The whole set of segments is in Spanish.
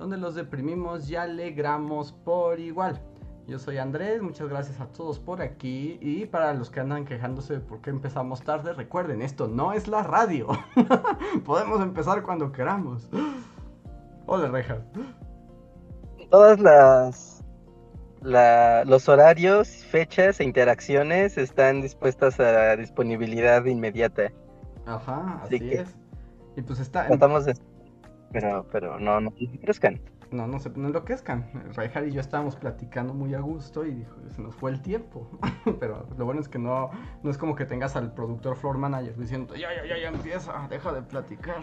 donde los deprimimos y alegramos por igual. Yo soy Andrés, muchas gracias a todos por aquí y para los que andan quejándose de por qué empezamos tarde, recuerden, esto no es la radio. Podemos empezar cuando queramos. Hola, Rejas. Todas las los horarios, fechas e interacciones están dispuestas a disponibilidad inmediata. Ajá, así, es. Y pues está. Tratamos de. Pero, pero no, no enloquezcan. No, no se no enloquezcan. Reinhardt y yo estábamos platicando muy a gusto y dijo, se nos fue el tiempo. pero lo bueno es que no, no es como que tengas al productor floor manager diciendo, ya, ya, ya, ya empieza, deja de platicar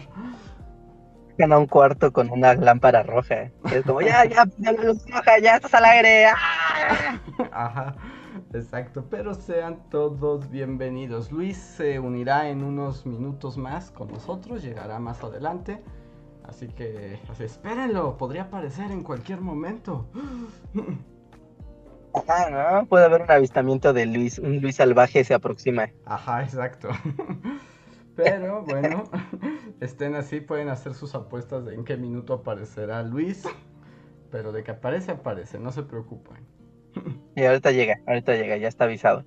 a un cuarto con una lámpara roja. Es como, ya, ya, ya luz roja, ya estás al aire. ¡ah! Ajá, exacto. Pero sean todos bienvenidos. Luis se unirá en unos minutos más con nosotros, llegará más adelante. Así que, pues, espérenlo, podría aparecer en cualquier momento. Ajá, ¿no? Puede haber un avistamiento de Luis, un Luis salvaje se aproxima. Ajá, exacto. Pero bueno, estén así, pueden hacer sus apuestas de en qué minuto aparecerá Luis. Pero de que aparece, aparece, no se preocupen. Y ahorita llega, ahorita llega, ya está avisado.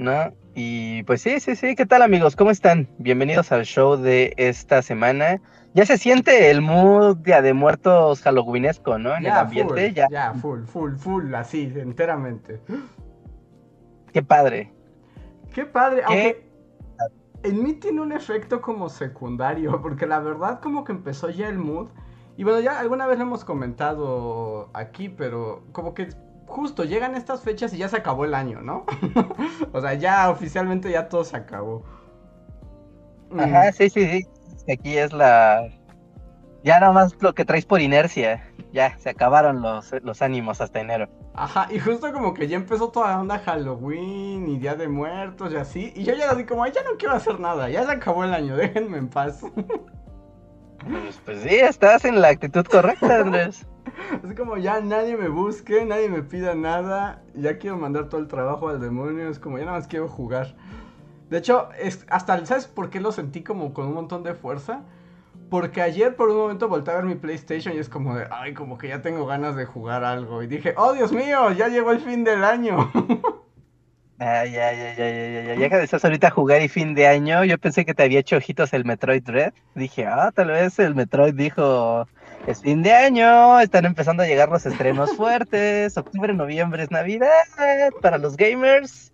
¿No? Y pues sí, sí, sí, ¿qué tal amigos? ¿Cómo están? Bienvenidos al show de esta semana. Ya se siente el mood Día de Muertos Halloweenesco, ¿no? En el ambiente. ya. ya, full, full, full, así, enteramente. Qué padre. Qué padre, aunque en mí tiene un efecto como secundario, porque la verdad como que empezó ya el mood. Y bueno, ya alguna vez lo hemos comentado aquí, pero como que justo llegan estas fechas y ya se acabó el año, ¿no? o sea, ya oficialmente ya todo se acabó. Ajá, sí, sí, sí. Aquí es la... Ya nada más lo que traes por inercia ya, se acabaron los, los ánimos hasta enero. Ajá, y justo como que ya empezó toda la onda Halloween y Día de Muertos y así. Y yo ya así como, ya no quiero hacer nada, ya se acabó el año, déjenme en paz. Pues, pues sí, estás en la actitud correcta, Andrés. Así como ya nadie me busque, nadie me pida nada, ya quiero mandar todo el trabajo al demonio, es como ya nada más quiero jugar. De hecho, es, hasta, ¿sabes por qué lo sentí como con un montón de fuerza? Porque ayer por un momento volteé a ver mi PlayStation y es como de, ay, como que ya tengo ganas de jugar algo. Y dije, oh Dios mío, ya llegó el fin del año. Ay, ay, ay, ay, ay, ay, ya que estás ahorita a jugar y fin de año, yo pensé que te había hecho ojitos el Metroid Red. Dije, ah, tal vez el Metroid dijo, es fin de año, están empezando a llegar los estrenos fuertes, octubre, noviembre es Navidad para los gamers.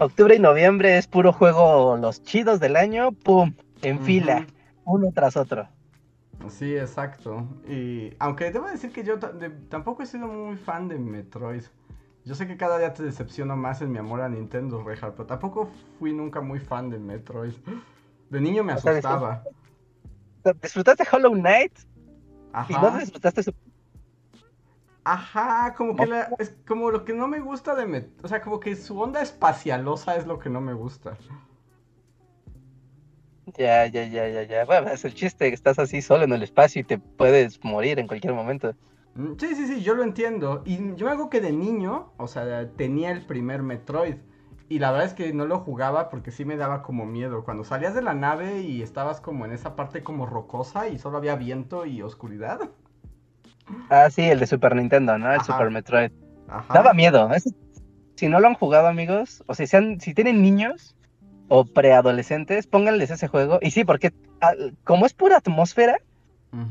Octubre y noviembre es puro juego los chidos del año, pum, en fila uno tras otro. Sí, exacto. Y aunque debo decir que yo tampoco he sido muy fan de Metroid. Yo sé que cada día te decepciono más en mi amor a Nintendo, Rejar, pero tampoco fui nunca muy fan de Metroid. De niño me asustaba. ¿Disfrutaste Hollow Knight? Ajá. ¿Y no disfrutaste su... Ajá, como que la, es como lo que no me gusta de Metroid. O sea, como que su onda espacialosa es lo que no me gusta. Ya, ya, ya, ya, ya. Bueno, es el chiste, que estás así solo en el espacio y te puedes morir en cualquier momento. Mm, sí, sí, sí, yo lo entiendo. Y yo algo que de niño, o sea, tenía el primer Metroid. Y la verdad es que no lo jugaba porque sí me daba como miedo. Cuando salías de la nave y estabas como en esa parte como rocosa y solo había viento y oscuridad. Ah, sí, el de Super Nintendo, ¿no? El Super Metroid. Ajá. Daba miedo. Si no lo han jugado, amigos, o sea, si, si tienen niños, o preadolescentes, pónganles ese juego. Y sí, porque ah, como es pura atmósfera,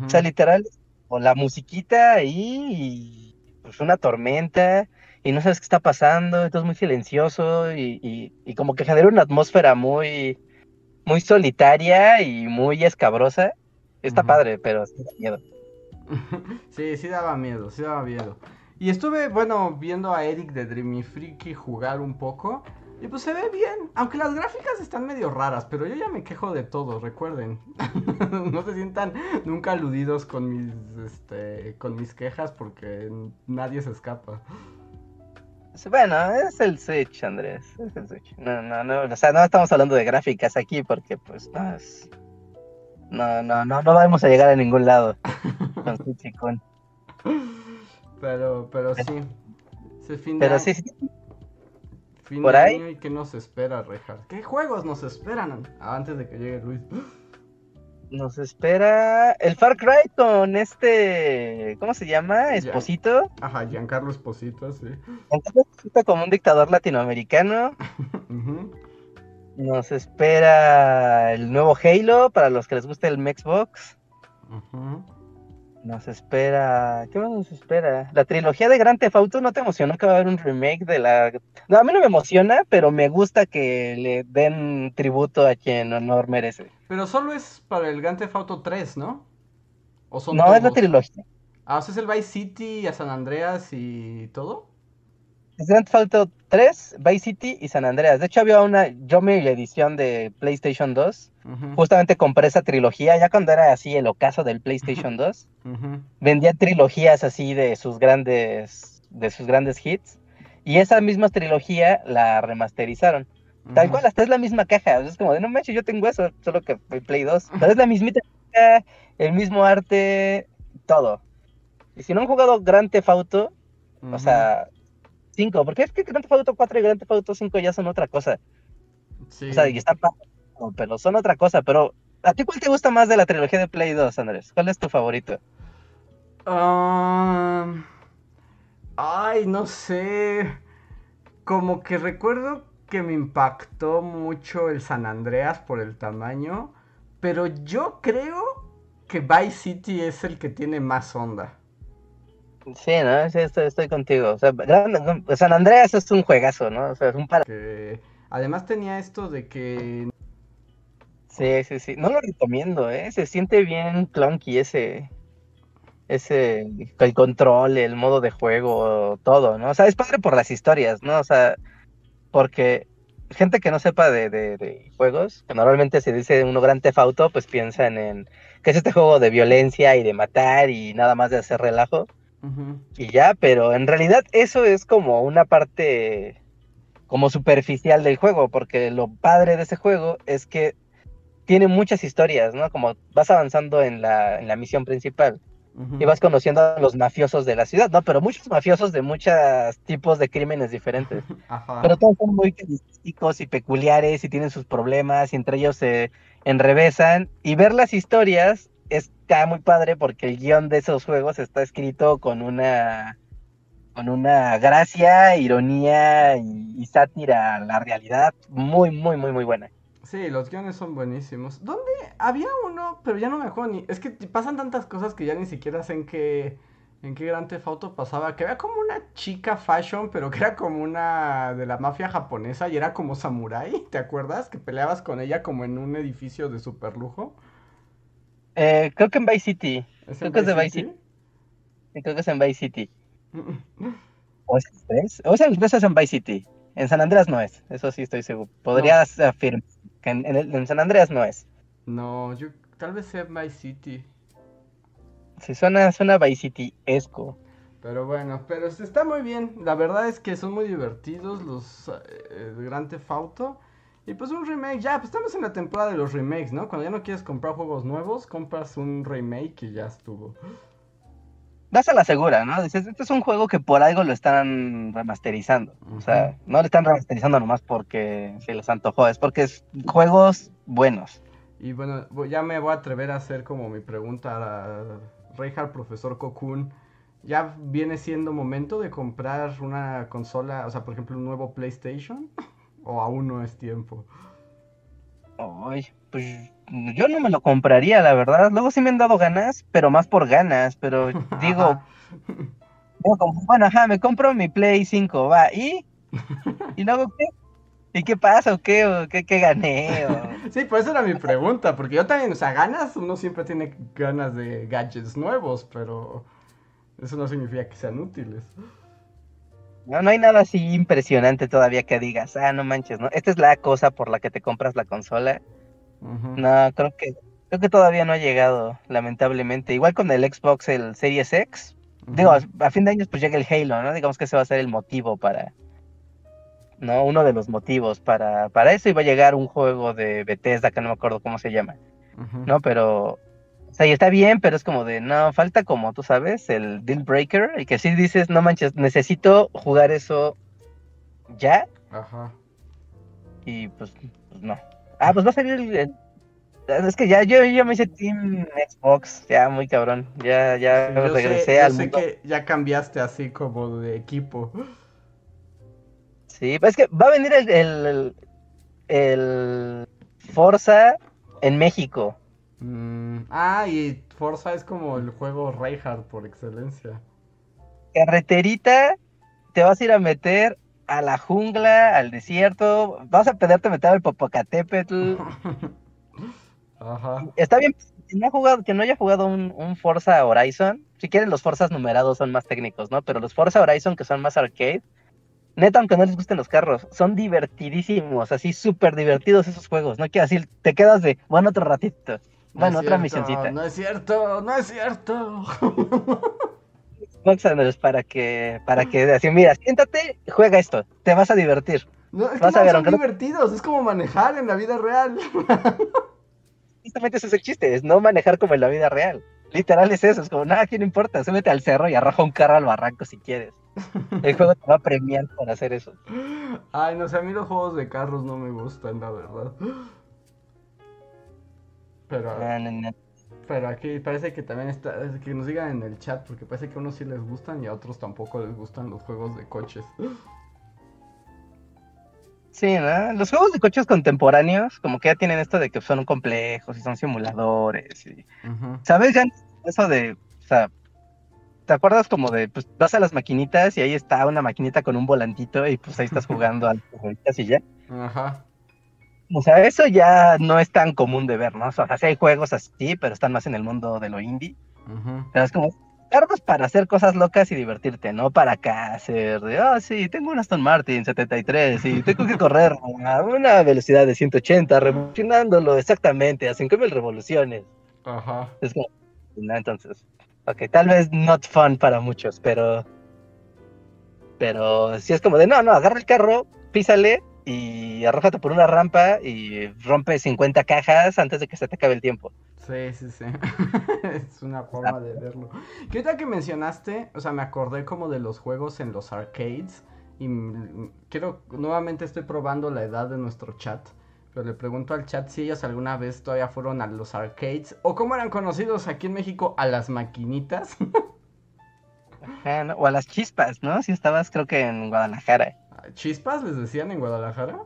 o sea, literal, o la musiquita ahí, y pues una tormenta, y no sabes qué está pasando, entonces muy silencioso, y, y, como que genera una atmósfera muy, muy solitaria y muy escabrosa. Está padre, pero sí da miedo. sí, sí daba miedo, sí daba miedo. Y estuve, bueno, viendo a Eric de Dreamy Freaky jugar un poco. Y pues se ve bien, aunque las gráficas están medio raras, pero yo ya me quejo de todo, recuerden. no se sientan nunca aludidos con mis, este, con mis quejas porque nadie se escapa. Bueno, es el Switch, Andrés. Es el Switch. No, no, no, o sea, no estamos hablando de gráficas aquí porque pues no es... No, no, no, no vamos a llegar a ningún lado con Switch y con... Pero, pero sí. Se fin pero sí, sí Fin ¿Por de ahí? año y qué nos espera, Rejar. ¿Qué juegos nos esperan antes de que llegue Luis? Nos espera el Far Cry con este, ¿cómo se llama? Esposito. Ajá, Giancarlo Esposito, sí. Giancarlo Esposito como un dictador latinoamericano. Nos espera el nuevo Halo para los que les guste el Xbox. Ajá. Nos espera. ¿Qué más nos espera? La trilogía de Grand Theft Auto, ¿no te emocionó que va a haber un remake de la.? No, a mí no me emociona, pero me gusta que le den tributo a quien honor merece. Pero solo es para el Grand Theft Auto 3, ¿no? ¿O son no, es la trilogía. Ah, o sea, es el Vice City, a San Andreas y todo. Grand Theft Auto 3, Vice City y San Andreas. De hecho, había una, yo mi edición de PlayStation 2, justamente compré esa trilogía, ya cuando era así el ocaso del PlayStation 2. Vendía trilogías así de sus grandes, de sus grandes hits. Y esa misma trilogía la remasterizaron. Tal cual, hasta es la misma caja. Es como de no manches, yo tengo eso, solo que Play 2. Pero es la mismita caja, el mismo arte, todo. Y si no han jugado Grand Theft Auto, o sea, 5, porque es que Grand Theft Auto 4 y Grand Theft Auto 5 ya son otra cosa. Sí. O sea, y están pero son otra cosa, pero ¿a ti cuál te gusta más de la trilogía de Play 2, Andrés? ¿Cuál es tu favorito? ay, no sé. Como que recuerdo que me impactó mucho el San Andreas por el tamaño, pero yo creo que Vice City es el que tiene más onda. Sí, ¿no? Sí, estoy, contigo. O sea, San Andreas es un juegazo, ¿no? O sea, es un para... además tenía esto de que... Sí, sí, sí. No lo recomiendo, ¿eh? Se siente bien clunky ese... Ese... El control, el modo de juego, todo, ¿no? O sea, es padre por las historias, ¿no? O sea, porque gente que no sepa de, de, juegos, que normalmente se dice uno gran tefauto, pues piensan en que es este juego de violencia y de matar y nada más de hacer relajo. Y ya, pero en realidad eso es como una parte como superficial del juego, porque lo padre de ese juego es que tiene muchas historias, ¿no? Como vas avanzando en la, en la misión principal y vas conociendo a los mafiosos de la ciudad, ¿no? Pero muchos mafiosos de muchos tipos de crímenes diferentes. Pero todos son muy característicos y peculiares y tienen sus problemas y entre ellos se enrevesan y ver las historias está muy padre porque el guion de esos juegos está escrito con una con una gracia, ironía y, sátira a la realidad muy, muy, muy, muy buena. Sí, los guiones son buenísimos. ¿Dónde? Había uno, pero ya no me acuerdo ni... Es que pasan tantas cosas que ya ni siquiera sé en qué... En qué Gran Theft pasaba, que había como una chica fashion, pero que era como una de la mafia japonesa y era como samurai, ¿te acuerdas? Que peleabas con ella como en un edificio de super lujo. Eh, creo que en Vice City. creo que es de Vice City. creo que es en Vice City. ¿O es el 3? O es el 3 es en Vice City. En San Andreas no es, eso sí estoy seguro. Podrías afirmar que en, San Andreas no es. No, yo tal vez sea Vice City. Sí, suena, suena Vice City-esco. Pero bueno, pero está muy bien. La verdad es que son muy divertidos los eh, Grand Theft Auto. Y pues un remake, ya, pues estamos en la temporada de los remakes, ¿no? Cuando ya no quieres comprar juegos nuevos, compras un remake y ya estuvo. Vas a la segura, ¿no? Dices, este es un juego que por algo lo están remasterizando. O sea, no le están remasterizando nomás porque se les antojó, es porque es juegos buenos. Y bueno, ya me voy a atrever a hacer como mi pregunta a Reinhardt, profesor Cocoon. ¿Ya viene siendo momento de comprar una consola, o sea, por ejemplo, un nuevo PlayStation? ¿O aún no es tiempo? Ay, pues yo no me lo compraría, la verdad. Luego sí me han dado ganas, pero más por ganas. Pero digo, bueno, ajá, me compro mi Play 5, va, ¿y? ¿Y luego qué? ¿Y qué pasa o qué? ¿O qué, qué gané? Sí, pues esa era mi pregunta, porque yo también, o sea, ganas, uno siempre tiene ganas de gadgets nuevos, pero eso no significa que sean útiles. No, no hay nada así impresionante todavía que digas, ah, no manches, ¿no? Esta es la cosa por la que te compras la consola. No, creo que creo que todavía no ha llegado, lamentablemente. Igual con el Xbox, el Series X. Digo, a fin de años pues llega el Halo, ¿no? Digamos que ese va a ser el motivo para, ¿no? Uno de los motivos para, para eso iba a llegar un juego de Bethesda que no me acuerdo cómo se llama, ¿no? Pero, sea, y está bien, pero es como de, no, falta como, tú sabes, el deal breaker, y que si dices, no manches, necesito jugar eso ya. Ajá. Y pues, pues no. Ah, pues va a salir el, es que ya yo, yo me hice Team Xbox, ya muy cabrón. Ya, ya regresé al sé que ya cambiaste así como de equipo. Sí, es que va a venir el, el, el Forza en México. Mm, ah, y Forza es como el juego Reinhardt por excelencia. Carreterita, te vas a ir a meter a la jungla, al desierto, vas a pederte meter al Popocatépetl. Ajá. Está bien que no, jugado, que no haya jugado un, un, Forza Horizon. Si quieren, los Forzas numerados son más técnicos, ¿no? Pero los Forza Horizon, que son más arcade, neta, aunque no les gusten los carros, son divertidísimos, así súper divertidos esos juegos. No quiero decir, te quedas de, bueno, otro ratito. Bueno, otra misioncita. No es cierto, no es cierto. para que, para que, así, mira, siéntate, juega esto, te vas a divertir. No, es que no, son divertidos, es como manejar en la vida real. Justamente ese es el chiste, es no manejar como en la vida real. Literal es eso, es como, nada, ¿qué no importa? Súbete al cerro y arroja un carro al barranco si quieres. El juego te va a premiar por hacer eso. Ay, no sé, a mí los juegos de carros no me gustan, la verdad. Pero, pero aquí parece que también está, que nos digan en el chat, porque parece que a unos sí les gustan y a otros tampoco les gustan los juegos de coches. Sí, ¿no? Los juegos de coches contemporáneos, como que ya tienen esto de que son complejos y son simuladores. Y, ¿Sabes? Ya eso de, o sea, ¿te acuerdas como de, pues vas a las maquinitas y ahí está una maquinita con un volantito y pues ahí estás jugando al y ya? Ajá. O sea, eso ya no es tan común de ver, ¿no? O sea, sí hay juegos así, pero están más en el mundo de lo indie. Pero es como, armas para hacer cosas locas y divertirte, ¿no? Para acá hacer de, oh, sí, tengo un Aston Martin 73 y tengo que correr a una velocidad de 180, revolucionándolo exactamente a 5000 revoluciones. Ajá. Es como, no, entonces, Ok, tal vez not fun para muchos, pero. Pero si es como de no, no, agarra el carro, písale y arrójate por una rampa y rompe 50 cajas antes de que se te acabe el tiempo. Sí, sí, sí. es una forma de verlo. Que ahorita que mencionaste, o sea, me acordé como de los juegos en los arcades. Y quiero, nuevamente estoy probando la edad de nuestro chat. Pero le pregunto al chat si ellos alguna vez todavía fueron a los arcades o cómo eran conocidos aquí en México a las maquinitas. O a las chispas, ¿no? Si estabas creo que en Guadalajara. ¿Chispas les decían en Guadalajara?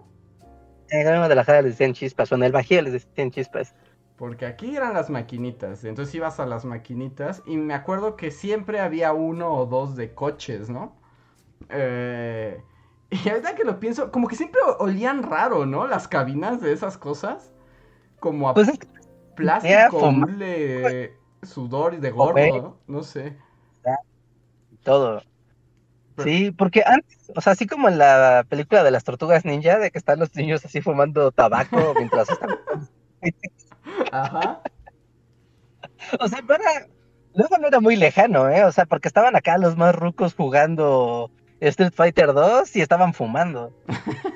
En Guadalajara les decían chispas, o en el Bajío les decían chispas. Porque aquí eran las maquinitas, entonces ibas a las maquinitas y me acuerdo que siempre había uno o dos de coches, ¿no? Eh, y ahorita que lo pienso, como que siempre olían raro, ¿no? Las cabinas de esas cosas. Como a pues plástico, mule, sudor y de gordo, ¿no? No sé. Todo. Sí, porque antes, o sea, así como en la película de las tortugas ninja, de que están los niños así fumando tabaco mientras están. Ajá. O sea, para. Luego no era muy lejano, ¿eh? O sea, porque estaban acá los más rucos jugando Street Fighter 2 y estaban fumando,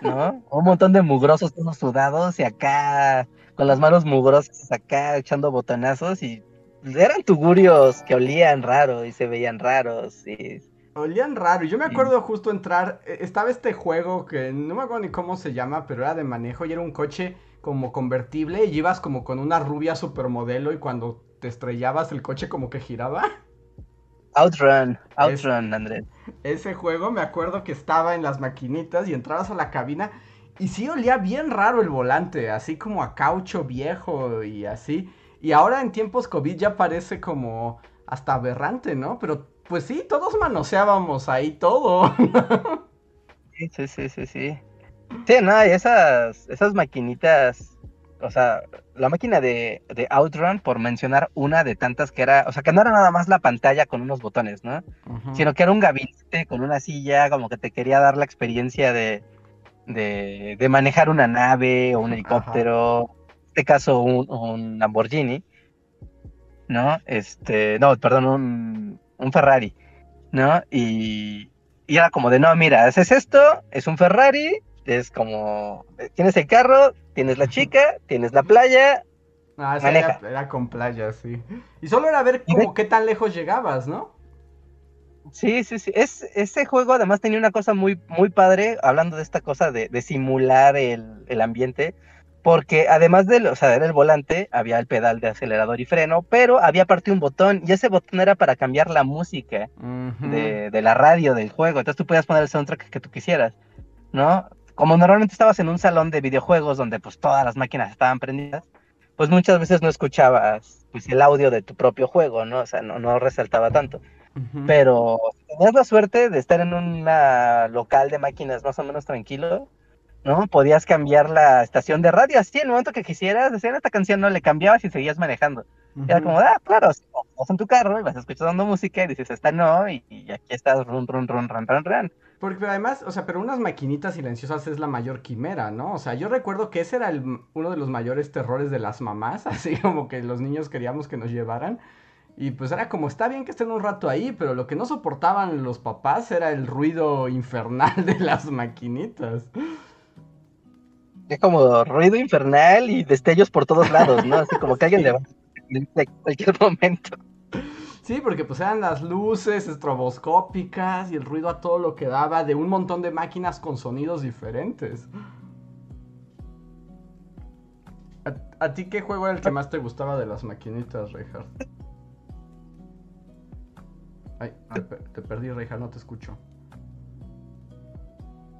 ¿no? Un montón de mugrosos todos sudados y acá con las manos mugrosas acá echando botonazos y eran tugurios que olían raro y se veían raros y... Olían raro. Yo me acuerdo justo entrar, e, estaba este juego que no me acuerdo ni cómo se llama, pero era de manejo y era un coche como convertible y ibas como con una rubia supermodelo y cuando te estrellabas el coche como que giraba. Outrun, Outrun, Andrés. Ese juego me acuerdo que estaba en las maquinitas y entrabas a la cabina y sí olía bien raro el volante, así como a caucho viejo y así. Y ahora en tiempos COVID ya parece como hasta aberrante, ¿no? Pero pues sí, todos manoseábamos ahí todo. sí, sí, sí, sí, sí. Sí, no, y esas, esas maquinitas o sea, la máquina de, de, Outrun, por mencionar una de tantas que era, o sea, que no era nada más la pantalla con unos botones, ¿no? Sino que era un gabinete con una silla, como que te quería dar la experiencia de, de, de manejar una nave o un helicóptero, en este caso un, un, Lamborghini, ¿no? Este, no, perdón, un, un Ferrari, ¿no? Y, y era como de, no, mira, haces esto, es un Ferrari, es como, eh, tienes el carro, tienes la chica, tienes la playa. Ah, sí, era, con playa, sí. Y solo era ver como qué tan lejos llegabas, ¿no? Sí, sí, sí. Es, ese juego además tenía una cosa muy, muy padre, hablando de esta cosa de, de simular el, el, ambiente, porque además del, o sea, era el volante, había el pedal de acelerador y freno, pero había aparte un botón, y ese botón era para cambiar la música de, de, la radio del juego. Entonces tú podías poner el soundtrack que tú quisieras, ¿no? como normalmente estabas en un salón de videojuegos donde pues todas las máquinas estaban prendidas, pues muchas veces no escuchabas pues el audio de tu propio juego, ¿no? O sea, no, no resaltaba tanto. Pero tenías la suerte de estar en un local de máquinas más o menos tranquilo, ¿no? Podías cambiar la estación de radio así en el momento que quisieras, decían esta canción, no le cambiabas y seguías manejando. Era como, ah, claro, vas en tu carro y vas escuchando música y dices, esta no, y, aquí estás, run, run, run, run, run, run. Porque además, o sea, pero unas maquinitas silenciosas es la mayor quimera, ¿no? O sea, yo recuerdo que ese era el, uno de los mayores terrores de las mamás, así como que los niños queríamos que nos llevaran. Y pues era como, está bien que estén un rato ahí, pero lo que no soportaban los papás era el ruido infernal de las maquinitas. Es como ruido infernal y destellos por todos lados, ¿no? Así como que alguien le va en cualquier momento. Sí, porque pues eran las luces estroboscópicas y el ruido a todo lo que daba de un montón de máquinas con sonidos diferentes. ¿A, ti qué juego era el que más te gustaba de las maquinitas, Reinhardt? Ay, te, perdí, Reinhardt, no te escucho.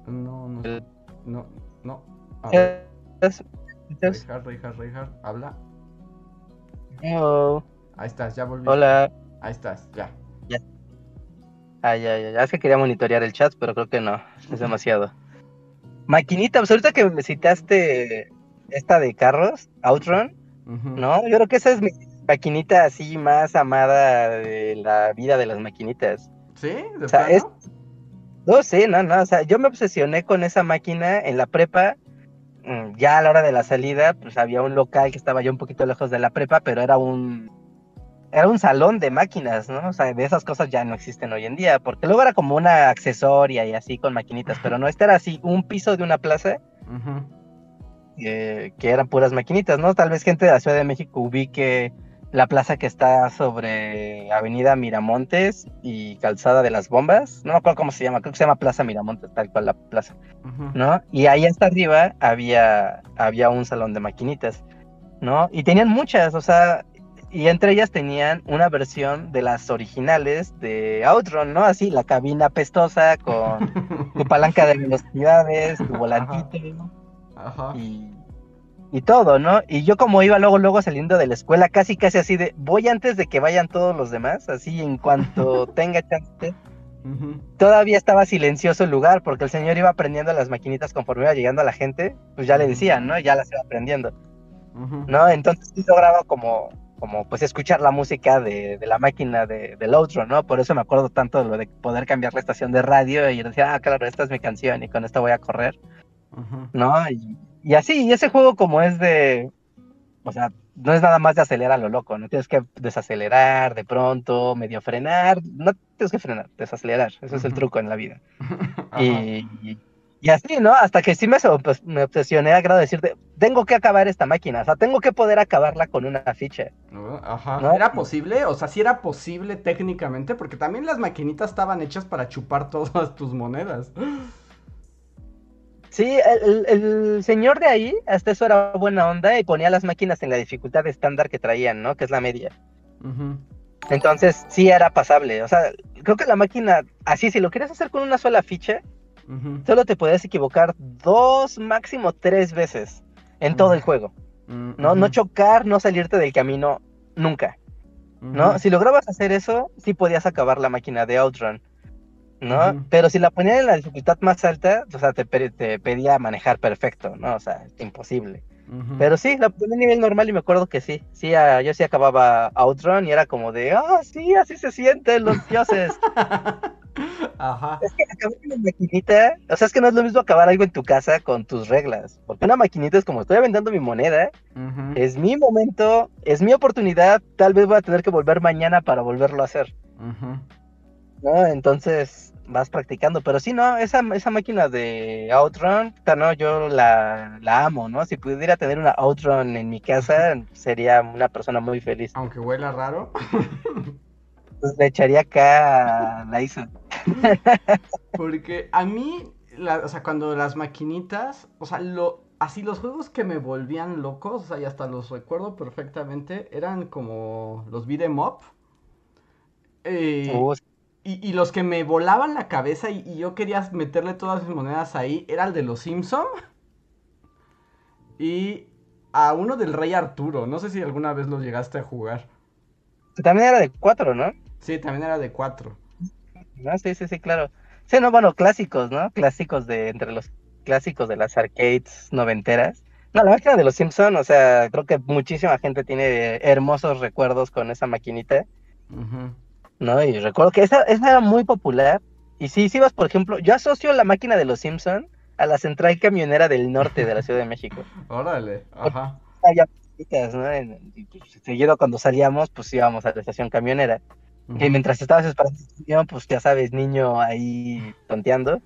No, no, no, no. A ver. Reinhardt, Reinhardt, Reinhardt, habla. Ahí estás, ya volví. Hola. Ahí estás, ya. Ya. Ah, ya, ya, ya. Es que quería monitorear el chat, pero creo que no. Es demasiado. Maquinita, pues ahorita que me citaste esta de carros, Outrun, ¿no? Yo creo que esa es mi maquinita así más amada de la vida de las maquinitas. ¿Sí? ¿De o sea, es... No, sí, no, no. O sea, yo me obsesioné con esa máquina en la prepa. Mm, ya a la hora de la salida, pues había un local que estaba ya un poquito lejos de la prepa, pero era un era un salón de máquinas, ¿no? O sea, de esas cosas ya no existen hoy en día, porque luego era como una accesoria y así con maquinitas, pero no, este era así, un piso de una plaza, que eran puras maquinitas, ¿no? Tal vez gente de la Ciudad de México ubique la plaza que está sobre Avenida Miramontes y Calzada de las Bombas, no me acuerdo cómo se llama, creo que se llama Plaza Miramontes, tal cual la plaza, ¿no? Y ahí hasta arriba había, había un salón de maquinitas, ¿no? Y tenían muchas, o sea, y entre ellas tenían una versión de las originales de Outrun, ¿no? Así, la cabina pestosa con tu palanca de velocidades, tu volantito Ajá. Y, y, todo, ¿no? Y yo como iba luego, luego saliendo de la escuela, casi, casi así de, voy antes de que vayan todos los demás, así en cuanto tenga chance. Todavía estaba silencioso el lugar porque el señor iba aprendiendo las maquinitas conforme iba llegando a la gente, pues ya le decían, ¿no? Ya las iba aprendiendo. ¿No? Entonces sí lograba como como pues escuchar la música de, la máquina de, del otro, ¿no? Por eso me acuerdo tanto de lo de poder cambiar la estación de radio y decir, ah, claro, esta es mi canción y con esta voy a correr, ¿no? Y, así, y ese juego como es de, o sea, no es nada más de acelerar a lo loco, no tienes que desacelerar de pronto, medio frenar, no tienes que frenar, desacelerar, ese es el truco en la vida. y, y así, ¿no? Hasta que sí me, pues, me obsesioné a grado de decirte, tengo que acabar esta máquina, o sea, tengo que poder acabarla con una ficha. Ajá. ¿No? ¿Era posible? O sea, sí era posible técnicamente, porque también las maquinitas estaban hechas para chupar todas tus monedas. Sí, el, señor de ahí, hasta eso era buena onda y ponía las máquinas en la dificultad estándar que traían, ¿no? Que es la media. Entonces, sí era pasable. O sea, creo que la máquina, así, si lo quieres hacer con una sola ficha, Solo te puedes equivocar dos, máximo tres veces en todo el juego. Mm, ¿No? No chocar, no salirte del camino nunca. ¿No? Si lograbas hacer eso, sí podías acabar la máquina de Outrun. ¿No? Pero si la ponían en la dificultad más alta, o sea, te, pedía manejar perfecto, ¿no? O sea, imposible. Pero sí, la ponía a nivel normal y me acuerdo que sí. Sí, yo sí acababa Outrun y era como de, ah, sí, así se sienten los dioses. Ajá. Es que acabar una maquinita, o sea, es que no es lo mismo acabar algo en tu casa con tus reglas. Porque una maquinita es como estoy aventando mi moneda, es mi momento, es mi oportunidad, tal vez voy a tener que volver mañana para volverlo a hacer. ¿No? Entonces vas practicando, pero sí, no, esa, esa máquina de Outrun, no, yo la, la amo, ¿no? Si pudiera tener una Outrun en mi casa, sería una persona muy feliz. Aunque huela raro. pues le echaría acá a la Isa. Porque a mí, o sea, cuando las maquinitas, o sea, lo, así los juegos que me volvían locos, o sea, y hasta los recuerdo perfectamente, eran como los beat'em up. Eh, oh, y, los que me volaban la cabeza y, yo quería meterle todas mis monedas ahí, era el de los Simpson. Y a uno del Rey Arturo, no sé si alguna vez lo llegaste a jugar. También era de cuatro, ¿no? Sí, también era de cuatro. Ah, sí, sí, sí, claro. Sí, no, bueno, clásicos, ¿no? Clásicos de entre los clásicos de las arcades noventeras. No, la máquina de los Simpson, o sea, creo que muchísima gente tiene hermosos recuerdos con esa maquinita. ¿No? Y recuerdo que esa, esa era muy popular. Y sí, si vas, por ejemplo, yo asocio la máquina de los Simpson a la central camionera del norte de la Ciudad de México. Órale, ajá. ¿no? Y pues, seguido cuando salíamos, pues íbamos a la estación camionera. Y mientras estabas esperando pues ya sabes, niño ahí tonteando.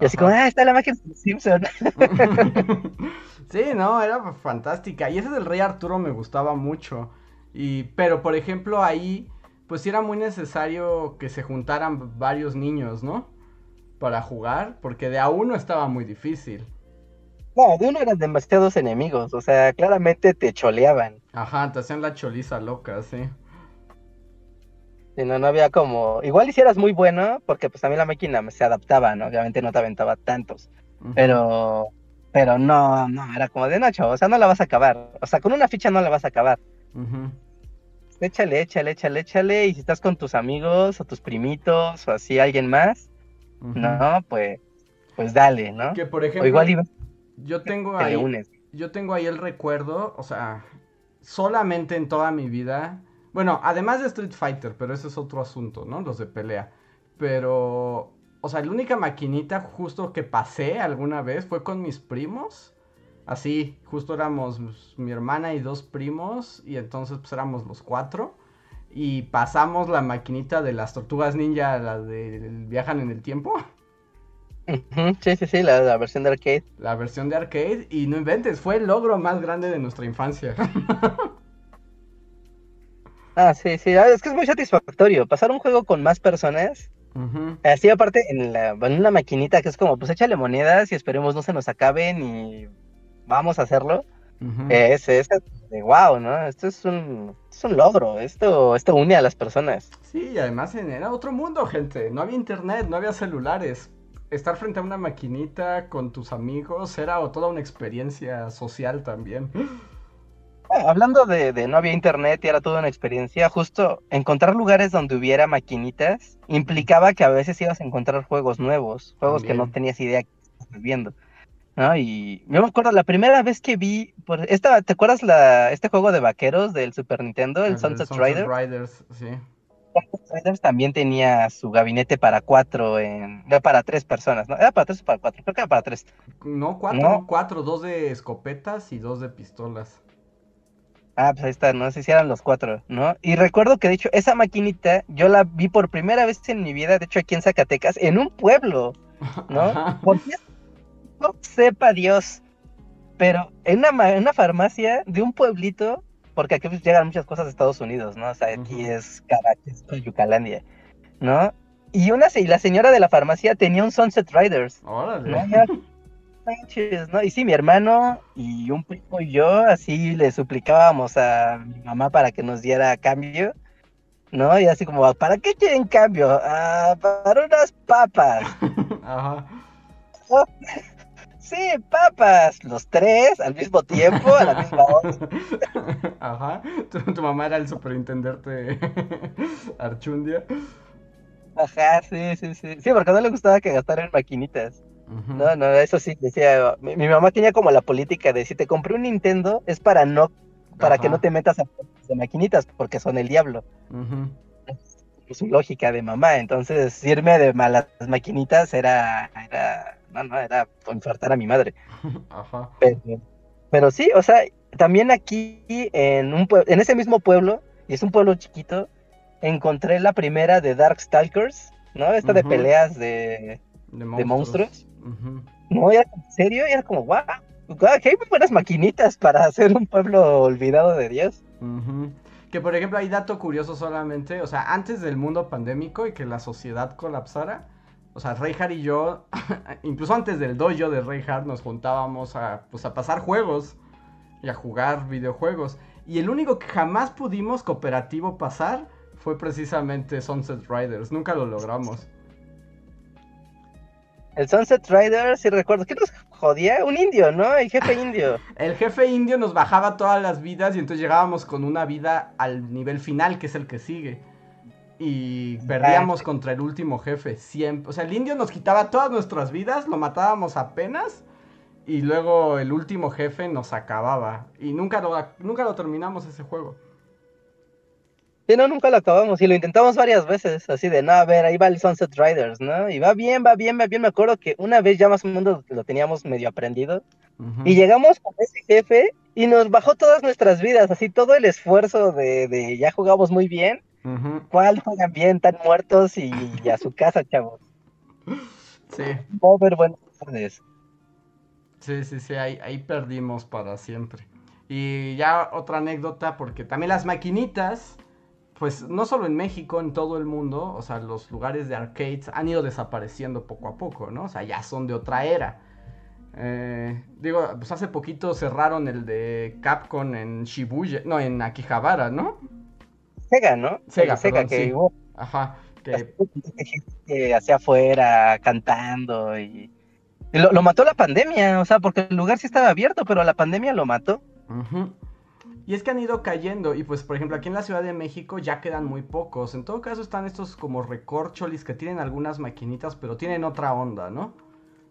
Y así como, ah, está la máquina de Simpson. sí, no, era fantástica. Y ese del Rey Arturo me gustaba mucho. Y, pero por ejemplo, ahí, pues sí era muy necesario que se juntaran varios niños, ¿no? Para jugar, porque de a uno estaba muy difícil. No, de uno eran demasiados enemigos, o sea, claramente te choleaban. Ajá, te hacían la choliza loca, sí. Sí, no, no había como. Igual hicieras muy bueno, porque pues también la máquina se adaptaba, ¿no? Obviamente no te aventaba tantos. Pero. Pero no, no, era como de Nacho, o sea, no la vas a acabar. O sea, con una ficha no la vas a acabar. Échale, échale, échale, échale. Y si estás con tus amigos o tus primitos o así alguien más, no, pues, pues dale, ¿no? Que por ejemplo. igual yo tengo ahí. Yo tengo ahí el recuerdo, o sea, solamente en toda mi vida bueno, además de Street Fighter, pero ese es otro asunto, ¿no? Los de pelea. Pero, o sea, la única maquinita justo que pasé alguna vez fue con mis primos. Así, justo éramos mi hermana y dos primos, y entonces pues éramos los cuatro. Y pasamos la maquinita de las tortugas ninja, la de viajan en el tiempo. Sí, sí, sí, la, la, versión de arcade. La versión de arcade, y no inventes, fue el logro más grande de nuestra infancia. Ah, sí, sí, ah, es que es muy satisfactorio. Pasar un juego con más personas. Así aparte en, la, en una maquinita que es como, pues échale monedas y esperemos no se nos acaben y vamos a hacerlo. es, es de wow, ¿no? Esto es un, es un logro, esto, esto une a las personas. Sí, y además era otro mundo, gente. No había internet, no había celulares. Estar frente a una maquinita con tus amigos era toda una experiencia social también. Hablando de, no había internet y era toda una experiencia, justo encontrar lugares donde hubiera maquinitas implicaba que a veces ibas a encontrar juegos nuevos, juegos que no tenías idea que estabas viendo. ¿No? Y yo me acuerdo la primera vez que vi, por esta, ¿te acuerdas la, este juego de vaqueros del Super Nintendo, el, Sunset, Sunset Riders, sí. Sunset Riders también tenía su gabinete para cuatro, en, para tres personas, ¿no? ¿Era para tres o para cuatro? Creo que era para tres. No, cuatro, cuatro, dos de escopetas y dos de pistolas. Ah, pues ahí está, no sé si eran los cuatro, ¿no? Y recuerdo que de hecho esa maquinita yo la vi por primera vez en mi vida, de hecho aquí en Zacatecas, en un pueblo, ¿no? Porque no sepa Dios, pero en una, en una farmacia de un pueblito, porque aquí pues llegan muchas cosas de Estados Unidos, ¿no? O sea, aquí es Caracas, Yucalandia, ¿no? Y una y la señora de la farmacia tenía un Sunset Riders. Órale. ¿no? Y sí, mi hermano y un primo y yo así le suplicábamos a mi mamá para que nos diera cambio, ¿no? Y así como, ¿para qué quieren cambio? Ah, para unas papas. Ajá. Sí, papas, los tres al mismo tiempo, a la misma hora. Ajá, tu, mamá era el superintendente Archundia. Ajá, sí, sí, sí. Sí, porque no le gustaba que gastaran maquinitas. No, no, eso sí, decía, mi, mamá tenía como la política de si te compré un Nintendo es para no, para que no te metas a de maquinitas, porque son el diablo. Es su lógica de mamá, entonces irme de malas maquinitas era, era, no, no, era infartar a mi madre. Ajá. Pero, sí, o sea, también aquí en un en ese mismo pueblo, y es un pueblo chiquito, encontré la primera de Darkstalkers, ¿no? Esta de peleas de, de monstruos. No, era en serio, era como, wow, que hay muy buenas maquinitas para hacer un pueblo olvidado de Dios. Que por ejemplo hay dato curioso solamente, o sea, antes del mundo pandémico y que la sociedad colapsara, o sea, Reinhardt y yo, incluso antes del dojo de Reinhardt nos juntábamos a, pues, a pasar juegos y a jugar videojuegos. Y el único que jamás pudimos cooperativo pasar fue precisamente Sunset Riders, nunca lo logramos. El Sunset Riders, si recuerdo, ¿qué nos jodía? Un indio, ¿no? El jefe indio. el jefe indio nos bajaba todas las vidas y entonces llegábamos con una vida al nivel final, que es el que sigue. Y perdíamos ah. contra el último jefe, siempre. O sea, el indio nos quitaba todas nuestras vidas, lo matábamos apenas. Y luego el último jefe nos acababa. Y nunca lo, nunca lo terminamos ese juego. Sí, no, nunca lo acabamos y lo intentamos varias veces, así de, no, a ver, ahí va el Sunset Riders, ¿no? Y va bien, va bien, va bien. Me acuerdo que una vez ya más o menos lo teníamos medio aprendido y llegamos con ese jefe y nos bajó todas nuestras vidas, así todo el esfuerzo de, de ya jugamos muy bien. ¿Cuál juegan bien? Tan muertos y, a su casa, chavos. Sí. Over, buenas tardes. Sí, sí, sí, ahí, ahí perdimos para siempre. Y ya otra anécdota, porque también las maquinitas pues no solo en México, en todo el mundo, o sea, los lugares de arcades han ido desapareciendo poco a poco, ¿no? O sea, ya son de otra era. Eh, digo, pues hace poquito cerraron el de Capcom en Shibuya, no, en Akihabara, ¿no? Sega, ¿no? Sega, Sega que Ajá, que... que hacia afuera cantando y... lo, lo, mató la pandemia, o sea, porque el lugar sí estaba abierto, pero la pandemia lo mató. Y es que han ido cayendo. Y pues, por ejemplo, aquí en la Ciudad de México ya quedan muy pocos. En todo caso están estos como recorcholis que tienen algunas maquinitas, pero tienen otra onda, ¿no?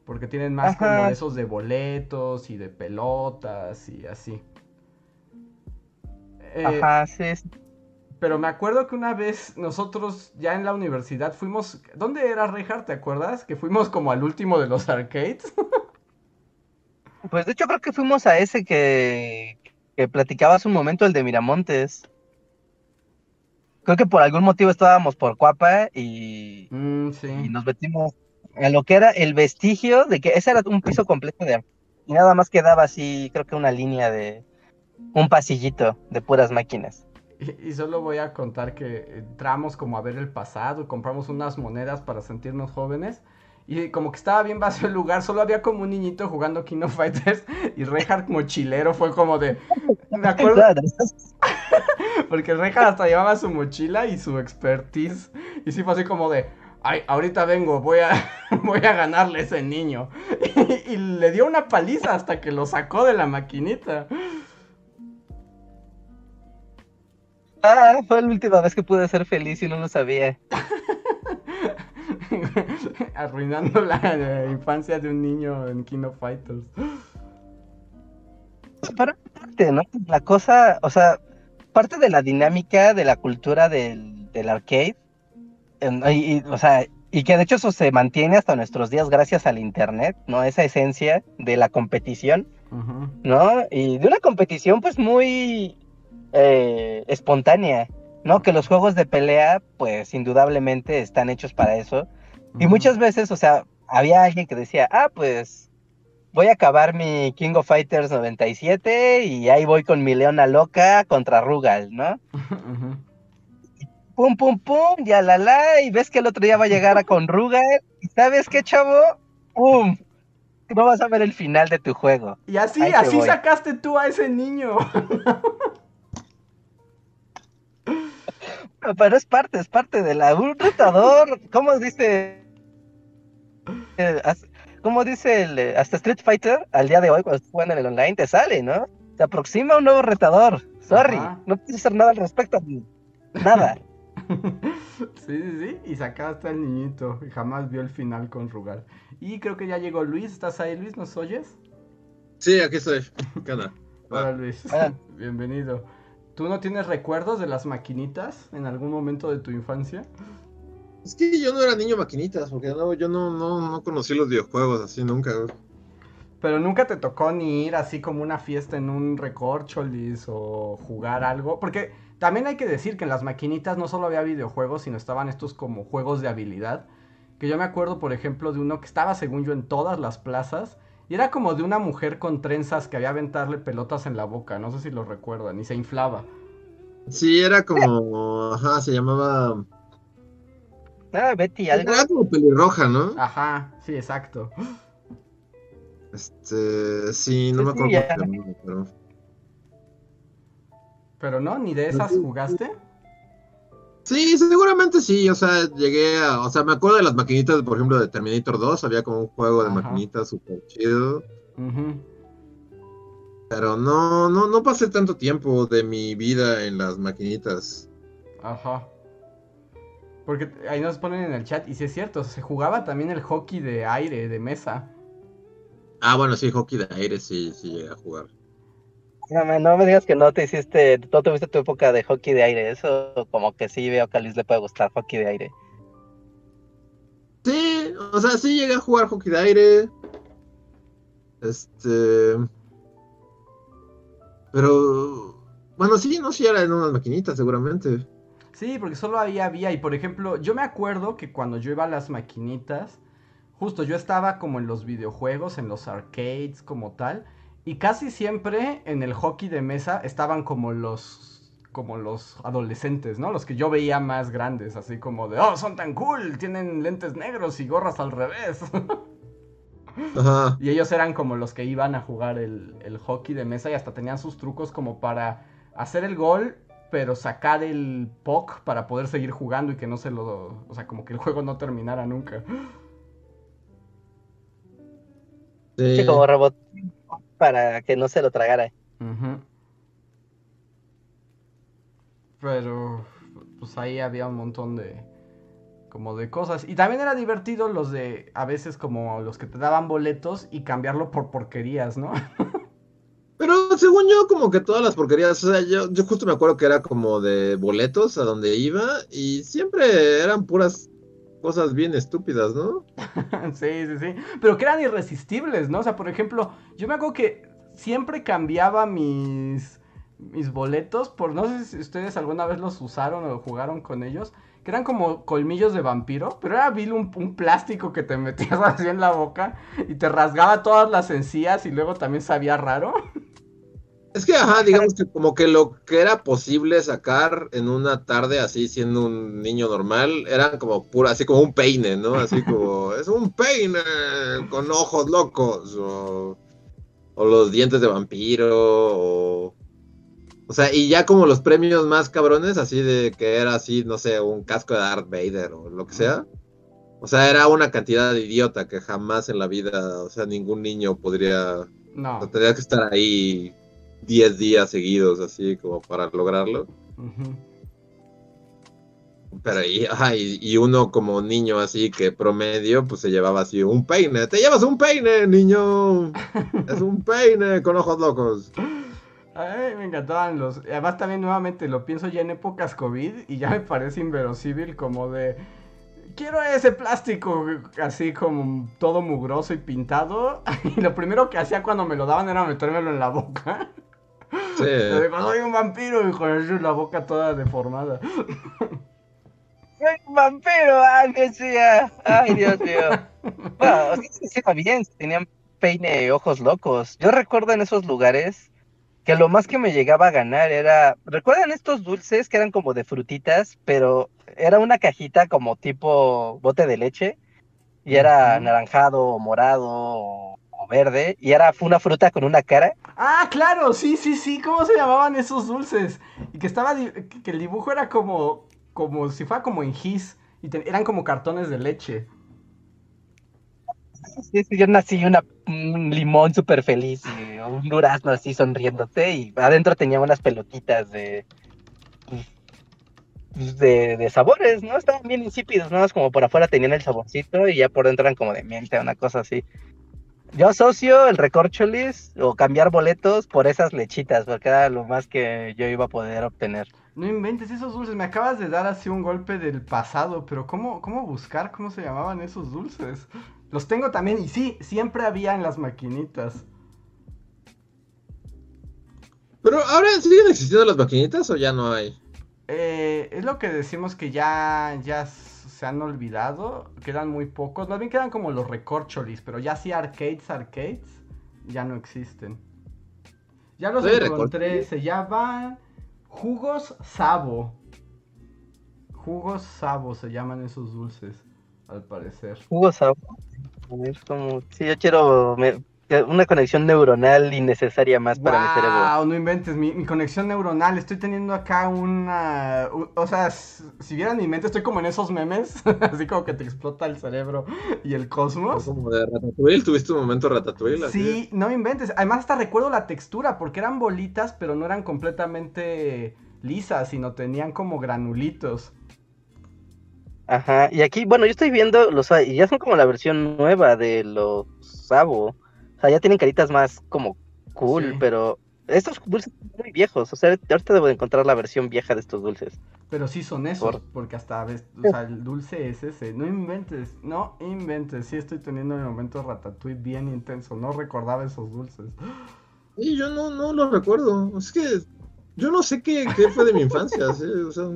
Porque tienen más como esos de boletos y de pelotas y así. Eh, Ajá, sí. Pero me acuerdo que una vez nosotros ya en la universidad fuimos... ¿Dónde era Reinhardt? ¿Te acuerdas? Que fuimos como al último de los arcades. pues de hecho creo que fuimos a ese que, que platicabas un momento, el de Miramontes. Creo que por algún motivo estábamos por Cuapa y, mm, y nos metimos a lo que era el vestigio de que ese era un piso completo de y nada más quedaba así, creo que una línea de un pasillito de puras máquinas. Y, y, solo voy a contar que entramos como a ver el pasado, compramos unas monedas para sentirnos jóvenes y como que estaba bien vacío el lugar, solo había como un niñito jugando King of Fighters y Reinhardt mochilero fue como de... Me acuerdo... Porque Reinhardt hasta llevaba su mochila y su expertise. Y sí fue así como de... Ay, ahorita vengo, voy a, voy a ganarle a ese niño. Y, y le dio una paliza hasta que lo sacó de la maquinita. Ah, fue la última vez que pude ser feliz y no lo sabía. Arruinando la infancia de un niño en King of Fighters. Para parte, ¿no? La cosa, o sea, parte de la dinámica de la cultura del, arcade, y, o sea, y que de hecho eso se mantiene hasta nuestros días gracias al internet, ¿no? Esa esencia de la competición, ¿no? Y de una competición pues muy eh, espontánea, ¿no? Que los juegos de pelea, pues indudablemente están hechos para eso. Y muchas veces, o sea, había alguien que decía, ah, pues voy a acabar mi King of Fighters 97 y ahí voy con mi leona loca contra Rugal, ¿no? Pum, pum, pum, ya la la, y ves que el otro día va a llegar a con Rugal, y ¿sabes qué, chavo? ¡Pum! No vas a ver el final de tu juego. Y así, así sacaste tú a ese niño. pero es parte, es parte de la. Un retador, ¿cómo dice? ¿Cómo dice el. Eh, hasta Street Fighter, al día de hoy, cuando juegan en el online, te sale, ¿no? Se aproxima un nuevo retador. Sorry, no puedes hacer nada al respecto. Nada. Sí, sí, sí. Y sacaste al niñito. Y jamás vio el final con Rugal. Y creo que ya llegó Luis. ¿Estás ahí, Luis? ¿Nos oyes? Sí, aquí estoy. ¿Qué Hola, Luis. Bienvenido. ¿Tú no tienes recuerdos de las maquinitas en algún momento de tu infancia? Es que yo no era niño maquinitas, porque no, yo no, no, no conocí los videojuegos así nunca. Pero nunca te tocó ni ir así como una fiesta en un recorcholis o jugar algo. Porque también hay que decir que en las maquinitas no solo había videojuegos, sino estaban estos como juegos de habilidad. Que yo me acuerdo, por ejemplo, de uno que estaba, según yo, en todas las plazas. Y era como de una mujer con trenzas que había aventarle pelotas en la boca. No sé si lo recuerdan. Y se inflaba. Sí, era como. Ajá, se llamaba. Ah, Betty, algo. Era como pelirroja, ¿no? Ajá, sí, exacto. Este. Sí, no me acuerdo. pero... pero no, ni de esas jugaste. Sí, seguramente sí, o sea, llegué a, o sea, me acuerdo de las maquinitas, por ejemplo, de Terminator 2, había como un juego de maquinitas súper chido. Pero no, no, no pasé tanto tiempo de mi vida en las maquinitas. Ajá. Porque ahí nos ponen en el chat, y si es cierto, se jugaba también el hockey de aire, de mesa. Ah, bueno, sí, hockey de aire sí, sí llegué a jugar. No, no me digas que no te hiciste, no tuviste tu época de hockey de aire, eso como que sí veo que a Luis le puede gustar hockey de aire. Sí, o sea, sí llegué a jugar hockey de aire. Este. Pero. Bueno, sí, no, sí era en unas maquinitas, seguramente. Sí, porque solo había vía. Y por ejemplo, yo me acuerdo que cuando yo iba a las maquinitas, justo yo estaba como en los videojuegos, en los arcades, como tal. Y casi siempre en el hockey de mesa estaban como los como los adolescentes, ¿no? Los que yo veía más grandes, así como de, oh, son tan cool, tienen lentes negros y gorras al revés. Ajá. Y ellos eran como los que iban a jugar el, el hockey de mesa y hasta tenían sus trucos como para hacer el gol pero sacar el puck para poder seguir jugando y que no se lo. O sea, como que el juego no terminara nunca. Sí, como robot para que no se lo tragara. Pero, pues ahí había un montón de. Como de cosas. Y también era divertido los de. A veces, como los que te daban boletos y cambiarlo por porquerías, ¿no? Pero según yo, como que todas las porquerías, o sea, yo, yo justo me acuerdo que era como de boletos a donde iba y siempre eran puras cosas bien estúpidas, ¿no? sí, sí, sí. Pero que eran irresistibles, ¿no? O sea, por ejemplo, yo me acuerdo que siempre cambiaba mis, mis boletos por, no sé si ustedes alguna vez los usaron o jugaron con ellos, que eran como colmillos de vampiro, pero era vil un, un plástico que te metías así en la boca y te rasgaba todas las encías y luego también sabía raro. Es que, ajá, digamos que como que lo que era posible sacar en una tarde así siendo un niño normal, eran como pura, así como un peine, ¿no? Así como, es un peine con ojos locos, o, o los dientes de vampiro, o... O sea, y ya como los premios más cabrones, así de que era así, no sé, un casco de Darth Vader o lo que sea. O sea, era una cantidad de idiota que jamás en la vida, o sea, ningún niño podría... No. tendría que estar ahí 10 días seguidos, así como para lograrlo. Pero y, y, uno como niño así que promedio, pues se llevaba así un peine. Te llevas un peine, niño. es un peine con ojos locos. Ay, me encantaban los. Además, también nuevamente lo pienso ya en épocas COVID y ya me parece inverosímil como de. Quiero ese plástico así como todo mugroso y pintado. Y lo primero que hacía cuando me lo daban era metérmelo en la boca. Sí. soy un vampiro y con la boca toda deformada. Soy un vampiro, ay, decía. Ay, Dios mío. Bueno, sí, bien, tenían peine ojos locos. Yo recuerdo en esos lugares que lo más que me llegaba a ganar era, ¿recuerdan estos dulces que eran como de frutitas, pero era una cajita como tipo bote de leche y era naranjado morado o verde y era una fruta con una cara. Ah, claro, sí, sí, sí, ¿cómo se llamaban esos dulces? Y que estaba que el dibujo era como como si fuera como en gis y eran como cartones de leche. Sí, sí, yo nací una, un limón súper feliz y un durazno así sonriéndote y adentro tenía unas pelotitas de pues, de, sabores, ¿no? Estaban bien insípidos, ¿no? Es como por afuera tenían el saborcito y ya por dentro eran como de miente, una cosa así. Yo asocio el recorcholis o cambiar boletos por esas lechitas, porque era lo más que yo iba a poder obtener. No inventes esos dulces, me acabas de dar así un golpe del pasado, pero ¿cómo, cómo buscar cómo se llamaban esos dulces? Los tengo también y sí, siempre había en las maquinitas. Pero ahora siguen existiendo las maquinitas o ya no hay? Eh, es lo que decimos que ya, ya se han olvidado, quedan muy pocos, más bien quedan como los recorcholis, pero ya sí arcades, arcades, ya no existen. Ya los encontré, se llaman jugos sabo. Jugos sabo se llaman esos dulces, al parecer. Jugos sabo. Es como, sí, yo quiero, una conexión neuronal innecesaria más para mi cerebro. no inventes, mi, conexión neuronal, estoy teniendo acá una... o sea, si vieran mi mente, estoy como en esos memes, así como que te explota el cerebro y el cosmos. Como de Ratatouille, tuviste un momento Ratatouille. Sí, no inventes, además hasta recuerdo la textura, porque eran bolitas, pero no eran completamente lisas, sino tenían como granulitos. Ajá, y aquí, bueno, yo estoy viendo los, y ya son como la versión nueva de los Sabo sea, ya tienen caritas más como cool, pero estos dulces son muy viejos. O sea, ahorita debo de encontrar la versión vieja de estos dulces. Pero sí son esos, porque hasta ves, o sea, el dulce es ese. No inventes, no inventes. Sí estoy teniendo el momento ratatouille bien intenso. No recordaba esos dulces. Y yo no, no lo recuerdo. Es que yo no sé qué, qué fue de mi infancia. O sea,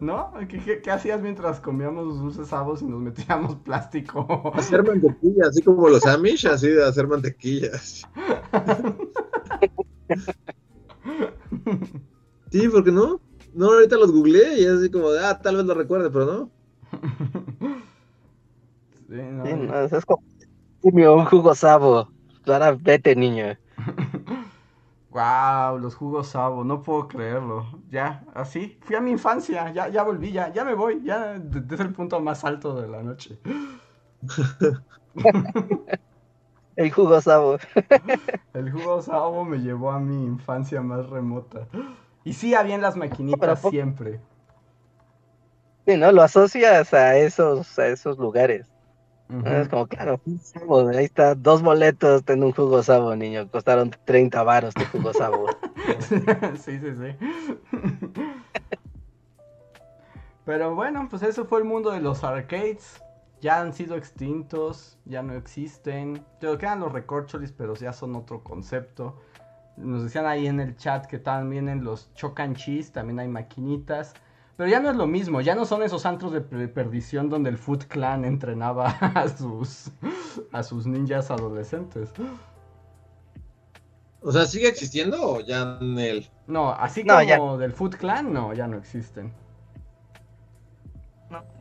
¿No? ¿Qué, hacías mientras comíamos dulces sabos y nos metíamos plástico? Hacer mantequilla, así como los Amish, así de hacer mantequillas. sí, porque no? No, ahorita los googleé y así como de, ah, tal vez lo recuerde, pero no. Sí, no. Sí, no es como un jugo sabo. Ahora vete, niño. Wow, los jugos Sabo, no puedo creerlo. Ya, así, fui a mi infancia, ya, ya volví, ya, ya me voy, ya desde el punto más alto de la noche. el jugo Sabo. el jugo Sabo me llevó a mi infancia más remota. Y sí, había en las maquinitas siempre. Sí, ¿no? Lo asocias a esos, a esos lugares. Es como, claro, ahí está, dos boletos en un jugo sabo, niño. Costaron 30 varos de jugo sabo. sí, sí, sí. Pero bueno, pues eso fue el mundo de los arcades. Ya han sido extintos, ya no existen. Pero quedan los recorcholis, pero ya son otro concepto. Nos decían ahí en el chat que también en los chocan cheese también hay maquinitas. Pero ya no es lo mismo, ya no son esos antros de perdición donde el Foot Clan entrenaba a sus, a sus ninjas adolescentes. O sea, ¿sigue existiendo o ya en el...? No, así como del Foot Clan, no, ya no existen.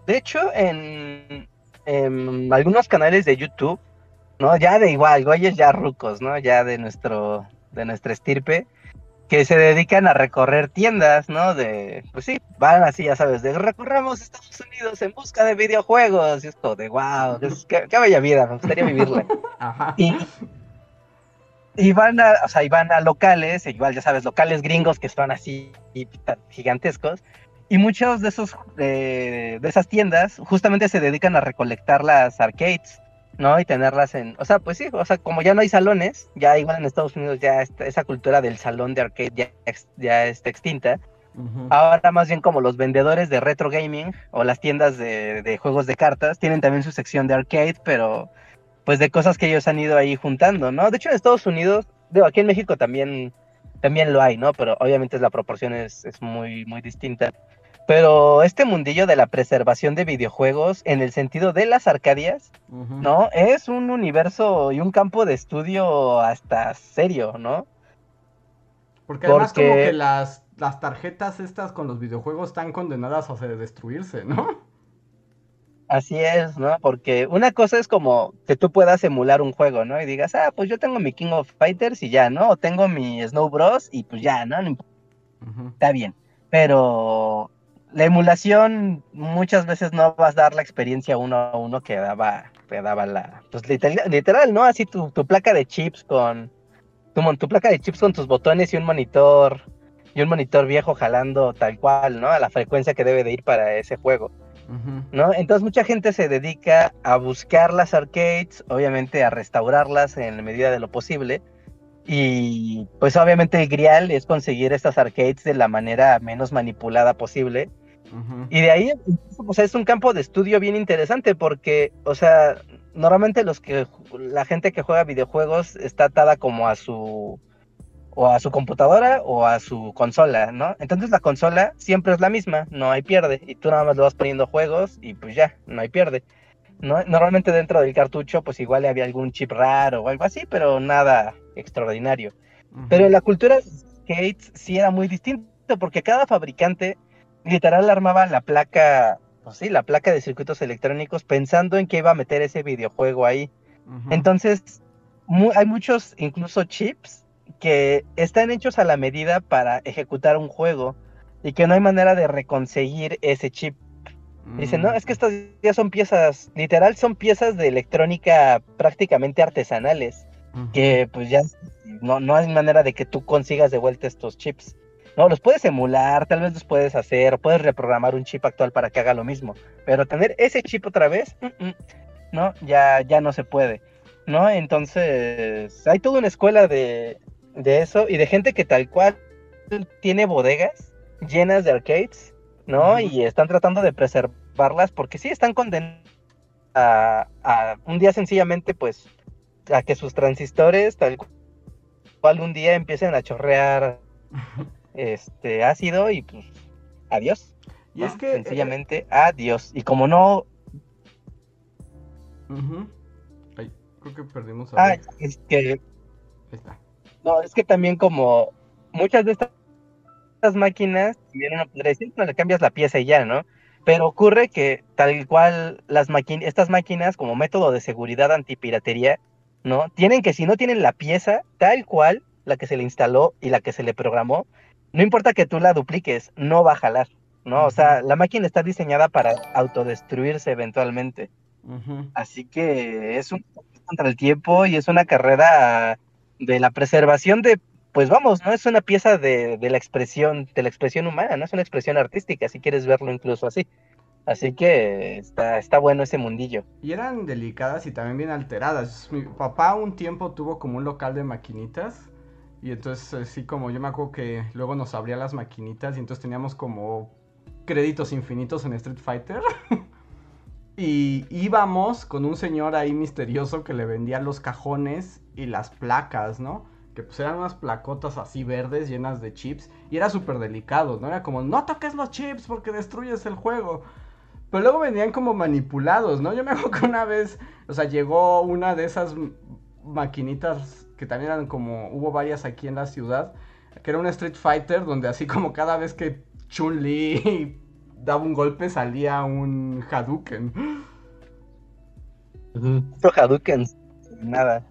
De hecho, en, en, algunos canales de YouTube, ¿no? Ya de igual, güeyes ya rucos, ¿no? Ya de nuestro, de nuestra estirpe, que se dedican a recorrer tiendas, ¿no? De, pues sí, van así, ya sabes, de recorramos Estados Unidos en busca de videojuegos, y esto de wow, qué, bella vida, me gustaría vivirla. Ajá. Y, van a, o sea, y van a locales, igual ya sabes, locales gringos que son así gigantescos, y muchos de esos, de esas tiendas justamente se dedican a recolectar las arcades ¿no? Y tenerlas en, o sea, pues sí, o sea, como ya no hay salones, ya igual en Estados Unidos ya esa cultura del salón de arcade ya, ya está extinta. Ahora más bien como los vendedores de retro gaming o las tiendas de, juegos de cartas tienen también su sección de arcade, pero pues de cosas que ellos han ido ahí juntando, ¿no? De hecho en Estados Unidos, digo, aquí en México también, también lo hay, ¿no? Pero obviamente la proporción es, es muy, muy distinta. Pero este mundillo de la preservación de videojuegos, en el sentido de las arcadias, ¿no? Es un universo y un campo de estudio hasta serio, ¿no? Porque además como que las, las tarjetas estas con los videojuegos están condenadas a destruirse, ¿no? Así es, ¿no? Porque una cosa es como que tú puedas emular un juego, ¿no? Y digas, ah, pues yo tengo mi King of Fighters y ya, ¿no? O tengo mi Snow Bros y pues ya, ¿no? Está bien. Pero la emulación muchas veces no vas a dar la experiencia uno a uno que daba, que daba la, pues literal, ¿no? Así tu, placa de chips con, tu, tu placa de chips con tus botones y un monitor y un monitor viejo jalando tal cual, ¿no? A la frecuencia que debe de ir para ese juego. ¿No? Entonces mucha gente se dedica a buscar las arcades, obviamente a restaurarlas en la medida de lo posible. Y pues obviamente el grial es conseguir estas arcades de la manera menos manipulada posible. Y de ahí, o sea, es un campo de estudio bien interesante porque, o sea, normalmente los que la gente que juega videojuegos está atada como a su o a su computadora o a su consola, ¿no? Entonces la consola siempre es la misma, no hay pierde, y tú nada más le vas poniendo juegos y pues ya, no hay pierde. ¿no? Normalmente dentro del cartucho pues igual había algún chip raro o algo así, pero nada extraordinario. Pero en la cultura Gates sí era muy distinto porque cada fabricante literal armaba la placa, pues sí, la placa de circuitos electrónicos pensando en que iba a meter ese videojuego ahí. Entonces, hay muchos incluso chips que están hechos a la medida para ejecutar un juego y que no hay manera de reconseguir ese chip. Dicen, no, es que estas ya son piezas, literal son piezas de electrónica prácticamente artesanales, que pues ya no, no hay manera de que tú consigas de vuelta estos chips. No, los puedes emular, tal vez los puedes hacer, puedes reprogramar un chip actual para que haga lo mismo, pero tener ese chip otra vez, no, ya, ya no se puede. ¿no? Entonces, hay toda una escuela de, de eso y de gente que tal cual tiene bodegas llenas de arcades, ¿no? Y están tratando de preservarlas porque sí están condenados a, un día sencillamente, pues, a que sus transistores tal cual un día empiecen a chorrear este ácido y pues adiós. Y es que sencillamente adiós. Y como no creo que perdimos a Ah, es que Ahí está. No, es que también como muchas de estas máquinas, vienen a decir, no le cambias la pieza y ya, ¿no? Pero ocurre que tal cual las estas máquinas como método de seguridad antipiratería, ¿no? Tienen que si no tienen la pieza tal cual la que se le instaló y la que se le programó, no importa que tú la dupliques, no va a jalar, ¿no? O sea, la máquina está diseñada para autodestruirse eventualmente. Así que es un contra el tiempo y es una carrera de la preservación de, pues vamos, no es una pieza de, la expresión, de la expresión humana, no es una expresión artística, si quieres verlo incluso así. Así que está, está bueno ese mundillo. Y eran delicadas y también bien alteradas. Mi papá un tiempo tuvo como un local de maquinitas. Y entonces, así como yo me acuerdo que luego nos abría las maquinitas y entonces teníamos como créditos infinitos en Street Fighter. y íbamos con un señor ahí misterioso que le vendía los cajones y las placas, ¿no? Que pues eran unas placotas así verdes llenas de chips y era súper delicado, ¿no? Era como, no toques los chips porque destruyes el juego. Pero luego venían como manipulados, ¿no? Yo me acuerdo que una vez, o sea, llegó una de esas maquinitas que también eran como, hubo varias aquí en la ciudad, que era un Street Fighter donde así como cada vez que Chun-Li daba un golpe salía un Hadouken. Hadouken, nada.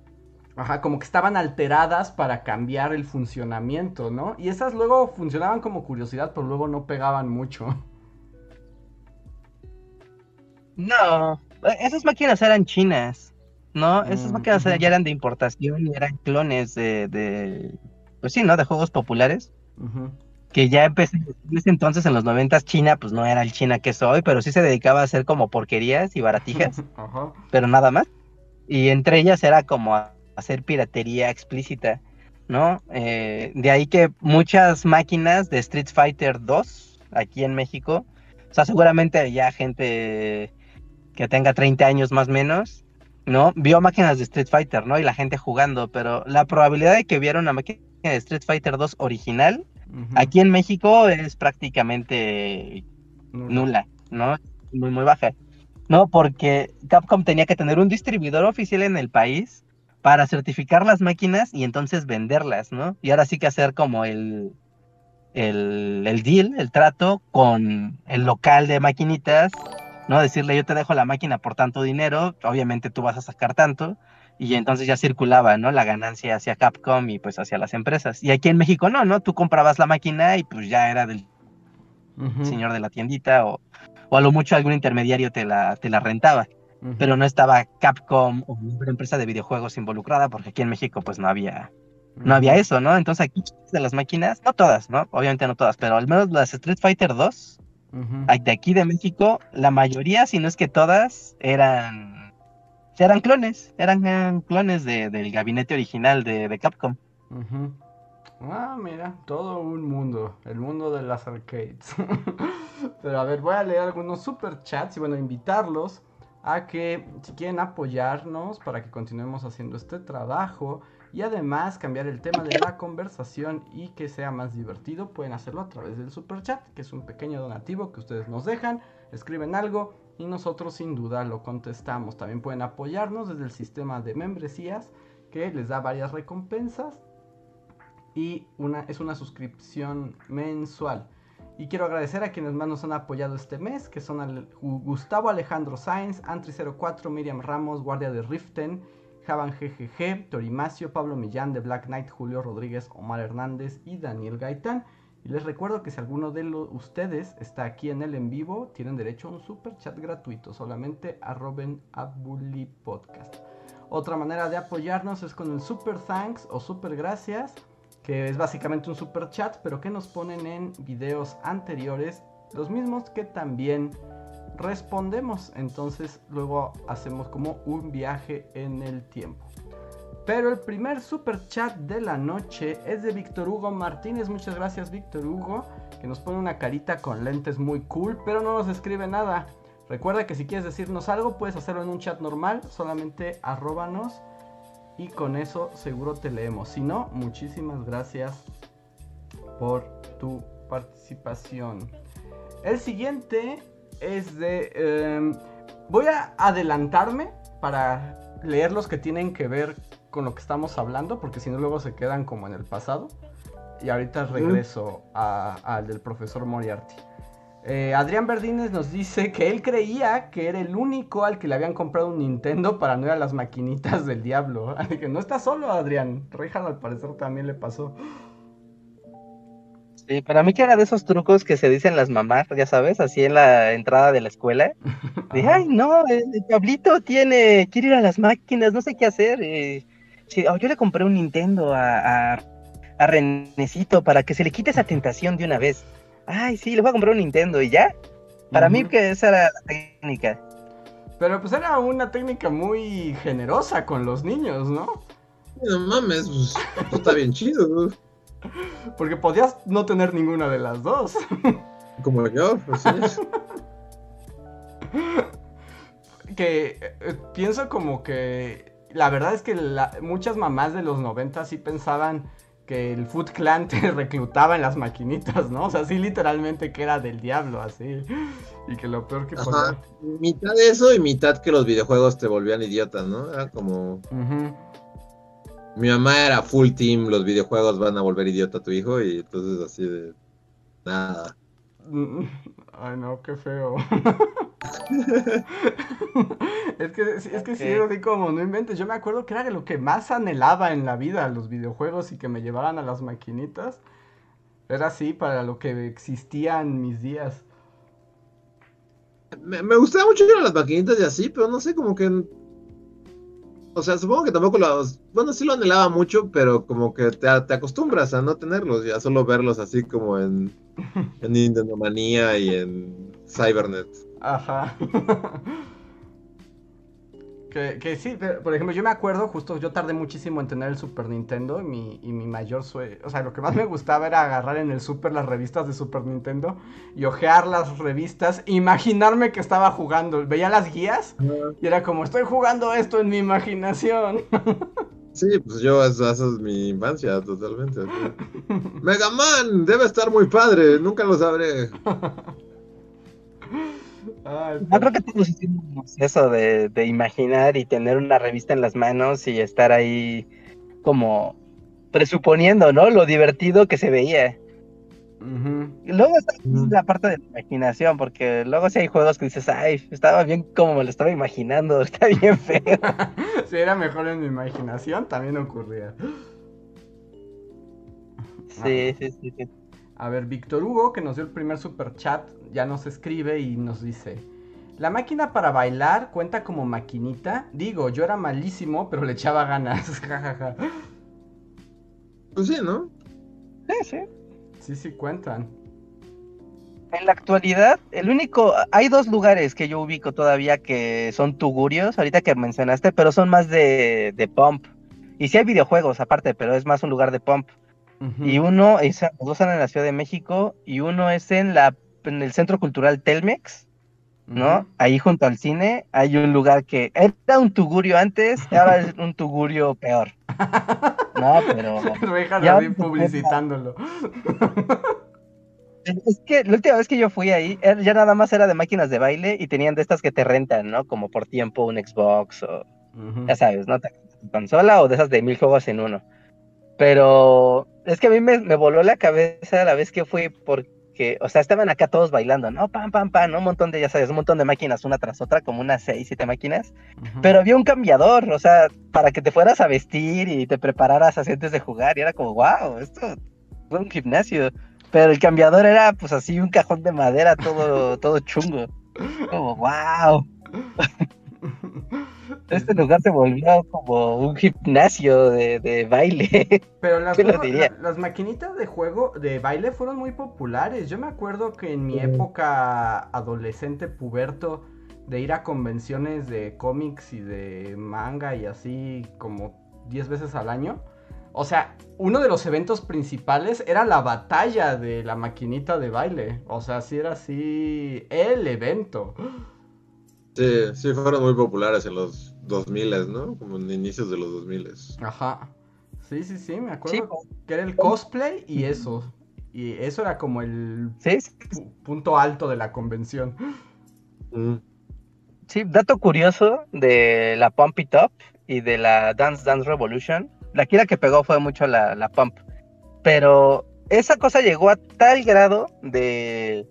Ajá, como que estaban alteradas para cambiar el funcionamiento, ¿no? Y esas luego funcionaban como curiosidad, pero luego no pegaban mucho. No, esas máquinas eran chinas, ¿no? Esas mm, máquinas ya eran de importación y eran clones de, pues sí, ¿no? De juegos populares. Que ya empecé, en ese entonces, en los noventas, China, pues no era el China que soy, pero sí se dedicaba a hacer como porquerías y baratijas, pero nada más. Y entre ellas era como hacer piratería explícita, ¿no? Eh, de ahí que muchas máquinas de Street Fighter 2 aquí en México, o sea, seguramente ya gente que tenga 30 años más o menos, ¿no? Vio máquinas de Street Fighter, ¿no? Y la gente jugando, pero la probabilidad de que viera una máquina de Street Fighter 2 original, aquí en México es prácticamente nula, ¿no? Muy, muy baja. No, porque Capcom tenía que tener un distribuidor oficial en el país para certificar las máquinas y entonces venderlas, ¿no? Y ahora sí que hacer como el, el, deal, el trato con el local de maquinitas, ¿no? Decirle yo te dejo la máquina por tanto dinero, obviamente tú vas a sacar tanto, y entonces ya circulaba, ¿no? La ganancia hacia Capcom y pues hacia las empresas. Y aquí en México no, ¿no? Tú comprabas la máquina y pues ya era del señor de la tiendita o, o, a lo mucho algún intermediario te la, te la rentaba pero no estaba Capcom o una empresa de videojuegos involucrada porque aquí en México pues no había no había eso, ¿no? Entonces aquí de las máquinas, no todas, ¿no? Obviamente no todas, pero al menos las Street Fighter 2, de aquí de México, la mayoría, si no es que todas, eran eran clones, eran, clones de, del gabinete original de, de Capcom. Ah, mira, todo un mundo, el mundo de las arcades. Pero a ver, voy a leer algunos super chats y bueno, invitarlos a que si quieren apoyarnos para que continuemos haciendo este trabajo y además cambiar el tema de la conversación y que sea más divertido, pueden hacerlo a través del super chat, que es un pequeño donativo que ustedes nos dejan, escriben algo y nosotros sin duda lo contestamos. También pueden apoyarnos desde el sistema de membresías que les da varias recompensas y una, es una suscripción mensual. Y quiero agradecer a quienes más nos han apoyado este mes, que son Gustavo Alejandro Sáenz, Antri04, Miriam Ramos, Guardia de Riften, Javan GGG, Torimacio, Pablo Millán de Black Knight, Julio Rodríguez, Omar Hernández y Daniel Gaitán. Y les recuerdo que si alguno de ustedes está aquí en el en vivo, tienen derecho a un super chat gratuito. Solamente arroben a Bully Podcast. Otra manera de apoyarnos es con el super thanks o super gracias, que es básicamente un super chat, pero que nos ponen en videos anteriores, los mismos que también respondemos. Entonces luego hacemos como un viaje en el tiempo. Pero el primer super chat de la noche es de Víctor Hugo Martínez. Muchas gracias, Víctor Hugo, que nos pone una carita con lentes muy cool, pero no nos escribe nada. Recuerda que si quieres decirnos algo, puedes hacerlo en un chat normal, solamente arróbanos y con eso seguro te leemos. Si no, muchísimas gracias por tu participación. El siguiente es de... Em, voy a adelantarme para leer los que tienen que ver con lo que estamos hablando, porque si no luego se quedan como en el pasado. Y ahorita regreso al del profesor Moriarty. Eh, Adrián Verdines nos dice que él creía que era el único al que le habían comprado un Nintendo para no ir a las maquinitas del diablo. Que no está solo, Adrián. Richard al parecer también le pasó. Sí, para mí que era de esos trucos que se dicen las mamás, ya sabes, así en la entrada de la escuela. Dije, ay, no, el, Pablito tiene, quiere ir a las máquinas, no sé qué hacer. Eh, oh, yo le compré un Nintendo a, a, Renecito para que se le quite esa tentación de una vez. Ay, sí, le voy a comprar un Nintendo y ya. Para mí que esa era la técnica. Pero pues era una técnica muy generosa con los niños, ¿no? No mames, pues, pues está bien chido, ¿no? Porque podías no tener ninguna de las dos. Como yo, pues sí. que eh, pienso como que la verdad es que muchas mamás de los 90 sí pensaban que el Foot Clan te reclutaba en las maquinitas, ¿no? O sea, sí literalmente que era del diablo, así. Y que lo peor que Ajá. Mitad de eso y mitad que los videojuegos te volvían idiotas, ¿no? Era como... Mi mamá era full team, los videojuegos van a volver idiota a tu hijo y entonces así de... Nada. Ay, no, qué feo. es que, es que sí, así como no inventes. Yo me acuerdo que era lo que más anhelaba en la vida, los videojuegos y que me llevaban a las maquinitas. Era así para lo que existía en mis días. Me, me gustaba mucho ir a las maquinitas y así, pero no sé, como que o sea, supongo que tampoco los, bueno, sí lo anhelaba mucho, pero como que te, te acostumbras a no tenerlos, ya solo verlos así como en, en Nintendo Manía y en Cybernet. Ajá. Que, que, sí, por ejemplo, yo me acuerdo, justo yo tardé muchísimo en tener el Super Nintendo y mi, y mi mayor sueño, o sea, lo que más me gustaba era agarrar en el Super las revistas de Super Nintendo y ojear las revistas, imaginarme que estaba jugando, veía las guías y era como, estoy jugando esto en mi imaginación. Sí, pues yo, esa, es mi infancia, totalmente. Mega Man, debe estar muy padre, nunca lo sabré. Yo creo que todos hicimos eso de, imaginar y tener una revista en las manos y estar ahí como presuponiendo, ¿no? Lo divertido que se veía. luego está la parte de la imaginación, porque luego si hay juegos que dices, ay, estaba bien como me lo estaba imaginando, está bien feo. si era mejor en mi imaginación, también ocurría. Sí, sí, sí, sí. A ver, Víctor Hugo, que nos dio el primer super chat, ya nos escribe y nos dice: La máquina para bailar cuenta como maquinita. Digo, yo era malísimo, pero le echaba ganas. Pues sí, ¿no? Sí, sí. Sí, sí cuentan. En la actualidad, el único, hay dos lugares que yo ubico todavía que son tugurios, ahorita que mencionaste, pero son más de, de pump. Y sí hay videojuegos aparte, pero es más un lugar de pump. Y uno, es, dos están en la Ciudad de México, y uno es en la en el Centro Cultural Telmex, ¿no? Ahí junto al cine hay un lugar que era un tugurio antes, ahora es un tugurio peor. No, pero. ya publicitándolo. Es que la última vez que yo fui ahí, ya nada más era de máquinas de baile y tenían de estas que te rentan, ¿no? Como por tiempo un Xbox o, ya sabes, ¿no? Consola o de esas de mil juegos en uno. Pero es que a mí me, me voló la cabeza la vez que fui porque o sea, estaban acá todos bailando, ¿no? Pam, pam, pam, ¿no? Un montón de, ya sabes, un montón de máquinas una tras otra, como unas seis, siete máquinas. Pero había un cambiador, o sea, para que te fueras a vestir y te prepararas antes de jugar. Y era como, wow, esto fue un gimnasio. Pero el cambiador era, pues así, un cajón de madera todo, todo chungo. Como, wow. Este lugar se volvió como un gimnasio de, baile. Pero las, las maquinitas de juego de baile fueron muy populares. Yo me acuerdo que en mi época adolescente puberto de ir a convenciones de cómics y de manga y así como 10 veces al año. O sea, uno de los eventos principales era la batalla de la maquinita de baile. O sea, sí era así el evento. Sí, sí fueron muy populares en los 2000, ¿no? Como en inicios de los 2000. Ajá. Sí, sí, sí, me acuerdo que era el cosplay y eso. Y eso era como el punto alto de la convención. Mm. Sí, dato curioso de la Pump It Up y de la Dance Dance Revolution. La que que pegó fue mucho la, la Pump. Pero esa cosa llegó a tal grado de,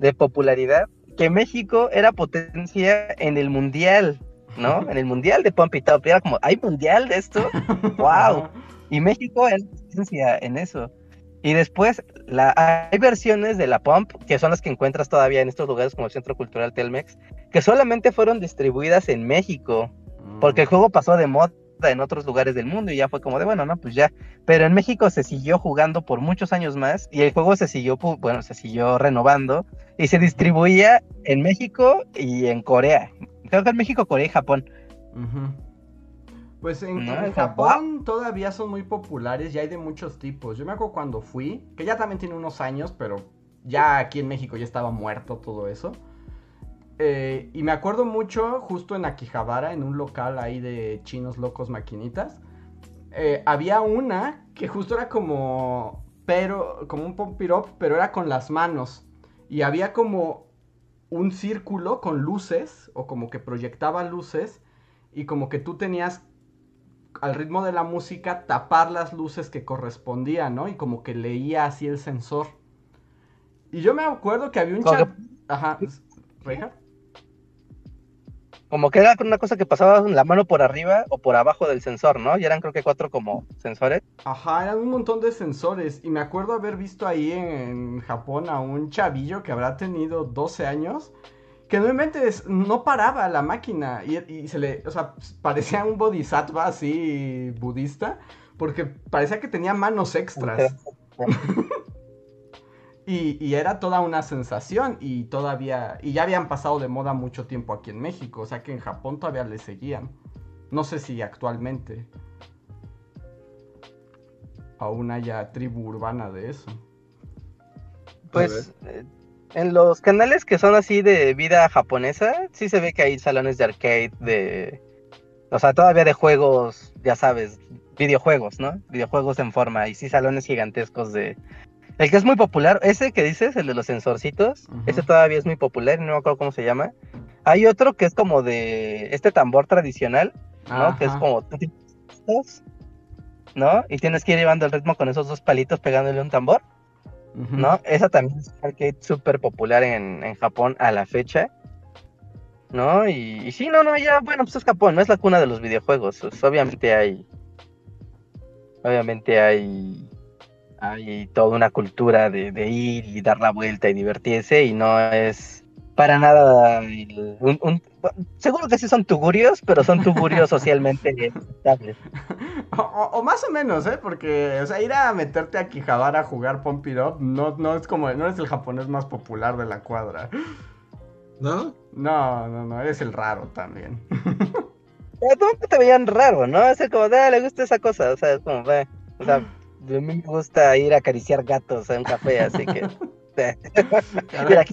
de popularidad que México era potencia en el mundial, ¿no? En el mundial de Pump It Up. Era como, ¿hay mundial de esto? ¡Wow! Y México era potencia en eso. Y después la, hay versiones de la Pump, que son las que encuentras todavía en estos lugares como el Centro Cultural Telmex, que solamente fueron distribuidas en México, porque el mm. juego pasó de moda en otros lugares del mundo y ya fue como de, bueno, no, pues ya. Pero en México se siguió jugando por muchos años más y el juego se siguió, bueno, se siguió renovando y se distribuía en México y en Corea. Creo que en México, Corea y Japón. Pues en, Japón todavía son muy populares y hay de muchos tipos. Yo me acuerdo cuando fui, que ya también tiene unos años, pero ya aquí en México ya estaba muerto todo eso. Eh, y me acuerdo mucho, justo en Akihabara, en un local ahí de chinos locos maquinitas, eh, había una que justo era como, pero, como un pump pero era con las manos. Y había como un círculo con luces, o como que proyectaba luces, y como que tú tenías al ritmo de la música tapar las luces que correspondían, ¿no? Y como que leía así el sensor. Y yo me acuerdo que había un chat... Ajá, ¿Reja? Como que era una cosa que pasaba la mano por arriba o por abajo del sensor, ¿no? Y eran creo que cuatro como sensores. Ajá, eran un montón de sensores. Y me acuerdo haber visto ahí en, Japón a un chavillo que habrá tenido 12 años. Que nuevamente no paraba la máquina. Y, y, se le. O sea, parecía un bodhisattva así budista. Porque parecía que tenía manos extras. Y, era toda una sensación y todavía, y ya habían pasado de moda mucho tiempo aquí en México, o sea que en Japón todavía le seguían. No sé si actualmente aún haya tribu urbana de eso. Pues eh, en los canales que son así de vida japonesa, sí se ve que hay salones de arcade, de... O sea, todavía de juegos, ya sabes, videojuegos, ¿no? Videojuegos en forma, y sí salones gigantescos de el que es muy popular, ese que dices, el de los sensorcitos, ese todavía es muy popular, no me acuerdo cómo se llama. Hay otro que es como de este tambor tradicional, ¿no? Que es como ¿no? Y tienes que ir llevando el ritmo con esos dos palitos pegándole un tambor, ¿no? Esa también es un arcade súper popular en, Japón a la fecha, ¿no? Y, y, sí, no, no, ya, bueno, pues es Japón, no es la cuna de los videojuegos, pues, obviamente hay, obviamente hay hay toda una cultura de, ir y dar la vuelta y divertirse y no es para nada seguro que sí son tugurios, pero son tugurios socialmente aceptables. O, más o menos, ¿eh? Porque, o sea, ir a meterte a Kijabara a jugar Pump It Up no, no es como, no eres el japonés más popular de la cuadra. ¿No? No, no, no, eres el raro también. Pero te veían raro, ¿no? Es como, ah, le gusta esa cosa, o sea, es como, ve, o sea, a mí me gusta ir a acariciar gatos en un café, así que... Mira,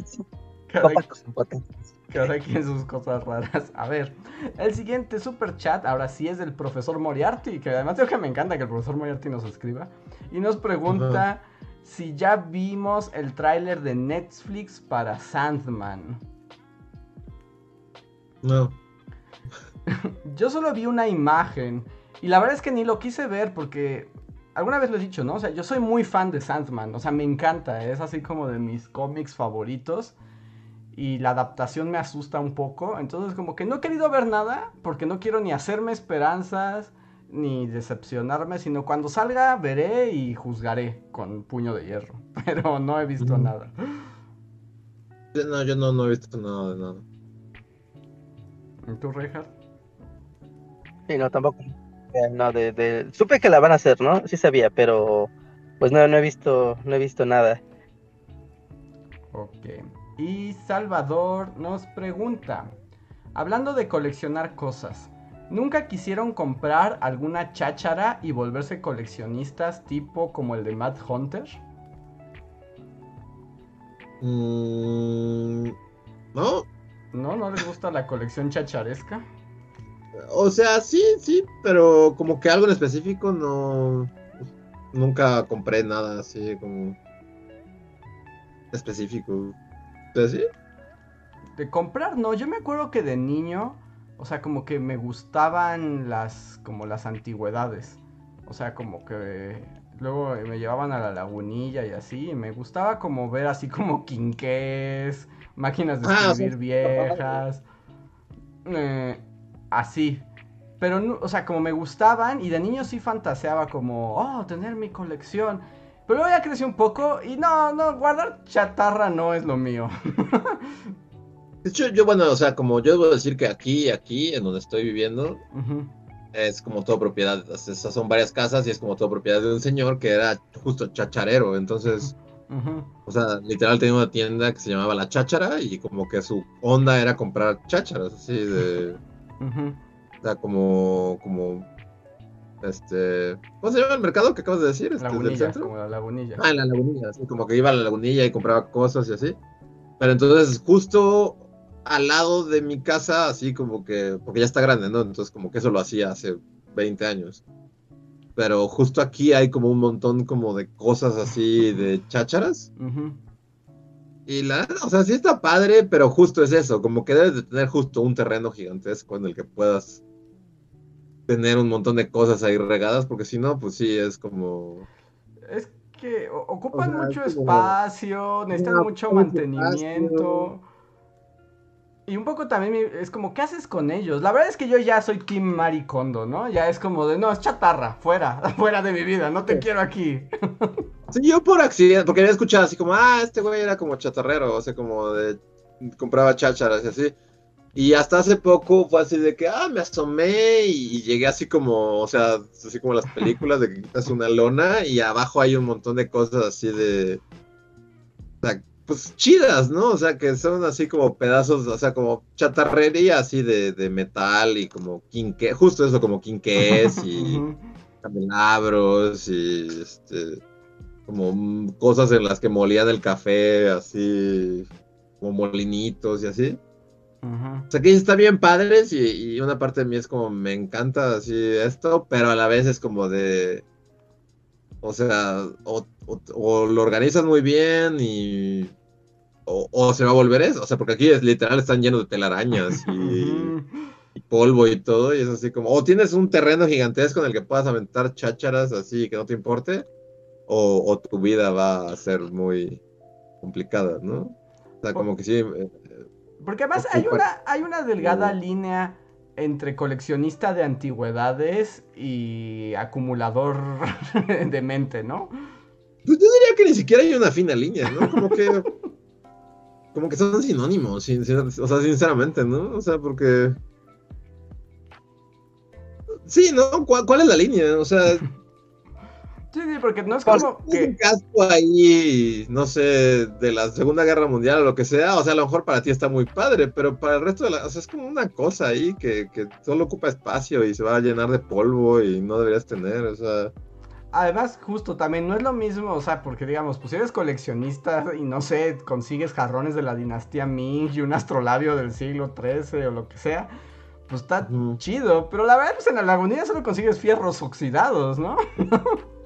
cada quien sus cosas raras. A ver, el siguiente super chat ahora sí es del profesor Moriarty, que además creo que me encanta que el profesor Moriarty nos escriba. Y nos pregunta si ya vimos el tráiler de Netflix para Sandman. No. Yo solo vi una imagen y la verdad es que ni lo quise ver porque alguna vez lo he dicho, ¿no? O sea, yo soy muy fan de Sandman, o sea, me encanta, es así como de mis cómics favoritos y la adaptación me asusta un poco. Entonces como que no he querido ver nada porque no quiero ni hacerme esperanzas ni decepcionarme, sino cuando salga veré y juzgaré con puño de hierro. Pero no he visto nada. No, yo no, no he visto nada de nada. ¿Y tú, Reinhardt? Sí, no, tampoco. Eh, no, de, de, Supe que la van a hacer, ¿no? Sí sabía, pero pues no, no he visto, no he visto nada. Ok. Y Salvador nos pregunta, hablando de coleccionar cosas, ¿nunca quisieron comprar alguna cháchara y volverse coleccionistas tipo como el de Matt Hunter? Mm, no. ¿No? ¿No les gusta la colección chacharesca? O sea, sí, sí, pero como que algo en específico no... Nunca compré nada así como específico. De comprar, no. Yo me acuerdo que de niño, o sea, como que me gustaban las, como las antigüedades. O sea, como que luego me llevaban a la lagunilla y así. Y me gustaba como ver así como quinqués, máquinas de ah, escribir viejas. Eh, así. Pero, o sea, como me gustaban y de niño sí fantaseaba como, oh, tener mi colección. Pero ya crecí un poco y no, no, guardar chatarra no es lo mío. De hecho, yo, bueno, o sea, como yo debo decir que aquí, aquí, en donde estoy viviendo, es como todo propiedad. Esas son varias casas y es como todo propiedad de un señor que era justo chacharero. Entonces, o sea, literal tenía una tienda que se llamaba La Cháchara y como que su onda era comprar chácharas, así de. O sea, como, como este, ¿cómo se llama el mercado que acabas de decir? Este, lagunilla, como la lagunilla. Ah, en la lagunilla, así como que iba a la lagunilla y compraba cosas y así. Pero entonces, justo al lado de mi casa, así como que, porque ya está grande, ¿no? Entonces, como que eso lo hacía hace 20 años. Pero justo aquí hay como un montón como de cosas así de chácharas. Y la, o sea, sí está padre, pero justo es eso, como que debes de tener justo un terreno gigantesco en el que puedas tener un montón de cosas ahí regadas, porque si no, pues sí, es como... Es que ocupan mucho espacio, necesitan mucho mantenimiento. Y un poco también es como, ¿qué haces con ellos? La verdad es que yo ya soy Team Maricondo, ¿no? Ya es como de, no, es chatarra, fuera, fuera de mi vida, no te quiero aquí. Sí, yo por accidente, porque había escuchado así como, ah, este güey era como chatarrero, o sea, como de, compraba chácharas y así. Y hasta hace poco fue así de que, ah, me asomé y, llegué así como, o sea, así como las películas de que quitas una lona y abajo hay un montón de cosas así de, o sea, pues chidas, ¿no? O sea, que son así como pedazos, o sea, como chatarrería así de, de metal y como quinque, justo eso, como quinqués y candelabros y este, como cosas en las que molían el café, así, como molinitos y así. O sea que está bien padres y, una parte de mí es como me encanta así esto, pero a la vez es como de, o sea, o, lo organizan muy bien y o, se va a volver eso, o sea, porque aquí es literal están llenos de telarañas y, polvo y todo y es así como, o tienes un terreno gigantesco en el que puedas aventar chácharas así que no te importe, o, tu vida va a ser muy complicada, ¿no? O sea, como que sí. Eh, porque además hay una, hay una delgada línea entre coleccionista de antigüedades y acumulador de mente, ¿no? Pues yo diría que ni siquiera hay una fina línea, ¿no? Como que. como que son sinónimos, o sea, sinceramente, ¿no? O sea, porque... Sí, ¿no? ¿Cuál, es la línea? O sea... Sí, sí, porque no es como que... un casco ahí, no sé, de la Segunda Guerra Mundial o lo que sea, o sea, a lo mejor para ti está muy padre, pero para el resto de la... O sea, es como una cosa ahí que, que solo ocupa espacio y se va a llenar de polvo y no deberías tener, o sea... Además, justo también no es lo mismo, o sea, porque digamos, pues si eres coleccionista y no sé, consigues jarrones de la dinastía Ming y un astrolabio del siglo XIII o lo que sea, pues está chido. Pero la verdad, pues en la lagunilla solo consigues fierros oxidados, ¿no?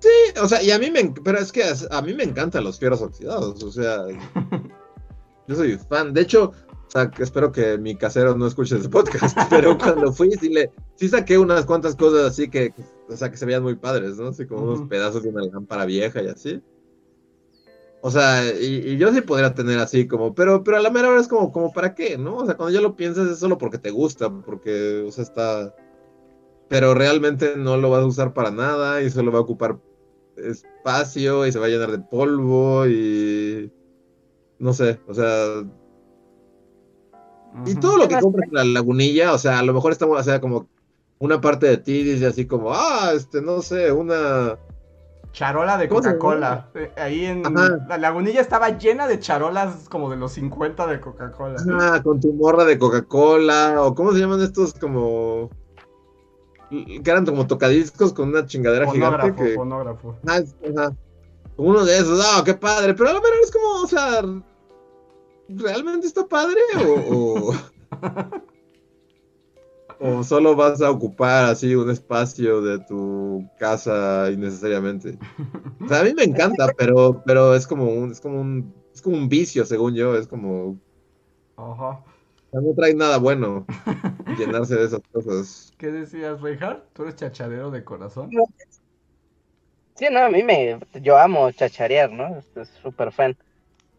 sí, o sea, y a mí me. Pero es que a, mí me encantan los fierros oxidados, o sea. yo soy fan. De hecho, o sea, espero que mi casero no escuche ese podcast, pero cuando fui sí, le, sí saqué unas cuantas cosas así que, o sea, que se veían muy padres, ¿no? Así como unos pedazos de una lámpara vieja y así. O sea, y, yo sí podría tener así como, pero, pero a la mera hora es como, como, ¿para qué? ¿No? O sea, cuando ya lo piensas es solo porque te gusta, porque, o sea, está... Pero realmente no lo vas a usar para nada y solo va a ocupar espacio y se va a llenar de polvo y... No sé, o sea, y todo lo que compras en la lagunilla, o sea, a lo mejor estamos, o sea, como una parte de ti dice así como, ah, este, no sé, una... Charola de Coca-Cola. Eh, ahí en la lagunilla estaba llena de charolas como de los 50 de Coca-Cola. Ah, con tu morra de Coca-Cola, o cómo se llaman estos como... Que eran como tocadiscos con una chingadera gigante. Que... Fonógrafo. Ah. Uno de esos, ah, qué padre. Pero a lo mejor es como, o sea, ¿realmente está padre? O, o, solo vas a ocupar así un espacio de tu casa innecesariamente. O sea, a mí me encanta, pero, pero es como un, es como un, es como un vicio, según yo, es como. Ajá. No trae nada bueno llenarse de esas cosas. ¿Qué decías, Reinhardt? ¿Tú eres chacharero de corazón? Sí, no, a mí me, yo amo chacharear, ¿no? Es súper fan.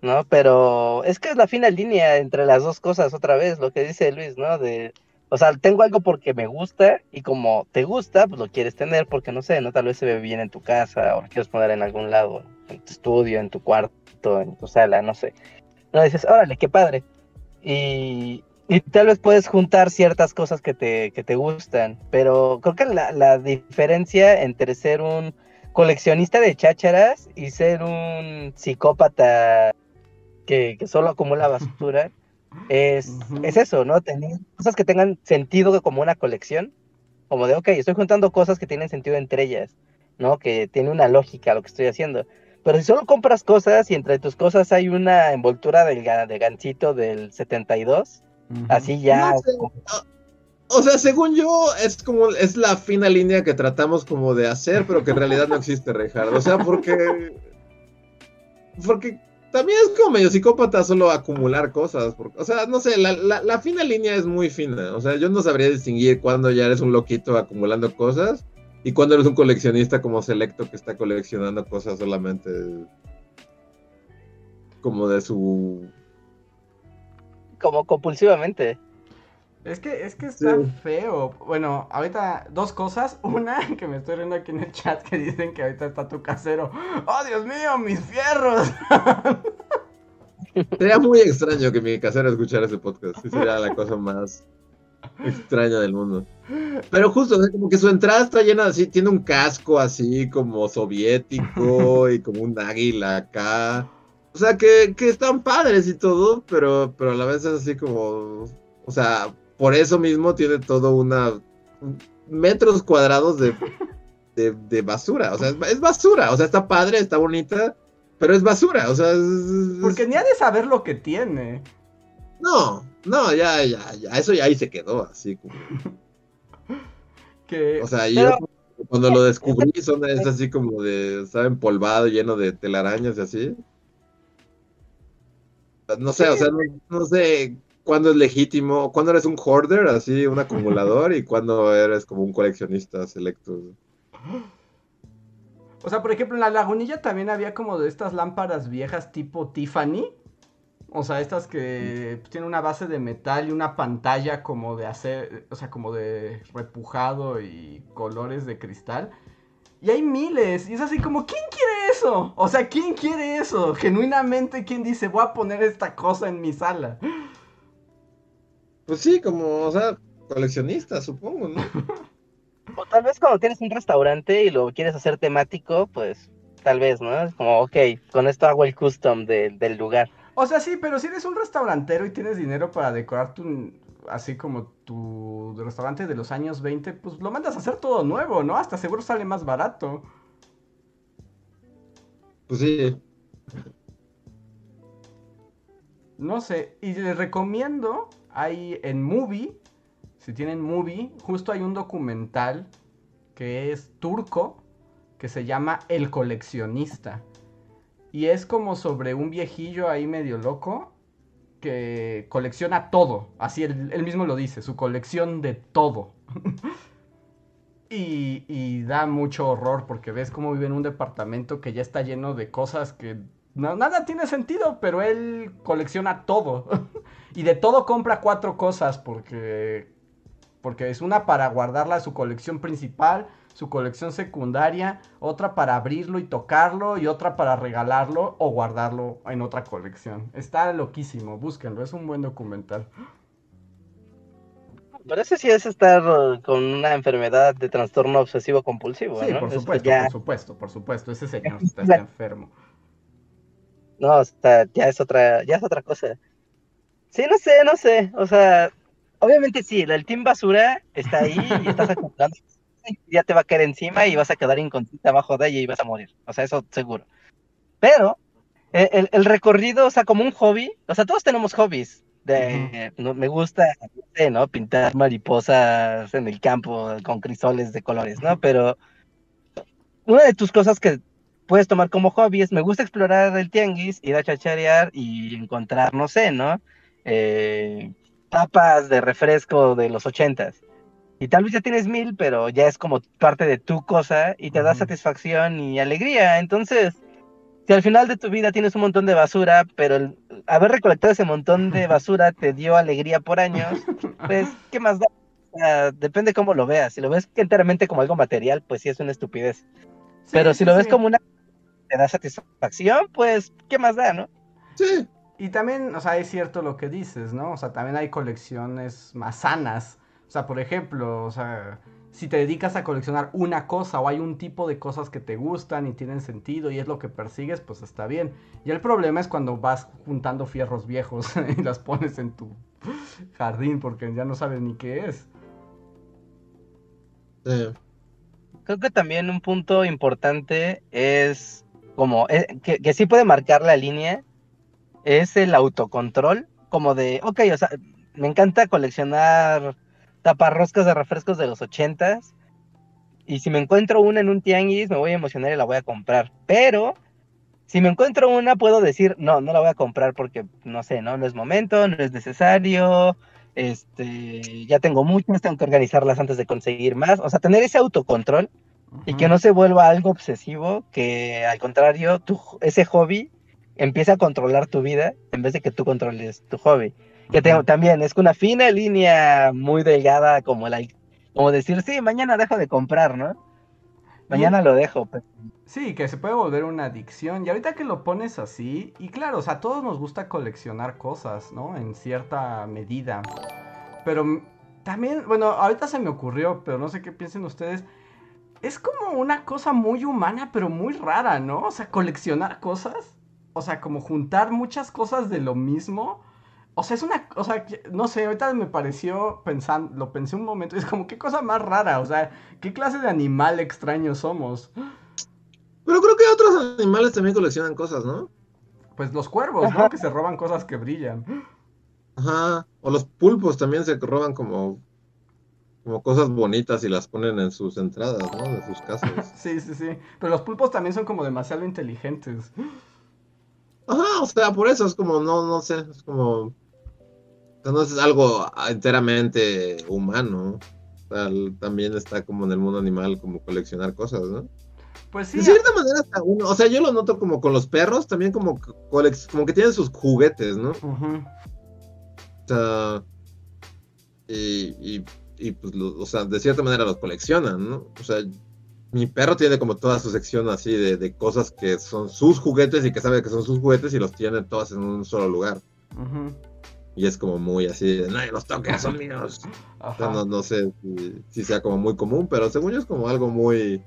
¿no? Pero es que es la fina línea entre las dos cosas, otra vez, lo que dice Luis, ¿no? De, o sea, tengo algo porque me gusta y como te gusta, pues lo quieres tener porque, no sé, ¿no? Tal vez se ve bien en tu casa o lo quieres poner en algún lado, en tu estudio, en tu cuarto, en tu sala, no sé. No dices, órale, qué padre. Y, y tal vez puedes juntar ciertas cosas que te, que te gustan, pero creo que la, la diferencia entre ser un coleccionista de chácharas y ser un psicópata que, solo acumula basura, es, es eso, ¿no? Tener cosas que tengan sentido como una colección, como de, ok, estoy juntando cosas que tienen sentido entre ellas, ¿no? Que tiene una lógica lo que estoy haciendo. Pero si solo compras cosas y entre tus cosas hay una envoltura del, de gancito del 72, así ya... o sea, según yo, es como, es la fina línea que tratamos como de hacer, pero que en realidad no existe, Ricardo. O sea, porque... Porque también es como medio psicópata solo acumular cosas. o sea, no sé, la, la, fina línea es muy fina. O sea, yo no sabría distinguir cuando ya eres un loquito acumulando cosas y cuando eres un coleccionista como selecto que está coleccionando cosas solamente como de su... Como compulsivamente. Es que, es que está feo. Bueno, ahorita dos cosas. Una, que me estoy riendo aquí en el chat que dicen que ahorita está tu casero. ¡Oh, Dios mío, mis fierros! Sería muy extraño que mi casero escuchara ese podcast. Sí, sería la cosa más extraña del mundo. Pero justo, como que su entrada está llena así, tiene un casco así como soviético y como un águila acá. O sea, que, que están padres y todo, pero, pero a la vez es así como, o sea, por eso mismo tiene todo una metros cuadrados de, de, basura. O sea, es, basura. O sea, está padre, está bonita, pero es basura. O sea, porque ni ha de saber lo que tiene. No, no, ya, ya, ya. Eso ya ahí se quedó, así como. que... O sea, yo cuando lo descubrí son, es así como de, estaba empolvado, lleno de telarañas y así. No sé, o sea, no sé cuándo es legítimo, cuándo eres un hoarder, así, un acumulador, y cuándo eres como un coleccionista selecto. O sea, por ejemplo, en la lagunilla también había como de estas lámparas viejas tipo Tiffany. O sea, estas que tienen una base de metal y una pantalla como de hacer, o sea, como de repujado y colores de cristal. Y hay miles. Y es así como, ¿quién quiere eso? O sea, ¿quién quiere eso? Genuinamente, ¿quién dice, voy a poner esta cosa en mi sala? Pues sí, como, o sea, coleccionista, supongo, ¿no? O tal vez cuando tienes un restaurante y lo quieres hacer temático, pues tal vez, ¿no? Es como, ok, con esto hago el custom del lugar. O sea, sí, pero si eres un restaurantero y tienes dinero para decorar tu, así como tu restaurante de los años 20, pues lo mandas a hacer todo nuevo, ¿no? Hasta seguro sale más barato. Pues sí. No sé, y les recomiendo, hay en Movie, si tienen Movie, justo hay un documental que es turco, que se llama El coleccionista. Y es como sobre un viejillo ahí medio loco que colecciona todo. Así él, mismo lo dice, su colección de todo. y, da mucho horror porque ves cómo vive en un departamento que ya está lleno de cosas que nada tiene sentido, pero él colecciona todo. y de todo compra cuatro cosas porque, porque es una para guardarla su colección principal, su colección secundaria, otra para abrirlo y tocarlo y otra para regalarlo o guardarlo en otra colección. Está loquísimo, búsquenlo, es un buen documental. Parece si es estar uh, con una enfermedad de trastorno obsesivo compulsivo. Sí, por supuesto, por supuesto, por supuesto. Ese señor está, enfermo. No, ya es otra, ya es otra cosa. Sí, no sé, no sé. O sea, obviamente sí, el team basura está ahí y estás acumulando ya te va a caer encima y vas a quedar inconsciente abajo de ella y vas a morir. O sea, eso seguro. Pero eh, el, recorrido, o sea, como un hobby, o sea, todos tenemos hobbies. De, me gusta, ¿no? Pintar mariposas en el campo con crisoles de colores, ¿no? Pero una de tus cosas que puedes tomar como hobby es, me gusta explorar el tianguis, ir a chacharear y encontrar, no sé, ¿no? Eh, tapas de refresco de los ochentas. Y tal vez ya tienes mil, pero ya es como parte de tu cosa y te da satisfacción y alegría. Entonces, si al final de tu vida tienes un montón de basura, pero el haber recolectado ese montón de basura te dio alegría por años, pues, ¿qué más da? depende cómo lo veas. Si lo ves enteramente como algo material, pues sí es una estupidez. pero si lo ves como una te da satisfacción, pues, ¿qué más da, no? Sí. Y también, o sea, es cierto lo que dices, ¿no? O sea, también hay colecciones más sanas o sea, por ejemplo, o sea, si te dedicas a coleccionar una cosa o hay un tipo de cosas que te gustan y tienen sentido y es lo que persigues, pues está bien. Y el problema es cuando vas juntando fierros viejos y las pones en tu jardín porque ya no sabes ni qué es. Creo que también un punto importante es como eh, que, que sí puede marcar la línea es el autocontrol, como de, ok, o sea, me encanta coleccionar taparroscas de refrescos de los ochentas. Y si me encuentro una en un tianguis, me voy a emocionar y la voy a comprar. Pero si me encuentro una, puedo decir, no, no la voy a comprar porque, no sé, no, no es momento, no es necesario. Este, ya tengo muchas, tengo que organizarlas antes de conseguir más. O sea, tener ese autocontrol y que no se vuelva algo obsesivo, que al contrario, tu, ese hobby empiece a controlar tu vida en vez de que tú controles tu hobby. Que también es una fina línea muy delgada, como, la, como decir, sí, mañana dejo de comprar, ¿no? Mañana lo dejo. Sí, que se puede volver una adicción. Y ahorita que lo pones así, y claro, o sea, a todos nos gusta coleccionar cosas, ¿no? En cierta medida. Pero también, bueno, ahorita se me ocurrió, pero no sé qué piensen ustedes. Es como una cosa muy humana, pero muy rara, ¿no? O sea, coleccionar cosas. O sea, como juntar muchas cosas de lo mismo o sea, es una. O sea, no sé, ahorita me pareció pensando. Lo pensé un momento. Es como, qué cosa más rara. O sea, ¿qué clase de animal extraño somos? Pero creo que otros animales también coleccionan cosas, ¿no? Pues los cuervos, ¿no? Que se roban cosas que brillan. Ajá. O los pulpos también se roban como. Como cosas bonitas y las ponen en sus entradas, ¿no? De sus casas. sí, sí, sí. Pero los pulpos también son como demasiado inteligentes. Ajá, o sea, por eso es como, no, no sé, es como no es algo enteramente humano. también está como en el mundo animal, como coleccionar cosas, ¿no? Pues sí. De cierta manera, uno, o sea, yo lo noto como con los perros, también como, como que tienen sus juguetes, ¿no? O sea, y, y, pues, o sea, de cierta manera los coleccionan, ¿no? O sea, mi perro tiene como toda su sección así de, cosas que son sus juguetes y que sabe que son sus juguetes y los tiene todas en un solo lugar. Y es como muy así de, no, los toques, son míos. no, sé si, sea como muy común, pero según yo es como algo muy...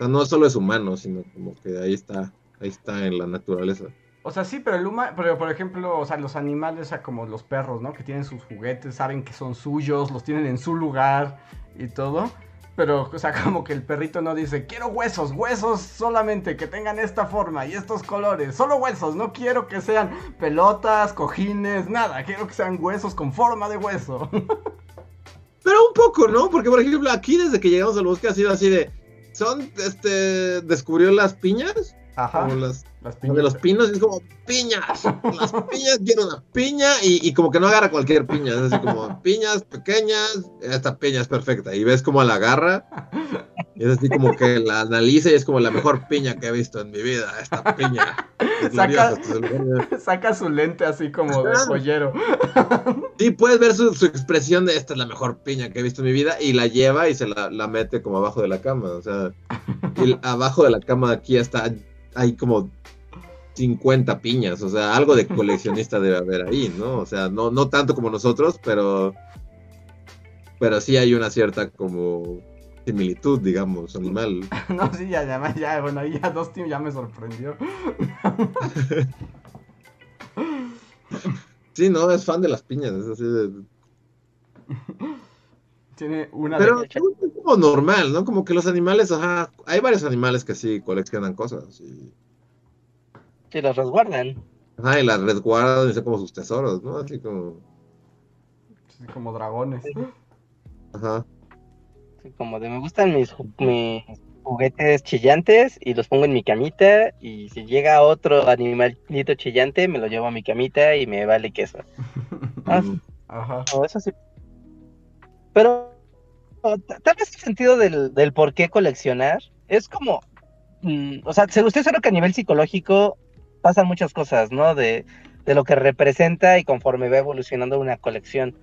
no solo es humano, sino como que ahí está, ahí está en la naturaleza. O sea, sí, pero el humano, pero por ejemplo, o sea, los animales, o sea, como los perros, ¿no? Que tienen sus juguetes, saben que son suyos, los tienen en su lugar y todo. Pero, o sea, como que el perrito no dice, quiero huesos, huesos solamente que tengan esta forma y estos colores, solo huesos, no quiero que sean pelotas, cojines, nada, quiero que sean huesos con forma de hueso. Pero un poco, ¿no? Porque, por ejemplo, aquí desde que llegamos al bosque ha sido así de, son, este, descubrió las piñas Ajá. las, de los pinos, es como piñas. Las piñas, quiero una piña y, como que no agarra cualquier piña. Es así como piñas pequeñas, esta piña es perfecta. Y ves como la agarra. Y es así como que la analiza y es como la mejor piña que he visto en mi vida. Esta piña. Saca, su lente así como de joyero. Sí, puedes ver su, expresión de esta es la mejor piña que he visto en mi vida. Y la lleva y se la, la mete como abajo de la cama. O sea, y abajo de la cama aquí está hay como 50 piñas, o sea, algo de coleccionista debe haber ahí, ¿no? O sea, no, no tanto como nosotros, pero, pero sí hay una cierta como similitud, digamos, animal. no, sí, ya, ya, ya, bueno, ahí ya dos tíos ya me sorprendió. sí, no, es fan de las piñas, es así de... Tiene una Pero es como normal, ¿no? Como que los animales, ajá, hay varios animales que sí coleccionan cosas. Y... Sí, las resguardan. Ajá, y las resguardan y son como sus tesoros, ¿no? Así como... Sí, como dragones. Ajá. Sí, como de me gustan mis, juguetes chillantes y los pongo en mi camita y si llega otro animalito chillante me lo llevo a mi camita y me vale queso. Ah, Ajá. eso sí pero tal vez el sentido del, del por qué coleccionar es como, mm, o sea, usted sabe que a nivel psicológico pasan muchas cosas, ¿no? De, de lo que representa y conforme va evolucionando una colección.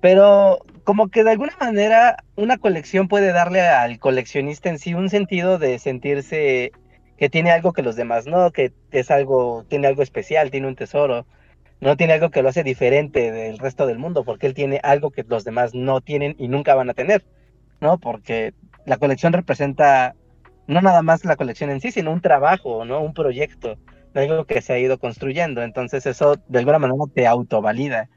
Pero como que de alguna manera una colección puede darle al coleccionista en sí un sentido de sentirse que tiene algo que los demás no, que es algo, tiene algo especial, tiene un tesoro no tiene algo que lo hace diferente del resto del mundo, porque él tiene algo que los demás no tienen y nunca van a tener, ¿no? Porque la colección representa no nada más la colección en sí, sino un trabajo, ¿no? Un proyecto, algo que se ha ido construyendo. Entonces eso de alguna manera te autovalida.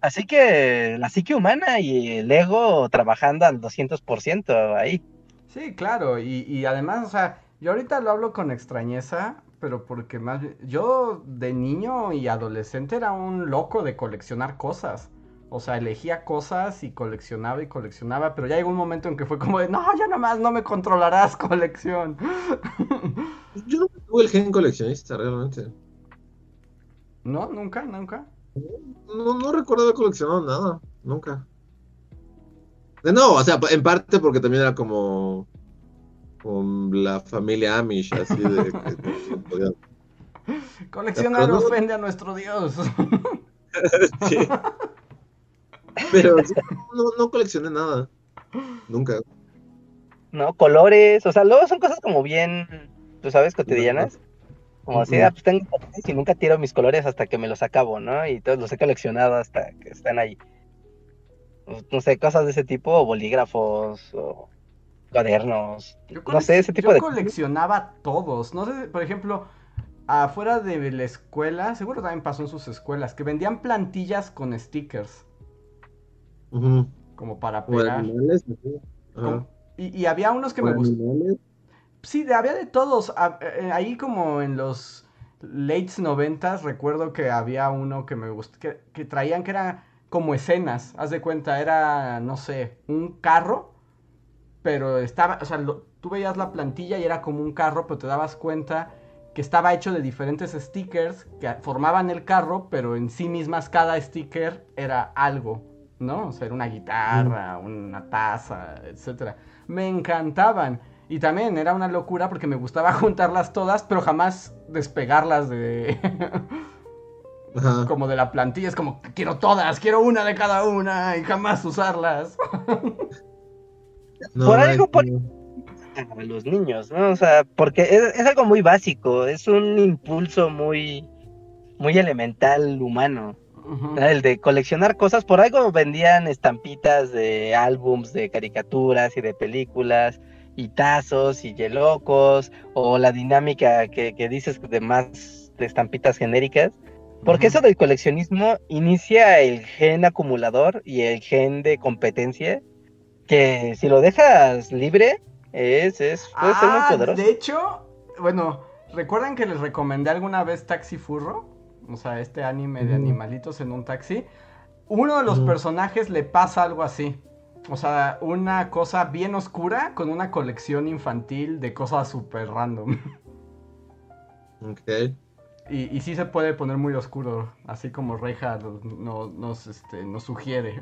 Así que la psique humana y el ego trabajando al 200% ahí. Sí, claro, y, y además, o sea, yo ahorita lo hablo con extrañeza, pero porque más yo de niño y adolescente era un loco de coleccionar cosas. O sea, elegía cosas y coleccionaba y coleccionaba, pero ya llegó un momento en que fue como de, no, ya nomás no me controlarás colección. Yo no tuve el gen coleccionista realmente. No, nunca, nunca. No, no recuerdo haber coleccionado nada, nunca. No, o sea, en parte porque también era como con la familia Amish, así de... Coleccionar ofende a nuestro Dios. sí. Pero no, no coleccioné nada. Nunca. No, colores, o sea, luego son cosas como bien, tú sabes, cotidianas. Como así, ah, pues tengo colores y nunca tiro mis colores hasta que me los acabo, ¿no? Y todos los he coleccionado hasta que están ahí. No sé, cosas de ese tipo, o bolígrafos, o cuadernos, no sé, ese tipo yo de... coleccionaba todos, no sé, por ejemplo, afuera de la escuela, seguro también pasó en sus escuelas, que vendían plantillas con stickers. Como para pegar. y, había unos que me gustaban. Sí, había de todos. Eh, ahí como en los late noventas recuerdo que había uno que me gustó, que, que traían que era como escenas, haz de cuenta, era, no sé, un carro pero estaba, o sea, tú veías la plantilla y era como un carro, pero te dabas cuenta que estaba hecho de diferentes stickers que formaban el carro, pero en sí mismas cada sticker era algo, ¿no? O sea, era una guitarra, una taza, etc. Me encantaban. Y también era una locura porque me gustaba juntarlas todas, pero jamás despegarlas de... como de la plantilla. Es como, quiero todas, quiero una de cada una y jamás usarlas. por algo, por, a los niños, ¿no? O sea, porque es, algo muy básico, es un impulso muy, muy elemental humano. El de coleccionar cosas, por algo vendían estampitas de álbums, de caricaturas y de películas, y tazos y yelocos, o la dinámica que, que dices de más de estampitas genéricas. Porque eso del coleccionismo inicia el gen acumulador y el gen de competencia, que si lo dejas libre, es, es puede ser muy ah, poderoso. De hecho, bueno, ¿recuerdan que les recomendé alguna vez Taxi Furro? O sea, este anime de animalitos en un taxi. Uno de los personajes le pasa algo así. O sea, una cosa bien oscura con una colección infantil de cosas súper random. Ok. Y, sí se puede poner muy oscuro, así como Reija nos, este, nos sugiere.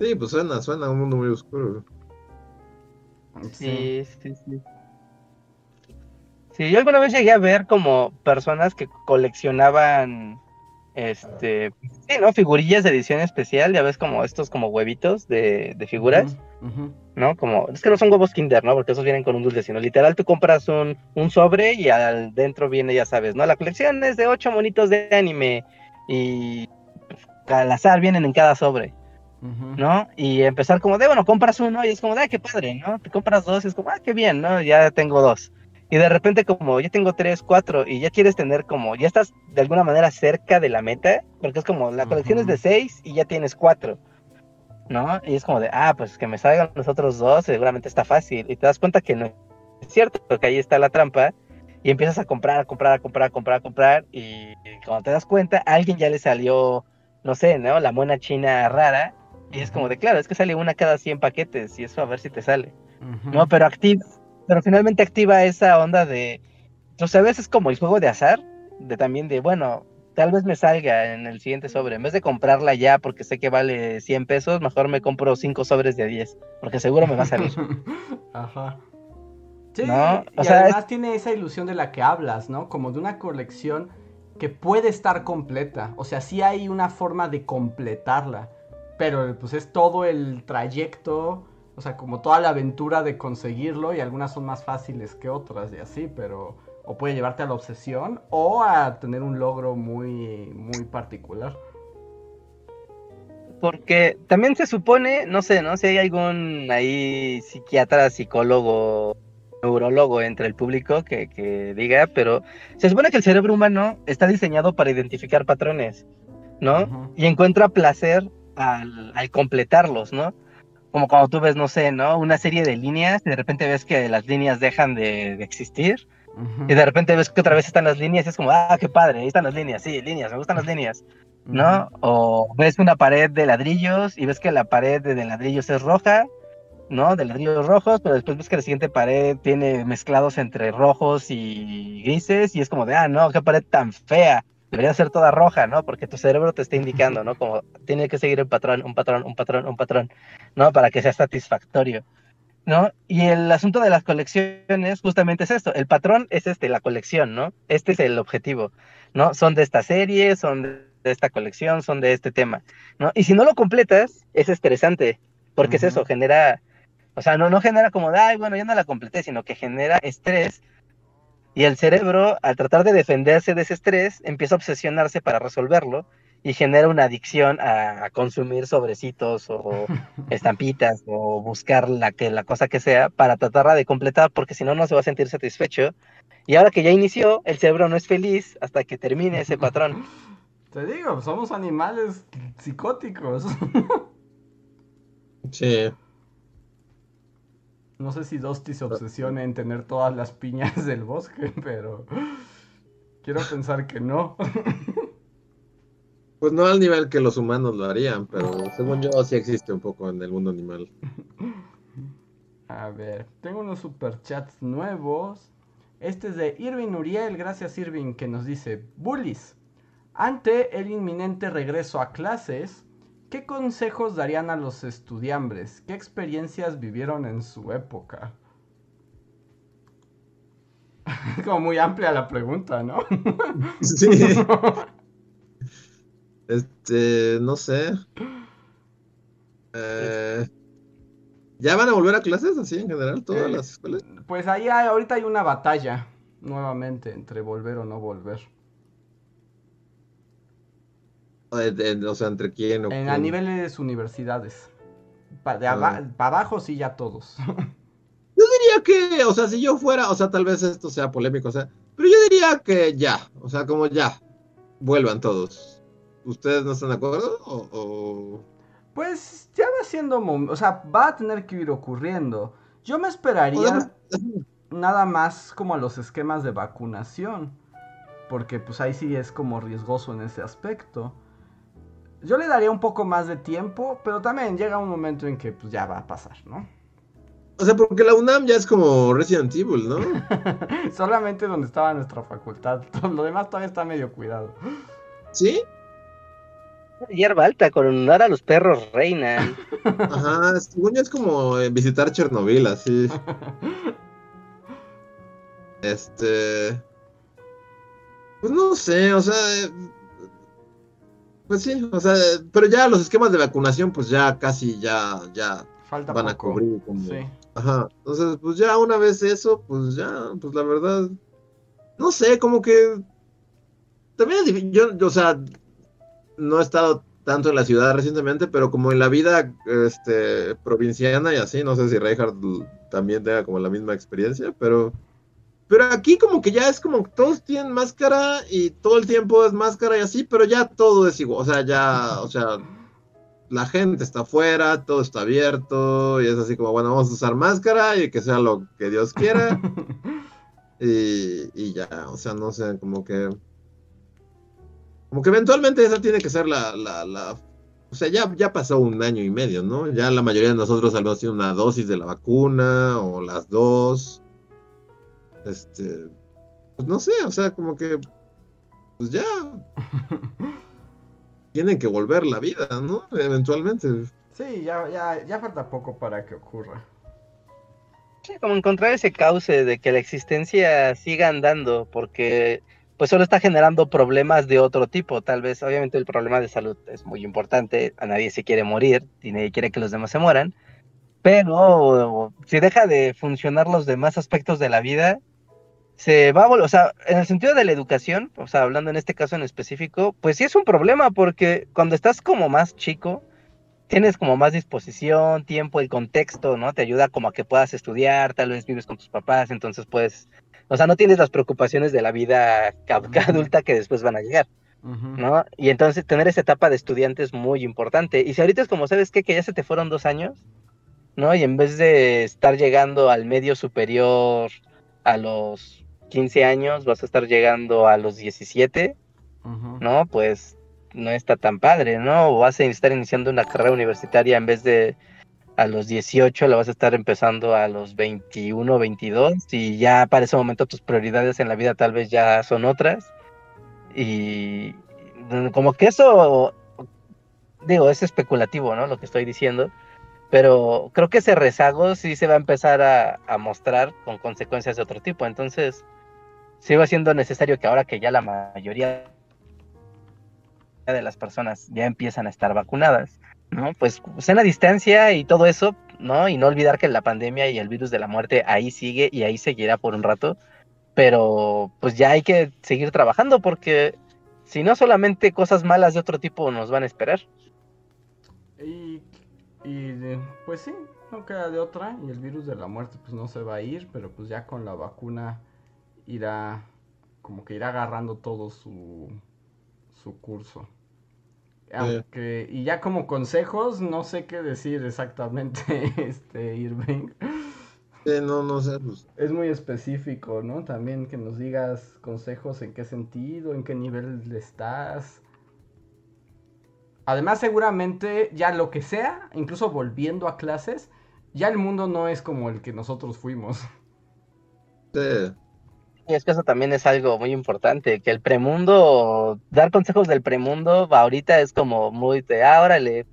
Sí, pues suena, suena un mundo muy oscuro. Sí, sí, sí. Sí, yo alguna vez llegué a ver como personas que coleccionaban este, sí, ¿no? Figurillas de edición especial, ya ves como estos como huevitos de, figuras, ¿no? Como, es que no son huevos Kinder, ¿no? Porque esos vienen con un dulce, sino literal tú compras un, un sobre y al dentro viene, ya sabes, ¿no? La colección es de ocho monitos de anime y al azar vienen en cada sobre. ¿No? Y empezar como de, bueno, compras uno y es como de, ay, qué padre, ¿no? Te compras dos y es como, ah, qué bien, ¿no? Ya tengo dos. Y de repente como ya tengo tres, cuatro y ya quieres tener como, ya estás de alguna manera cerca de la meta, porque es como la colección es de seis y ya tienes cuatro, ¿no? Y es como de, ah, pues que me salgan los otros dos, seguramente está fácil. Y te das cuenta que no es cierto, porque ahí está la trampa. Y empiezas a comprar, a comprar, a comprar, a comprar, a comprar. Y cuando te das cuenta, a alguien ya le salió, no sé, ¿no? La mona china rara. Y es como de, claro, es que sale una cada 100 paquetes y eso a ver si te sale. No, pero activa pero finalmente activa esa onda de, o sea, a veces como el juego de azar, de también de, bueno, tal vez me salga en el siguiente sobre, en vez de comprarla ya porque sé que vale 100 pesos, mejor me compro 5 sobres de 10, porque seguro me va a salir. Ajá. Sí, ¿No? y además tiene esa ilusión de la que hablas, ¿no? Como de una colección que puede estar completa, o sea, sí hay una forma de completarla, pero pues es todo el trayecto o sea, como toda la aventura de conseguirlo y algunas son más fáciles que otras y así, pero o puede llevarte a la obsesión o a tener un logro muy, muy particular. Porque también se supone, no sé, ¿no? Si hay algún ahí psiquiatra, psicólogo, neurólogo entre el público que, diga, pero se supone que el cerebro humano está diseñado para identificar patrones, ¿no? Y encuentra placer al, al completarlos, ¿no? como cuando tú ves, no sé, ¿no? Una serie de líneas y de repente ves que las líneas dejan de, existir. Y de repente ves que otra vez están las líneas y es como, ah, qué padre, ahí están las líneas, sí, líneas, me gustan las líneas, ¿no? O ves una pared de ladrillos y ves que la pared de ladrillos es roja, ¿no? De ladrillos rojos, pero después ves que la siguiente pared tiene mezclados entre rojos y grises y es como de, ah, no, qué pared tan fea debería ser toda roja, ¿no? Porque tu cerebro te está indicando, ¿no? Como tiene que seguir el patrón, un patrón, un patrón, un patrón, ¿no? Para que sea satisfactorio, ¿no? Y el asunto de las colecciones justamente es esto, el patrón es este, la colección, ¿no? Este es el objetivo, ¿no? Son de esta serie, son de esta colección, son de este tema, ¿no? Y si no lo completas, es estresante, porque es eso, genera, o sea, no, no genera como, ay, bueno, ya no la completé, sino que genera estrés y el cerebro, al tratar de defenderse de ese estrés, empieza a obsesionarse para resolverlo y genera una adicción a, consumir sobrecitos o estampitas o buscar la, que, la cosa que sea para tratarla de completar porque si no, no se va a sentir satisfecho. Y ahora que ya inició, el cerebro no es feliz hasta que termine ese patrón. Te digo, somos animales psicóticos. Sí. No sé si Dusty se obsesiona en tener todas las piñas del bosque, pero quiero pensar que no. Pues no al nivel que los humanos lo harían, pero según yo sí existe un poco en el mundo animal. A ver, tengo unos superchats nuevos. Este es de Irving Uriel, gracias Irving, que nos dice, Bullies, ante el inminente regreso a clases, ¿Qué consejos darían a los estudiambres? ¿Qué experiencias vivieron en su época? Como muy amplia la pregunta, ¿no? sí. Este, no sé. Eh, ¿Ya van a volver a clases así en general todas eh, las escuelas? Pues ahí hay, ahorita hay una batalla nuevamente entre volver o no volver. O sea, ¿entre quién? O en, a niveles universidades. Para ah. abajo sí ya todos. Yo diría que, o sea, si yo fuera, o sea, tal vez esto sea polémico, o sea, pero yo diría que ya, o sea, como ya, vuelvan todos. ¿Ustedes no están de acuerdo? O, Pues ya va siendo, o sea, va a tener que ir ocurriendo. Yo me esperaría nada más como a los esquemas de vacunación, porque pues ahí sí es como riesgoso en ese aspecto. Yo le daría un poco más de tiempo, pero también llega un momento en que pues ya va a pasar, ¿no? O sea, porque la UNAM ya es como Resident Evil, ¿no? Solamente donde estaba nuestra facultad. Lo demás todavía está medio cuidado. ¿Sí? Hierba alta, coronar a los perros reina. Ajá, según es como eh, visitar Chernobyl, así. Este. Pues no sé, o sea. Pues sí, o sea, pero ya los esquemas de vacunación, pues ya casi ya, ya Falta van a cubrir. Como... Sí. Ajá. Entonces, pues ya una vez eso, pues ya, pues la verdad, no sé, como que también yo, o sea, no he estado tanto en la ciudad recientemente, pero como en la vida este, provinciana y así, no sé si Reinhardt también tenga como la misma experiencia, pero pero aquí como que ya es como todos tienen máscara y todo el tiempo es máscara y así, pero ya todo es igual, o sea, ya, o sea, la gente está afuera, todo está abierto y es así como, bueno, vamos a usar máscara y que sea lo que Dios quiera. y, ya, o sea, no sé, como que... Como que eventualmente esa tiene que ser la... la, la o sea, ya, ya pasó un año y medio, ¿no? Ya la mayoría de nosotros al menos tiene una dosis de la vacuna o las dos. Este... Pues no sé, o sea, como que... Pues ya. tienen que volver la vida, ¿no? Eventualmente. Sí, ya, ya, ya falta poco para que ocurra. Sí, como encontrar ese cauce de que la existencia siga andando, porque pues solo está generando problemas de otro tipo. Tal vez, obviamente, el problema de salud es muy importante, a nadie se quiere morir, y nadie quiere que los demás se mueran, pero si deja de funcionar los demás aspectos de la vida, se va a o sea, en el sentido de la educación, o sea, hablando en este caso en específico, pues sí es un problema porque cuando estás como más chico, tienes como más disposición, tiempo, el contexto, ¿no? Te ayuda como a que puedas estudiar, tal vez vives con tus papás, entonces puedes, o sea, no tienes las preocupaciones de la vida adulta que después van a llegar, ¿no? Y entonces tener esa etapa de estudiante es muy importante. Y si ahorita es como, ¿sabes qué? Que ya se te fueron dos años, ¿no? Y en vez de estar llegando al medio superior a los 15 años, vas a estar llegando a los 17, ¿no? Pues no está tan padre, ¿no? O vas a estar iniciando una carrera universitaria en vez de a los 18, la vas a estar empezando a los 21, 22, y ya para ese momento tus prioridades en la vida tal vez ya son otras. Y como que eso, digo, es especulativo, ¿no? Lo que estoy diciendo. Pero creo que ese rezago sí se va a empezar a, a mostrar con consecuencias de otro tipo. Entonces, sigue siendo necesario que ahora que ya la mayoría de las personas ya empiezan a estar vacunadas, ¿no? Pues en distancia y todo eso, ¿no? Y no olvidar que la pandemia y el virus de la muerte ahí sigue y ahí seguirá por un rato, pero pues ya hay que seguir trabajando porque si no solamente cosas malas de otro tipo nos van a esperar. Y, y pues sí, no queda de otra y el virus de la muerte pues no se va a ir, pero pues ya con la vacuna irá, como que irá agarrando todo su, su curso. Aunque, y ya como consejos, no sé qué decir exactamente, este Irving. no, no sé. Pues. Es muy específico, ¿no? También que nos digas consejos en qué sentido, en qué nivel estás. Además, seguramente ya lo que sea, incluso volviendo a clases, ya el mundo no es como el que nosotros fuimos. Sí. Y es que eso también es algo muy importante, que el premundo, dar consejos del premundo ahorita es como muy de, ah, órale,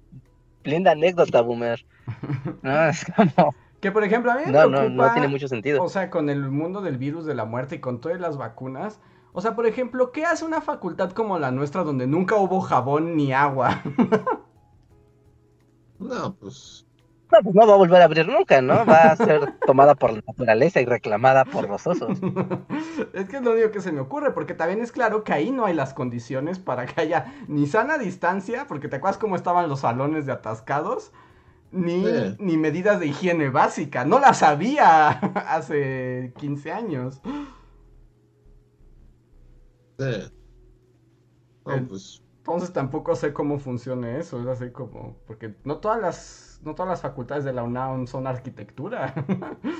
linda anécdota, boomer. No, es como... Que por ejemplo, a mí no, no, no tiene mucho sentido. O sea, con el mundo del virus de la muerte y con todas las vacunas. O sea, por ejemplo, ¿qué hace una facultad como la nuestra donde nunca hubo jabón ni agua? no, pues no, pues no va a volver a abrir nunca, ¿no? Va a ser tomada por la naturaleza y reclamada por los osos. es que es lo único que se me ocurre, porque también es claro que ahí no hay las condiciones para que haya ni sana distancia, porque te acuerdas cómo estaban los salones de atascados, ni, ni medidas de higiene básica. No las había hace 15 años. Sí. pues... Entonces tampoco sé cómo funciona eso, es así como, porque no todas las, no todas las facultades de la UNAM son arquitectura.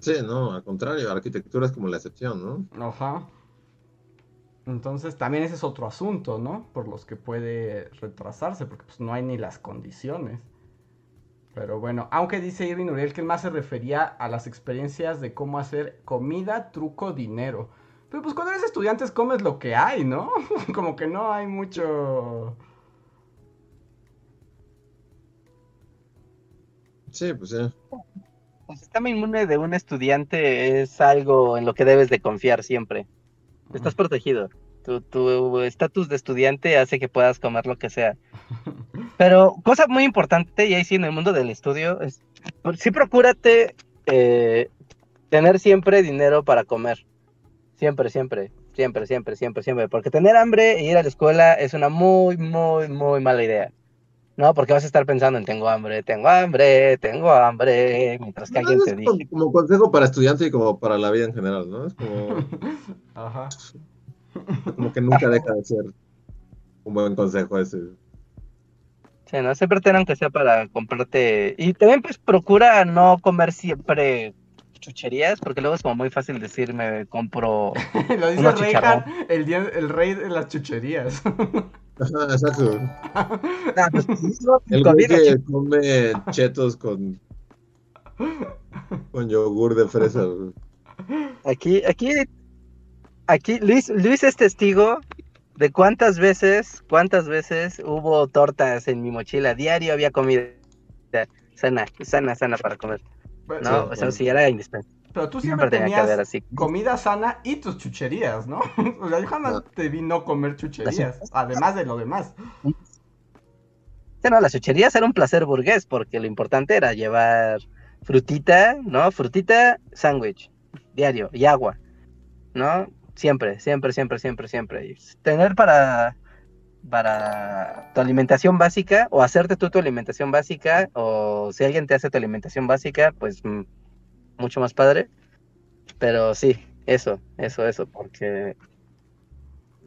Sí, no, al contrario, arquitectura es como la excepción, ¿no? Ajá. Entonces también ese es otro asunto, ¿no? Por los que puede retrasarse, porque pues no hay ni las condiciones. Pero bueno, aunque dice Irving Uriel que él más se refería a las experiencias de cómo hacer comida, truco, dinero. Pero pues cuando eres estudiante comes lo que hay, ¿no? Como que no hay mucho... Sí, pues sí. El sistema inmune de un estudiante es algo en lo que debes de confiar siempre. Estás protegido. Tu estatus de estudiante hace que puedas comer lo que sea. Pero cosa muy importante, y ahí sí en el mundo del estudio, es, sí procúrate eh, tener siempre dinero para comer. Siempre, siempre, siempre, siempre, siempre, siempre. Porque tener hambre e ir a la escuela es una muy, muy, muy mala idea. No, porque vas a estar pensando en tengo hambre, tengo hambre, tengo hambre, mientras que alguien te dice. Como consejo para estudiante y como para la vida en general, ¿no? Es como. Ajá. Como que nunca deja de ser un buen consejo ese. Sí, ¿no? Siempre ten que sea para comprarte. Y también, pues, procura no comer siempre chucherías, porque luego es como muy fácil decir, me compro. Lo dice el, el rey de las chucherías. exacto. Pues, el güey que come chetos con con yogur de fresa. Aquí, aquí, aquí, Luis, Luis es testigo de cuántas veces, cuántas veces hubo tortas en mi mochila. Diario había comida sana, sana, sana para comer. No, o sea, sí, era indispensable. Pero tú siempre, tenías comida sana y tus chucherías, ¿no? o sea, yo jamás te vi no comer chucherías, además de lo demás. Sí, no, las chucherías era un placer burgués, porque lo importante era llevar frutita, ¿no? Frutita, sándwich, diario, y agua, ¿no? Siempre, siempre, siempre, siempre, siempre. Y tener para para tu alimentación básica o hacerte tú tu alimentación básica o si alguien te hace tu alimentación básica, pues mm, mucho más padre. Pero sí, eso, eso, eso, porque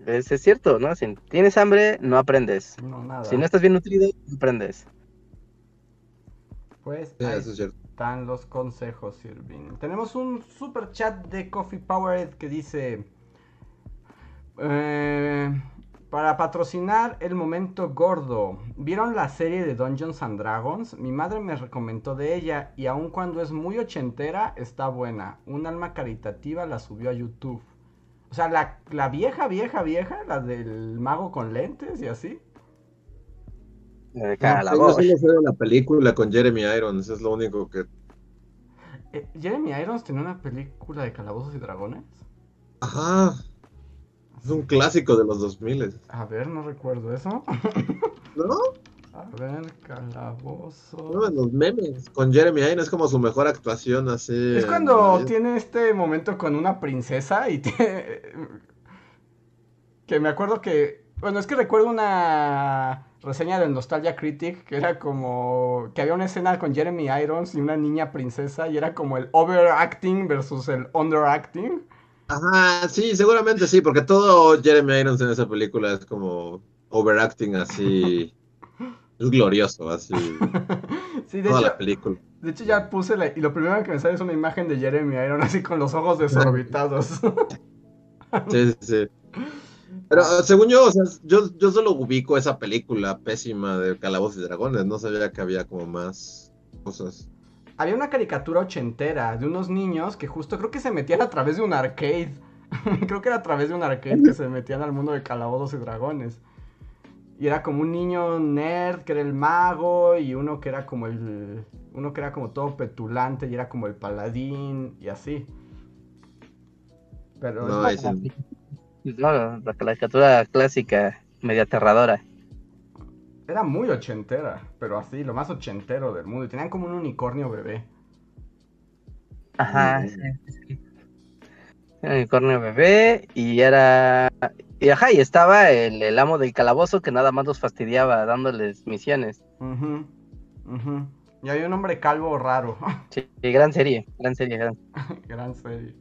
es, cierto, ¿no? Si tienes hambre, no aprendes. Si no estás bien nutrido, no aprendes. Pues ahí están los consejos, Irving. Tenemos un super chat de Coffee Powered que dice... Eh, para patrocinar el momento gordo, ¿vieron la serie de Dungeons and Dragons? Mi madre me recomendó de ella y aun cuando es muy ochentera, está buena. Un alma caritativa la subió a YouTube. O sea, la, vieja, vieja, vieja, la del mago con lentes y así. Eh, no, yo la película con Jeremy Irons, es lo único que... Eh, ¿Jeremy Irons tiene una película de calabozos y dragones? Ajá. Es un clásico de los 2000. A ver, no recuerdo eso. ¿No? A ver, calabozo. No, en los memes. Con Jeremy Irons es como su mejor actuación así. Es cuando tiene este momento con una princesa y tiene... Que me acuerdo que... Bueno, es que recuerdo una reseña de Nostalgia Critic que era como que había una escena con Jeremy Irons y una niña princesa y era como el overacting versus el underacting. Ajá, sí, seguramente sí, porque todo Jeremy Irons en esa película es como overacting así. es glorioso, así. Sí, de hecho, la película. De hecho, ya puse la, y lo primero que me sale es una imagen de Jeremy Irons así con los ojos desorbitados. sí, sí, sí. Pero según yo, o sea, yo, yo solo ubico esa película pésima de Calabozos y Dragones, no sabía que había como más cosas había una caricatura ochentera de unos niños que justo creo que se metían a través de un arcade. creo que era a través de un arcade que se metían al mundo de calabozos y dragones. Y era como un niño nerd que era el mago y uno que era como el uno que era como todo petulante y era como el paladín y así. Pero no, es no, la caricatura clásica, media aterradora. Era muy ochentera, pero así, lo más ochentero del mundo. Y tenían como un unicornio bebé. Ajá, sí, sí. Un unicornio bebé y era... Y ajá, y estaba el, el, amo del calabozo que nada más los fastidiaba dándoles misiones. Y hay un hombre calvo raro. Sí, gran serie, gran serie. Gran, gran serie.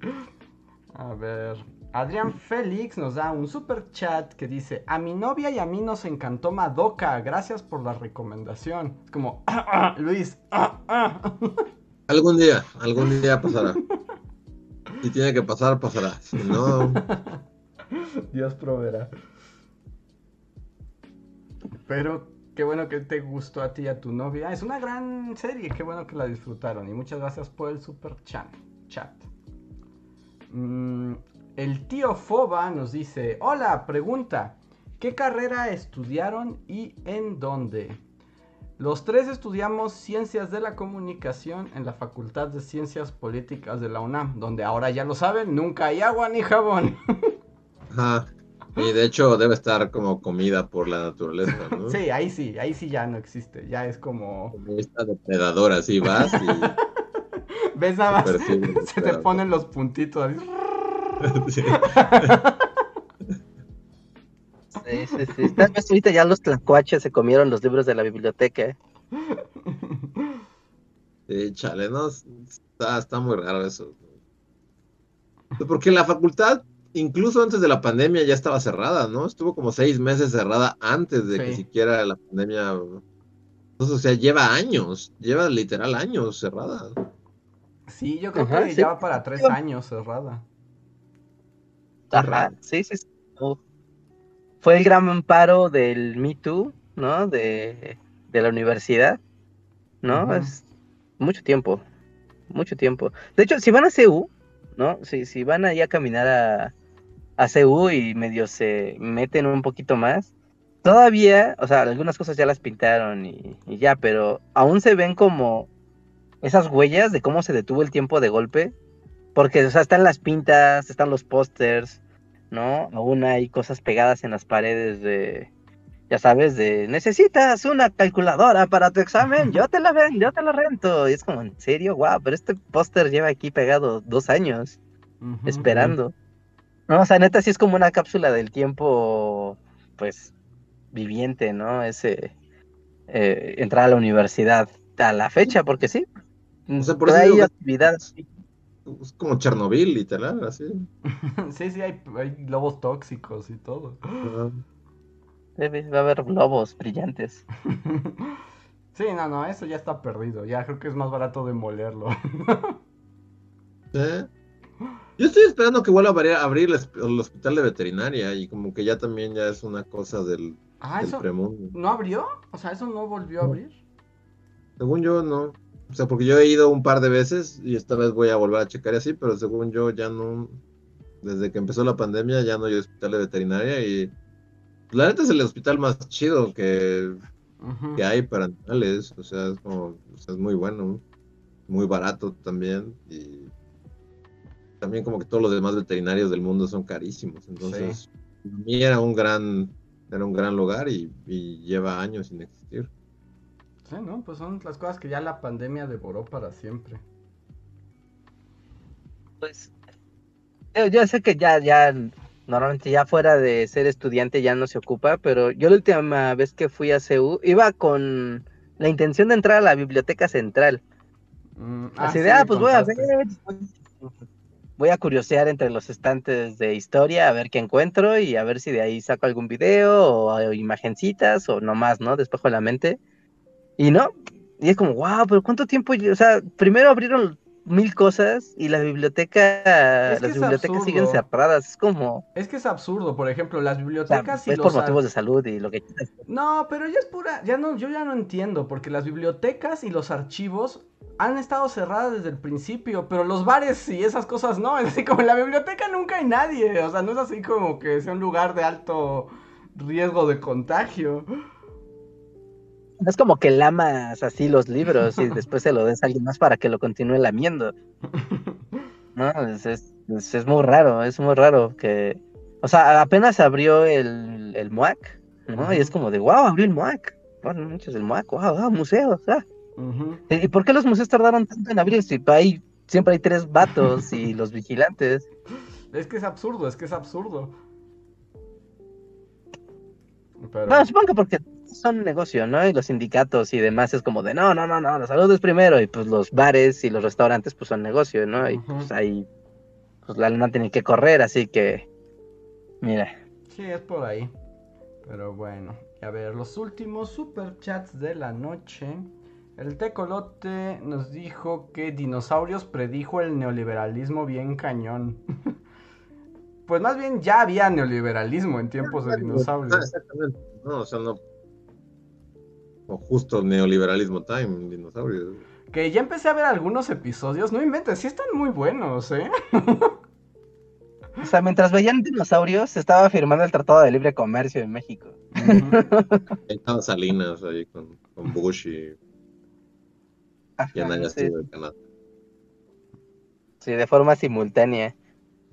A ver, Adrián Félix nos da un super chat que dice, a mi novia y a mí nos encantó Madoka, gracias por la recomendación. Es como, Luis. algún día, algún día pasará. Si tiene que pasar, pasará. Si no... Dios proveerá. Pero qué bueno que te gustó a ti y a tu novia. Es una gran serie, qué bueno que la disfrutaron. Y muchas gracias por el super chat. chat. Mm, el tío Foba nos dice, hola, pregunta, ¿qué carrera estudiaron y en dónde? Los tres estudiamos Ciencias de la Comunicación en la Facultad de Ciencias Políticas de la UNAM, donde ahora ya lo saben, nunca hay agua ni jabón. Ajá. Y de hecho debe estar como comida por la naturaleza, ¿no? Sí, ahí sí, ahí sí ya no existe, ya es como... Como esta depredadora, así vas y... ¿Ves nada más? Se te ponen los puntitos así. Sí. Sí, sí, sí. Tal vez ahorita ya los tlacuaches se comieron los libros de la biblioteca. ¿eh? Sí, chale, no, está, está muy raro eso. Porque la facultad, incluso antes de la pandemia, ya estaba cerrada, ¿no? Estuvo como seis meses cerrada antes de que siquiera la pandemia. Entonces, o sea, lleva años, lleva literal años cerrada. Sí, yo creo que ya va para tres años cerrada. Ajá, sí, sí. sí. Fue el gran amparo del Me Too, ¿no? De, de la universidad, ¿no? Es mucho tiempo, mucho tiempo. De hecho, si van a CU, ¿no? Si, si van allá a caminar a, a CU y medio se meten un poquito más, todavía, o sea, algunas cosas ya las pintaron y, y ya, pero aún se ven como esas huellas de cómo se detuvo el tiempo de golpe. Porque, o sea, están las pintas, están los pósters, ¿no? Aún hay cosas pegadas en las paredes de, ya sabes, de necesitas una calculadora para tu examen, yo te la ven, yo te la rento. Y es como, ¿en serio? Wow, pero este póster lleva aquí pegado dos años esperando. No, o sea, neta, sí es como una cápsula del tiempo, pues, viviente, ¿no? Ese eh, entrar a la universidad a la fecha, porque sí. O sea, por eso hay actividades. Es como Chernobyl, literal, así. sí, sí, hay, hay lobos tóxicos y todo. Debe, va a haber globos brillantes. sí, no, no, eso ya está perdido. Ya creo que es más barato demolerlo. ¿Eh? Yo estoy esperando que vuelva a abrir el, hospital de veterinaria y como que ya también ya es una cosa del, ah, del ¿eso premundo. ¿No abrió? O sea, ¿eso no volvió a abrir? Según yo, no. O sea, porque yo he ido un par de veces y esta vez voy a volver a checar y así, pero según yo ya no. Desde que empezó la pandemia ya no hay hospital de veterinaria y. La neta es el hospital más chido que, que hay para animales. O sea, es como. O sea, es muy bueno. Muy barato también. Y. También como que todos los demás veterinarios del mundo son carísimos. Entonces, sí. para mí era un gran. Era un gran lugar y, y lleva años sin existir. Sí, ¿no? Pues son las cosas que ya la pandemia devoró para siempre. Pues yo, yo, sé que ya, ya, normalmente ya fuera de ser estudiante ya no se ocupa, pero yo la última vez que fui a CEU iba con la intención de entrar a la biblioteca central. Mm, Así ah, de, sí, ah, pues voy a ver, voy a curiosear entre los estantes de historia, a ver qué encuentro y a ver si de ahí saco algún video o, o imagencitas o nomás, ¿no? Despejo la mente. Y no, y es como, wow, pero ¿cuánto tiempo? O sea, primero abrieron mil cosas y la biblioteca, Es que las bibliotecas siguen cerradas. Es como, Es que es absurdo, por ejemplo, las o sea, bibliotecas y es los por motivos de salud y lo que. No, pero ya es pura, ya no, yo ya no entiendo, porque las bibliotecas y los archivos han estado cerradas desde el principio, pero los bares y esas cosas no, es así como en la biblioteca nunca hay nadie, o sea, no es así como que sea un lugar de alto riesgo de contagio. No es como que lamas así los libros y después se lo des a alguien más para que lo continúe lamiendo. No, es, es, es- muy raro, es muy raro que... O sea, apenas abrió el, el MUAC, ¿no? Y es como de, wow, abrió el MUAC. bueno, muchos del MOAC, ah, museos, ah. ¿Y por qué los museos tardaron tanto en abrir si hay, siempre hay tres vatos y los vigilantes? Es que es absurdo, es que es absurdo. No, supongo que porque son negocio, ¿no? Y los sindicatos y demás es como de, no, no, no, no, la salud es primero. Y pues los bares y los restaurantes pues son negocio, ¿no? Y pues ahí, pues la luna tiene que correr, así que, mira. Sí, es por ahí. Pero bueno, a ver, los últimos superchats de la noche. El tecolote nos dijo que dinosaurios predijo el neoliberalismo bien cañón. pues más bien ya había neoliberalismo en tiempos de dinosaurios. Exactamente. No, o sea, no. O justo neoliberalismo time, dinosaurios. Que ya empecé a ver algunos episodios, no inventes, sí están muy buenos, ¿eh? O sea, mientras veían dinosaurios, se estaba firmando el Tratado de Libre Comercio en México. Estaban Salinas ahí con, Bush y, y sí. de Canadá. Sí, de forma simultánea.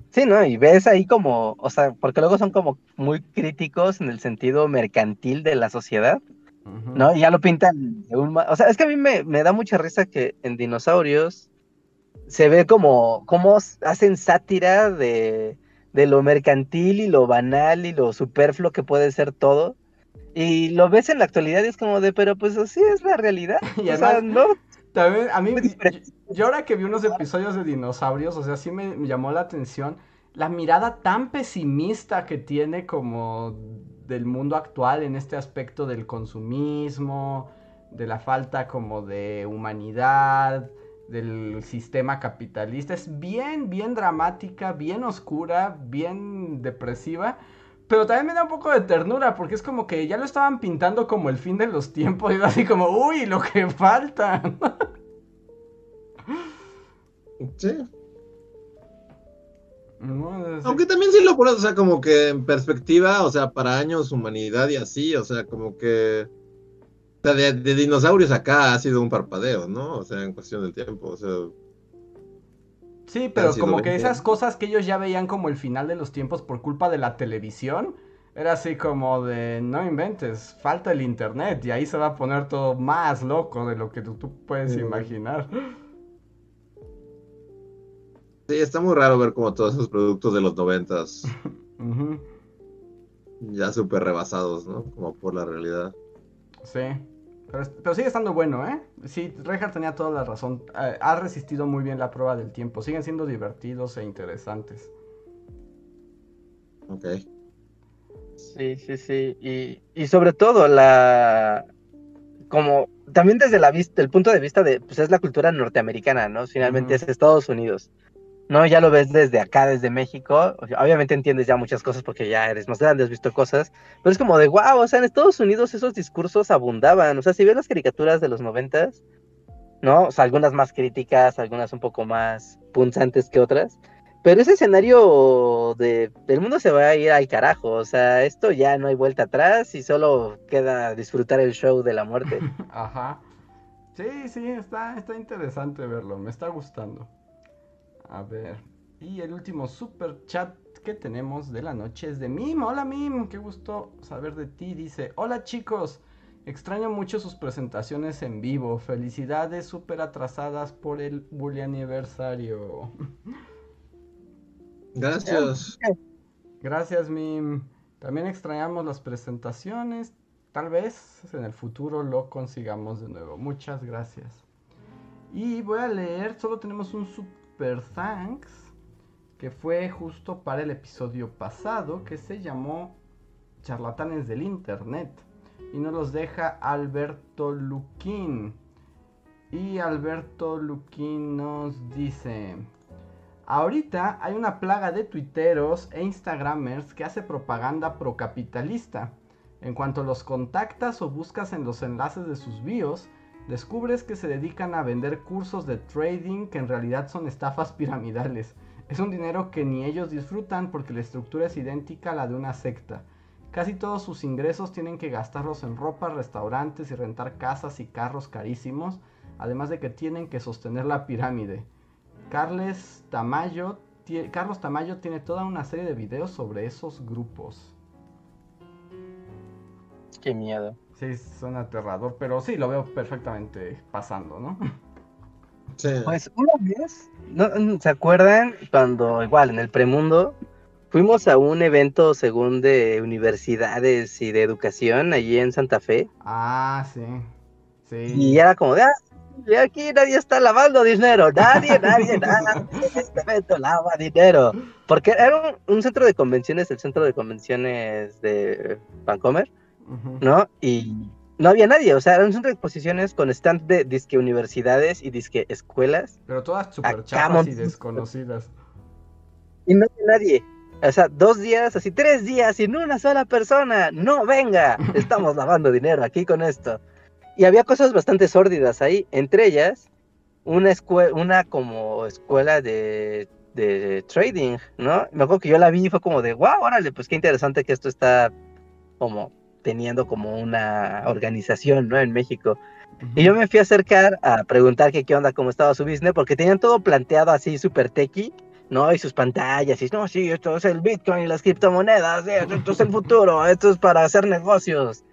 Sí, ¿no? Y ves ahí como, o sea, porque luego son como muy críticos en el sentido mercantil de la sociedad, ¿no? Y ya lo pintan de un... O sea, es que a mí me, me da mucha risa que en dinosaurios se ve como cómo hacen sátira de, lo mercantil y lo banal y lo superfluo que puede ser todo. Y lo ves en la actualidad y es como de, pero pues así es la realidad. Y o sea, no. También, a mí, yo, ahora que vi unos episodios de dinosaurios, o sea, sí me, me llamó la atención la mirada tan pesimista que tiene como del mundo actual en este aspecto del consumismo, de la falta como de humanidad, del sistema capitalista. Es bien, bien dramática, bien oscura, bien depresiva. Pero también me da un poco de ternura porque es como que ya lo estaban pintando como el fin de los tiempos y así como, uy, lo que falta. sí. Aunque también sí lo pones, o sea, como que en perspectiva, o sea, para años, humanidad y así, o sea, como que de, dinosaurios acá ha sido un parpadeo, ¿no? O sea, en cuestión del tiempo, o sea... Sí, pero como que esas cosas que ellos ya veían como el final de los tiempos por culpa de la televisión, era así como de, no inventes, falta el internet y ahí se va a poner todo más loco de lo que tú, puedes imaginar. Sí, está muy raro ver como todos esos productos de los noventas ya súper rebasados, ¿no? Como por la realidad. Sí. Pero, sigue estando bueno, ¿eh? Sí, Reinhardt tenía toda la razón. ha resistido muy bien la prueba del tiempo. Siguen siendo divertidos e interesantes. Ok. Sí, sí, sí. Y, y sobre todo la... Como también desde la vista, el punto de vista de, pues es la cultura norteamericana, ¿no? Finalmente es Estados Unidos. No, ya lo ves desde acá, desde México. Obviamente entiendes ya muchas cosas porque ya eres más grande, has visto cosas. Pero es como de, wow, o sea, en Estados Unidos esos discursos abundaban. O sea, si ves las caricaturas de los noventas, ¿no? O sea, algunas más críticas, algunas un poco más punzantes que otras. Pero ese escenario de, del mundo se va a ir al carajo. O sea, esto ya no hay vuelta atrás y solo queda disfrutar el show de la muerte. Ajá. Sí, sí, está, está interesante verlo. Me está gustando. A ver. Y el último super chat que tenemos de la noche es de Mim. Hola Mim, qué gusto saber de ti. Dice, hola chicos, extraño mucho sus presentaciones en vivo. Felicidades súper atrasadas por el bully aniversario. Gracias. Gracias Mim. También extrañamos las presentaciones. Tal vez en el futuro lo consigamos de nuevo. Muchas gracias. Y voy a leer, solo tenemos un super Thanks, que fue justo para el episodio pasado, que se llamó Charlatanes del Internet. Y nos los deja Alberto Luquín. Y Alberto Luquín nos dice... Ahorita hay una plaga de tuiteros e instagramers que hace propaganda procapitalista. En cuanto los contactas o buscas en los enlaces de sus bios, descubres que se dedican a vender cursos de trading que en realidad son estafas piramidales. Es un dinero que ni ellos disfrutan porque la estructura es idéntica a la de una secta. Casi todos sus ingresos tienen que gastarlos en ropa, restaurantes y rentar casas y carros carísimos, además de que tienen que sostener la pirámide. Tamayo, Carlos Tamayo tiene toda una serie de videos sobre esos grupos. Qué miedo. Sí, suena aterrador, pero sí, lo veo perfectamente pasando, ¿no? Sí. Pues una vez, ¿no? ¿se acuerdan cuando igual en el premundo fuimos a un evento según de universidades y de educación allí en Santa Fe? Ah, sí. Sí. Y era como de, ah, aquí nadie está lavando dinero, nadie, nadie, nadie, este evento lava dinero. Porque era un, centro de convenciones, el centro de convenciones de Vancomer, ¿no? Y no había nadie, o sea, era un centro de exposiciones con stand de disque universidades y disque escuelas. Pero todas super chapas y desconocidas. Y no había nadie. O sea, dos días, así tres días sin una sola persona. No, venga, estamos lavando dinero aquí con esto. Y había cosas bastante sórdidas ahí, entre ellas una escuela, una como escuela de, de, trading, ¿no? Me acuerdo que yo la vi y fue como de, wow, órale, pues qué interesante que esto está como teniendo como una organización, ¿no? En México. Y yo me fui a acercar a preguntar que qué onda, cómo estaba su business, porque tenían todo planteado así súper techy, ¿no? Y sus pantallas, y no, sí, esto es el Bitcoin y las criptomonedas, esto es el futuro, esto es para hacer negocios.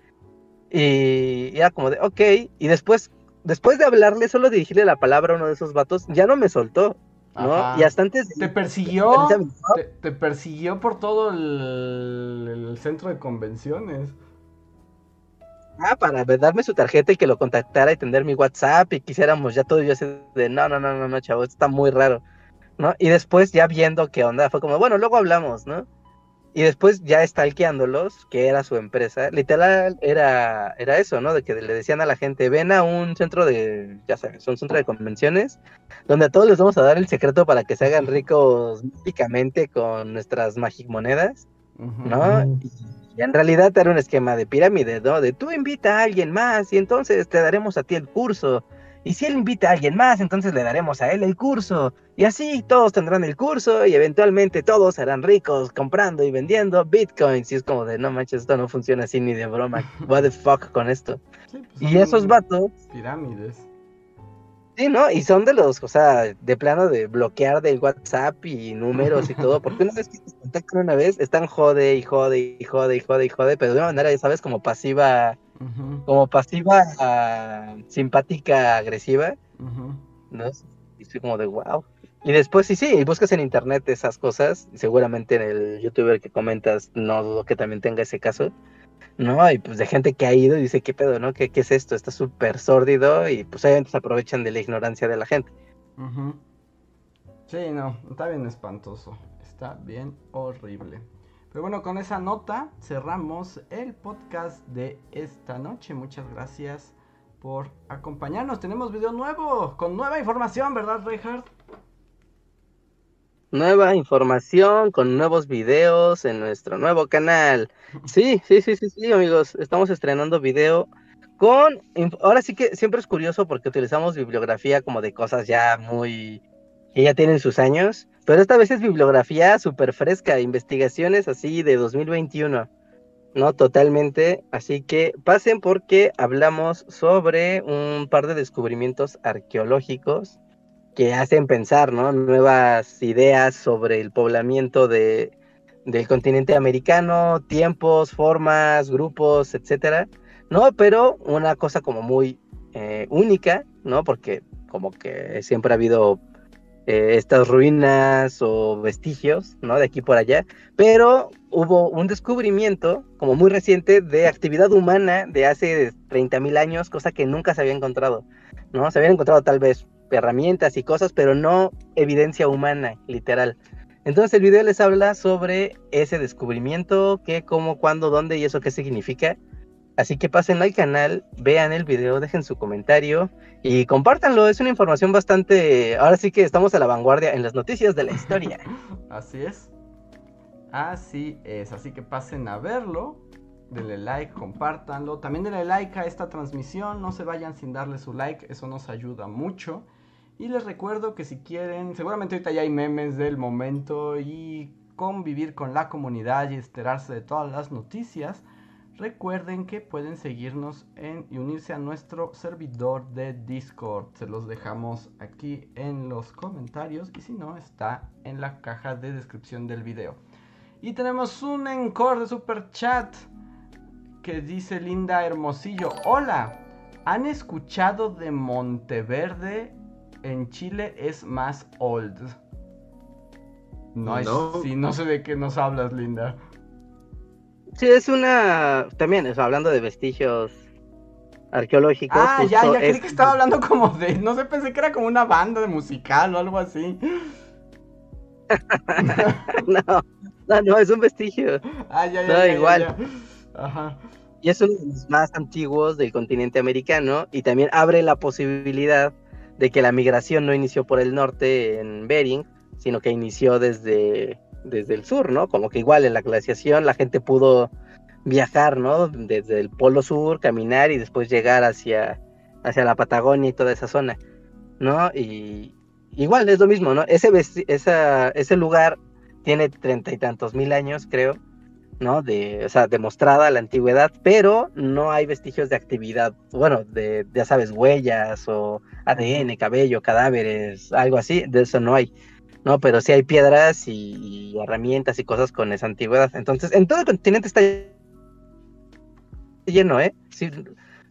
Y era como de, ok. Y después, después de hablarle, solo dirigirle la palabra a uno de esos vatos, ya no me soltó. ¿no? Y hasta antes. ¿Te persiguió? Te, persiguió por todo el, centro de convenciones. Ah, para darme su tarjeta y que lo contactara y tener mi WhatsApp y quisiéramos ya todo yo así de no, no, no, no, no, chavo, esto está muy raro, ¿no? Y después ya viendo qué onda, fue como, bueno, luego hablamos, ¿no? Y después ya stalkeándolos, que era su empresa, literal era, era eso, ¿no? De que le decían a la gente, ven a un centro de, ya sabes, un centro de convenciones, donde a todos les vamos a dar el secreto para que se hagan ricos mágicamente con nuestras magimonedas, ¿no? y, en realidad era un esquema de pirámide, ¿no? De tú invita a alguien más y entonces te daremos a ti el curso. Y si él invita a alguien más, entonces le daremos a él el curso. Y así todos tendrán el curso y eventualmente todos serán ricos comprando y vendiendo bitcoins. Y es como de, no manches, esto no funciona así ni de broma. What the fuck con esto. Pues y esos vatos... Pirámides. Sí, ¿no? Y son de los, o sea, de plano de bloquear del WhatsApp y números y todo, porque una vez que te contactan una vez, están jode y jode y jode y jode y jode, pero de una manera, ya sabes, como pasiva como pasiva simpática agresiva, ¿no? Y estoy como de wow. Y después sí, sí, buscas en internet esas cosas, seguramente en el youtuber que comentas, no dudo que también tenga ese caso, ¿no? Y pues de gente que ha ido y dice, ¿qué pedo, no? ¿Qué, qué es esto? Está súper sórdido y pues obviamente se aprovechan de la ignorancia de la gente. Sí, no, está bien espantoso, está bien horrible. Pero bueno, con esa nota cerramos el podcast de esta noche. Muchas gracias por acompañarnos. Tenemos video nuevo, con nueva información, ¿verdad, Reinhardt? Nueva información con nuevos videos en nuestro nuevo canal. Sí, sí, sí, sí, sí, amigos. Estamos estrenando video con. Ahora sí que siempre es curioso porque utilizamos bibliografía como de cosas ya muy. que ya tienen sus años. Pero esta vez es bibliografía súper fresca, investigaciones así de 2021. No, totalmente. Así que pasen porque hablamos sobre un par de descubrimientos arqueológicos que hacen pensar, ¿no? Nuevas ideas sobre el poblamiento de, del continente americano, tiempos, formas, grupos, etcétera. No, pero una cosa como muy eh, única, ¿no? Porque como que siempre ha habido eh, estas ruinas o vestigios, ¿no? De aquí por allá, pero hubo un descubrimiento como muy reciente de actividad humana de hace 30.000 años, cosa que nunca se había encontrado, ¿no? Se habían encontrado tal vez herramientas y cosas, pero no evidencia humana, literal. Entonces el video les habla sobre ese descubrimiento, qué, cómo, cuándo, dónde y eso qué significa. Así que pasen al canal, vean el video, dejen su comentario y compártanlo. Es una información bastante. Ahora sí que estamos a la vanguardia en las noticias de la historia. Así es. Así es. Así que pasen a verlo. Denle like, compártanlo. También denle like a esta transmisión. No se vayan sin darle su like. Eso nos ayuda mucho. Y les recuerdo que si quieren, seguramente ahorita ya hay memes del momento y convivir con la comunidad y enterarse de todas las noticias Recuerden que pueden seguirnos en, y unirse a nuestro servidor de Discord. Se los dejamos aquí en los comentarios y si no está en la caja de descripción del video. Y tenemos un encore de super chat que dice Linda Hermosillo. Hola, ¿han escuchado de Monteverde? En Chile es más old. No, no. Sí, no sé de qué nos hablas, Linda. Sí, es una. También, hablando de vestigios arqueológicos. Ah, ya, ya, creí que estaba hablando como de. No sé, pensé que era como una banda de musical o algo así. no, no, no, es un vestigio. Ah, ya, ya. No, igual. Ajá. Y es uno de los más antiguos del continente americano y también abre la posibilidad de que la migración no inició por el norte en Bering, sino que inició desde, desde el sur, ¿no? Como que igual en la glaciación la gente pudo viajar, ¿no? Desde el polo sur, caminar y después llegar hacia, hacia la Patagonia y toda esa zona, ¿no? Y igual es lo mismo, ¿no? Ese, esa, ese lugar tiene treinta y tantos mil años, creo, ¿no? De, o sea, demostrada la antigüedad, pero no hay vestigios de actividad, bueno, de, ya sabes, huellas o ADN, cabello, cadáveres, algo así, de eso no hay. ¿no? Pero sí hay piedras y, herramientas y cosas con esa antigüedad. Entonces, en todo el continente está lleno, ¿eh? Sí,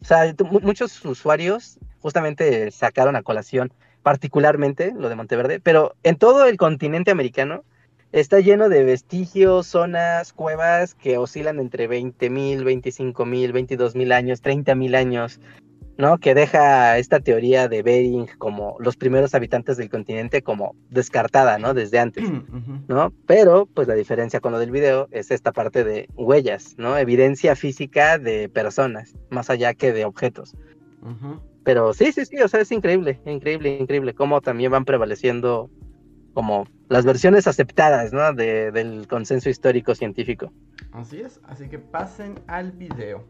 o sea, muchos usuarios justamente sacaron a colación particularmente lo de Monteverde, pero en todo el continente americano está lleno de vestigios, zonas, cuevas que oscilan entre 20 mil, 25 mil, 22 mil años, 30 mil años. ¿no? Que deja esta teoría de Bering como los primeros habitantes del continente como descartada, ¿no? Desde antes, ¿no? Pero, pues la diferencia con lo del video es esta parte de huellas, ¿no? Evidencia física de personas, más allá que de objetos. Pero sí, sí, sí, o sea, es increíble, increíble, increíble cómo también van prevaleciendo como las versiones aceptadas, ¿no? De, del consenso histórico científico. Así es, así que pasen al video.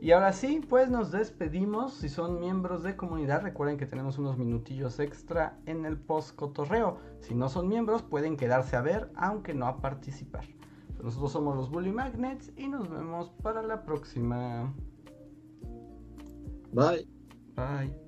Y ahora sí, pues nos despedimos. Si son miembros de comunidad, recuerden que tenemos unos minutillos extra en el post cotorreo. Si no son miembros, pueden quedarse a ver, aunque no a participar. Nosotros somos los Bully Magnets y nos vemos para la próxima. Bye. Bye.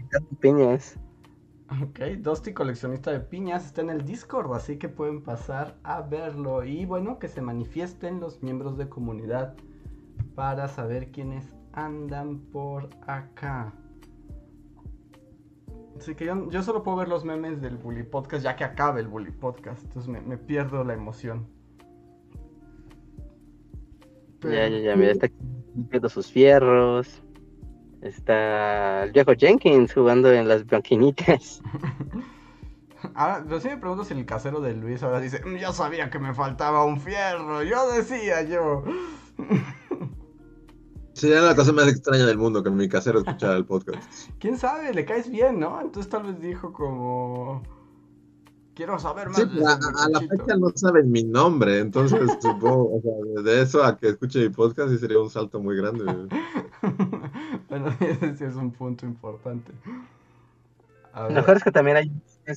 piñas. Ok, Dusty coleccionista de piñas está en el Discord, así que pueden pasar a verlo. Y bueno, que se manifiesten los miembros de comunidad para saber quiénes andan por acá. Así que yo, solo puedo ver los memes del Bully Podcast ya que acabe el Bully Podcast. Entonces me, pierdo la emoción. Ya, ya, ya, mira, está viendo sus fierros. Está el viejo Jenkins jugando en las banquinitas. Ahora, pero sí me pregunto si el casero de Luis ahora dice, mm, yo sabía que me faltaba un fierro, yo decía yo. Sería la cosa más extraña del mundo que mi casero escuchara el podcast. ¿Quién sabe? Le caes bien, ¿no? Entonces tal vez dijo como... Quiero saber más. Sí, de a, a la fecha no saben mi nombre, entonces supongo, o sea, de eso a que escuche mi podcast sí sería un salto muy grande. Bueno, ese sí es un punto importante. Lo mejor es que también hay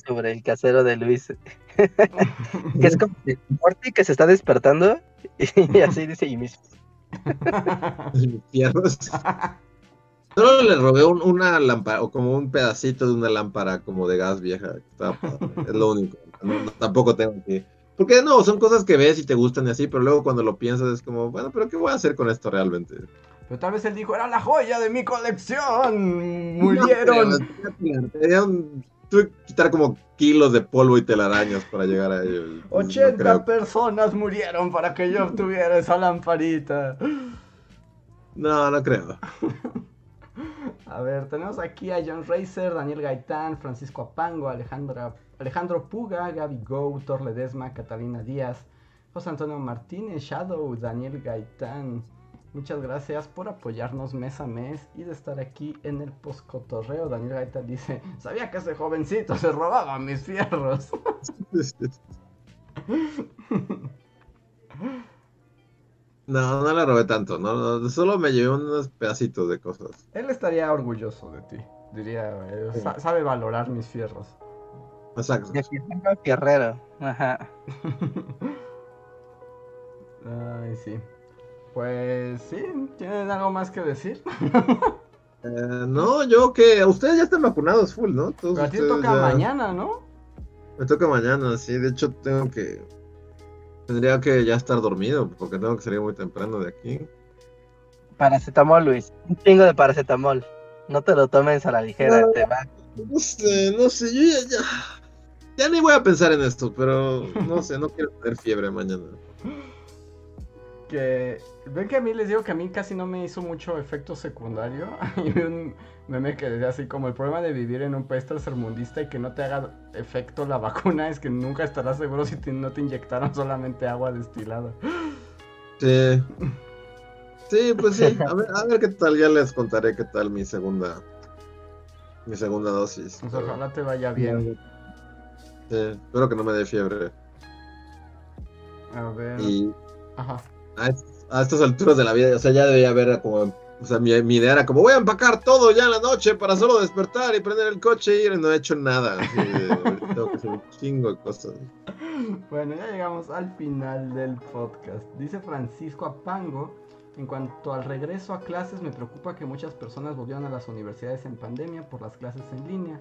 sobre el casero de Luis. que es como Morty que se está despertando y así dice y mis. Solo le robé una lámpara, o como un pedacito de una lámpara como de gas vieja. es lo único. tampoco tengo que. Porque no, son cosas que ves y te gustan y así, pero luego cuando lo piensas es como, bueno, pero ¿qué voy a hacer con esto realmente? Pero tal vez él dijo, era la joya de mi colección. Murieron. tuve que quitar como kilos de polvo y telarañas para llegar a ellos. 80 personas murieron para que yo obtuviera esa lamparita. No, no creo. A ver, tenemos aquí a John Racer, Daniel Gaitán, Francisco Apango, Alejandro Puga, Gaby Go, Thor Ledesma, Catalina Díaz, José Antonio Martínez, Shadow, Daniel Gaitán. Muchas gracias por apoyarnos mes a mes y de estar aquí en el poscotorreo. Daniel Gaitán dice, sabía que ese jovencito se robaba mis fierros. No, no le robé tanto, no, solo me llevé unos pedacitos de cosas. Él estaría orgulloso de ti, diría, eh, sabe valorar mis fierros. Exacto. Fierrero, ajá. Ay, sí. Pues sí, ¿tienen algo más que decir? Eh, no, yo que ustedes ya están vacunados full, ¿no? Pero a ti toca mañana, ¿no? Me toca mañana, sí. De hecho, tengo que. Tendría que ya estar dormido porque tengo que salir muy temprano de aquí. Paracetamol, Luis. Un chingo de paracetamol. No te lo tomes a la ligera, no, te va. No sé, no sé. Yo ya, ya. Ya ni voy a pensar en esto, pero no sé, no quiero tener fiebre mañana que ven que a mí les digo que a mí casi no me hizo mucho efecto secundario. Y un meme que decía así como el problema de vivir en un país tercermundista y que no te haga efecto la vacuna es que nunca estarás seguro si no te inyectaron solamente agua destilada. Sí. Sí, pues sí. A ver, a ver qué tal, ya les contaré qué tal mi segunda mi segunda dosis. Pues ojalá te vaya bien. Sí, espero que no me dé fiebre. A ver. Y... Ajá a, estas alturas de la vida, o sea, ya debía haber como, o sea, mi, idea era como, voy a empacar todo ya en la noche para solo despertar y prender el coche y no he hecho nada. tengo que hacer un chingo de cosas. Bueno, ya llegamos al final del podcast. Dice Francisco Apango, en cuanto al regreso a clases, me preocupa que muchas personas volvieron a las universidades en pandemia por las clases en línea.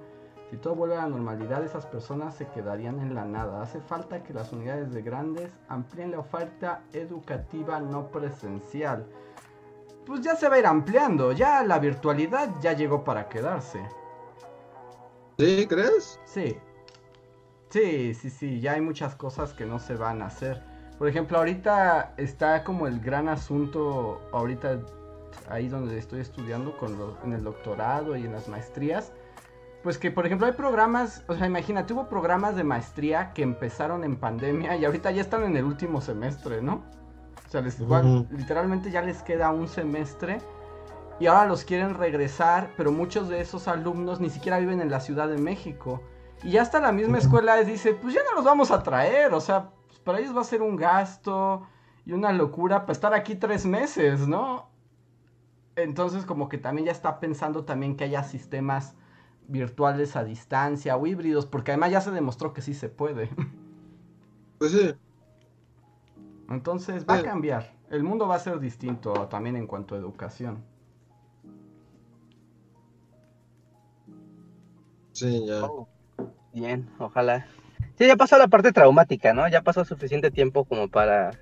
Si todo vuelve a la normalidad, esas personas se quedarían en la nada. Hace falta que las unidades de grandes amplíen la oferta educativa no presencial. Pues ya se va a ir ampliando, ya la virtualidad ya llegó para quedarse. ¿Sí, crees? Sí. Sí, sí, sí, ya hay muchas cosas que no se van a hacer. Por ejemplo, ahorita está como el gran asunto, ahorita ahí donde estoy estudiando con en el doctorado y en las maestrías, pues que, por ejemplo, hay programas, o sea, imagínate, hubo programas de maestría que empezaron en pandemia y ahorita ya están en el último semestre, ¿no? O sea, les, literalmente ya les queda un semestre y ahora los quieren regresar, pero muchos de esos alumnos ni siquiera viven en la Ciudad de México. Y ya hasta la misma escuela les dice, pues ya no los vamos a traer, o sea, pues para ellos va a ser un gasto y una locura para estar aquí tres meses, ¿no? Entonces como que también ya está pensando también que haya sistemas virtuales a distancia o híbridos, porque además ya se demostró que sí se puede. Pues sí. Entonces va a cambiar. El mundo va a ser distinto también en cuanto a educación. Sí, ya. Oh, bien, ojalá. Sí, ya pasó la parte traumática, ¿no? Ya pasó suficiente tiempo como para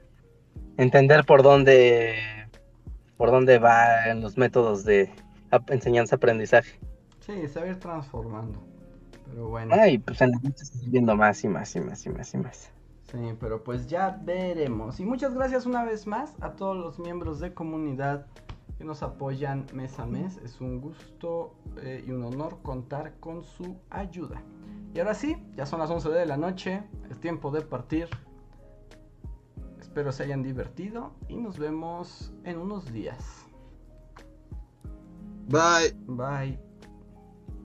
entender por dónde por dónde van los métodos de enseñanza-aprendizaje. Sí, se va a ir transformando. Pero bueno. Ay, pues en la noche se viendo más y más y más y más y más. Sí, pero pues ya veremos. Y muchas gracias una vez más a todos los miembros de comunidad que nos apoyan mes a mes. Es un gusto eh, y un honor contar con su ayuda. Y ahora sí, ya son las 11 de la noche. Es tiempo de partir. Espero se hayan divertido y nos vemos en unos días. Bye. Bye.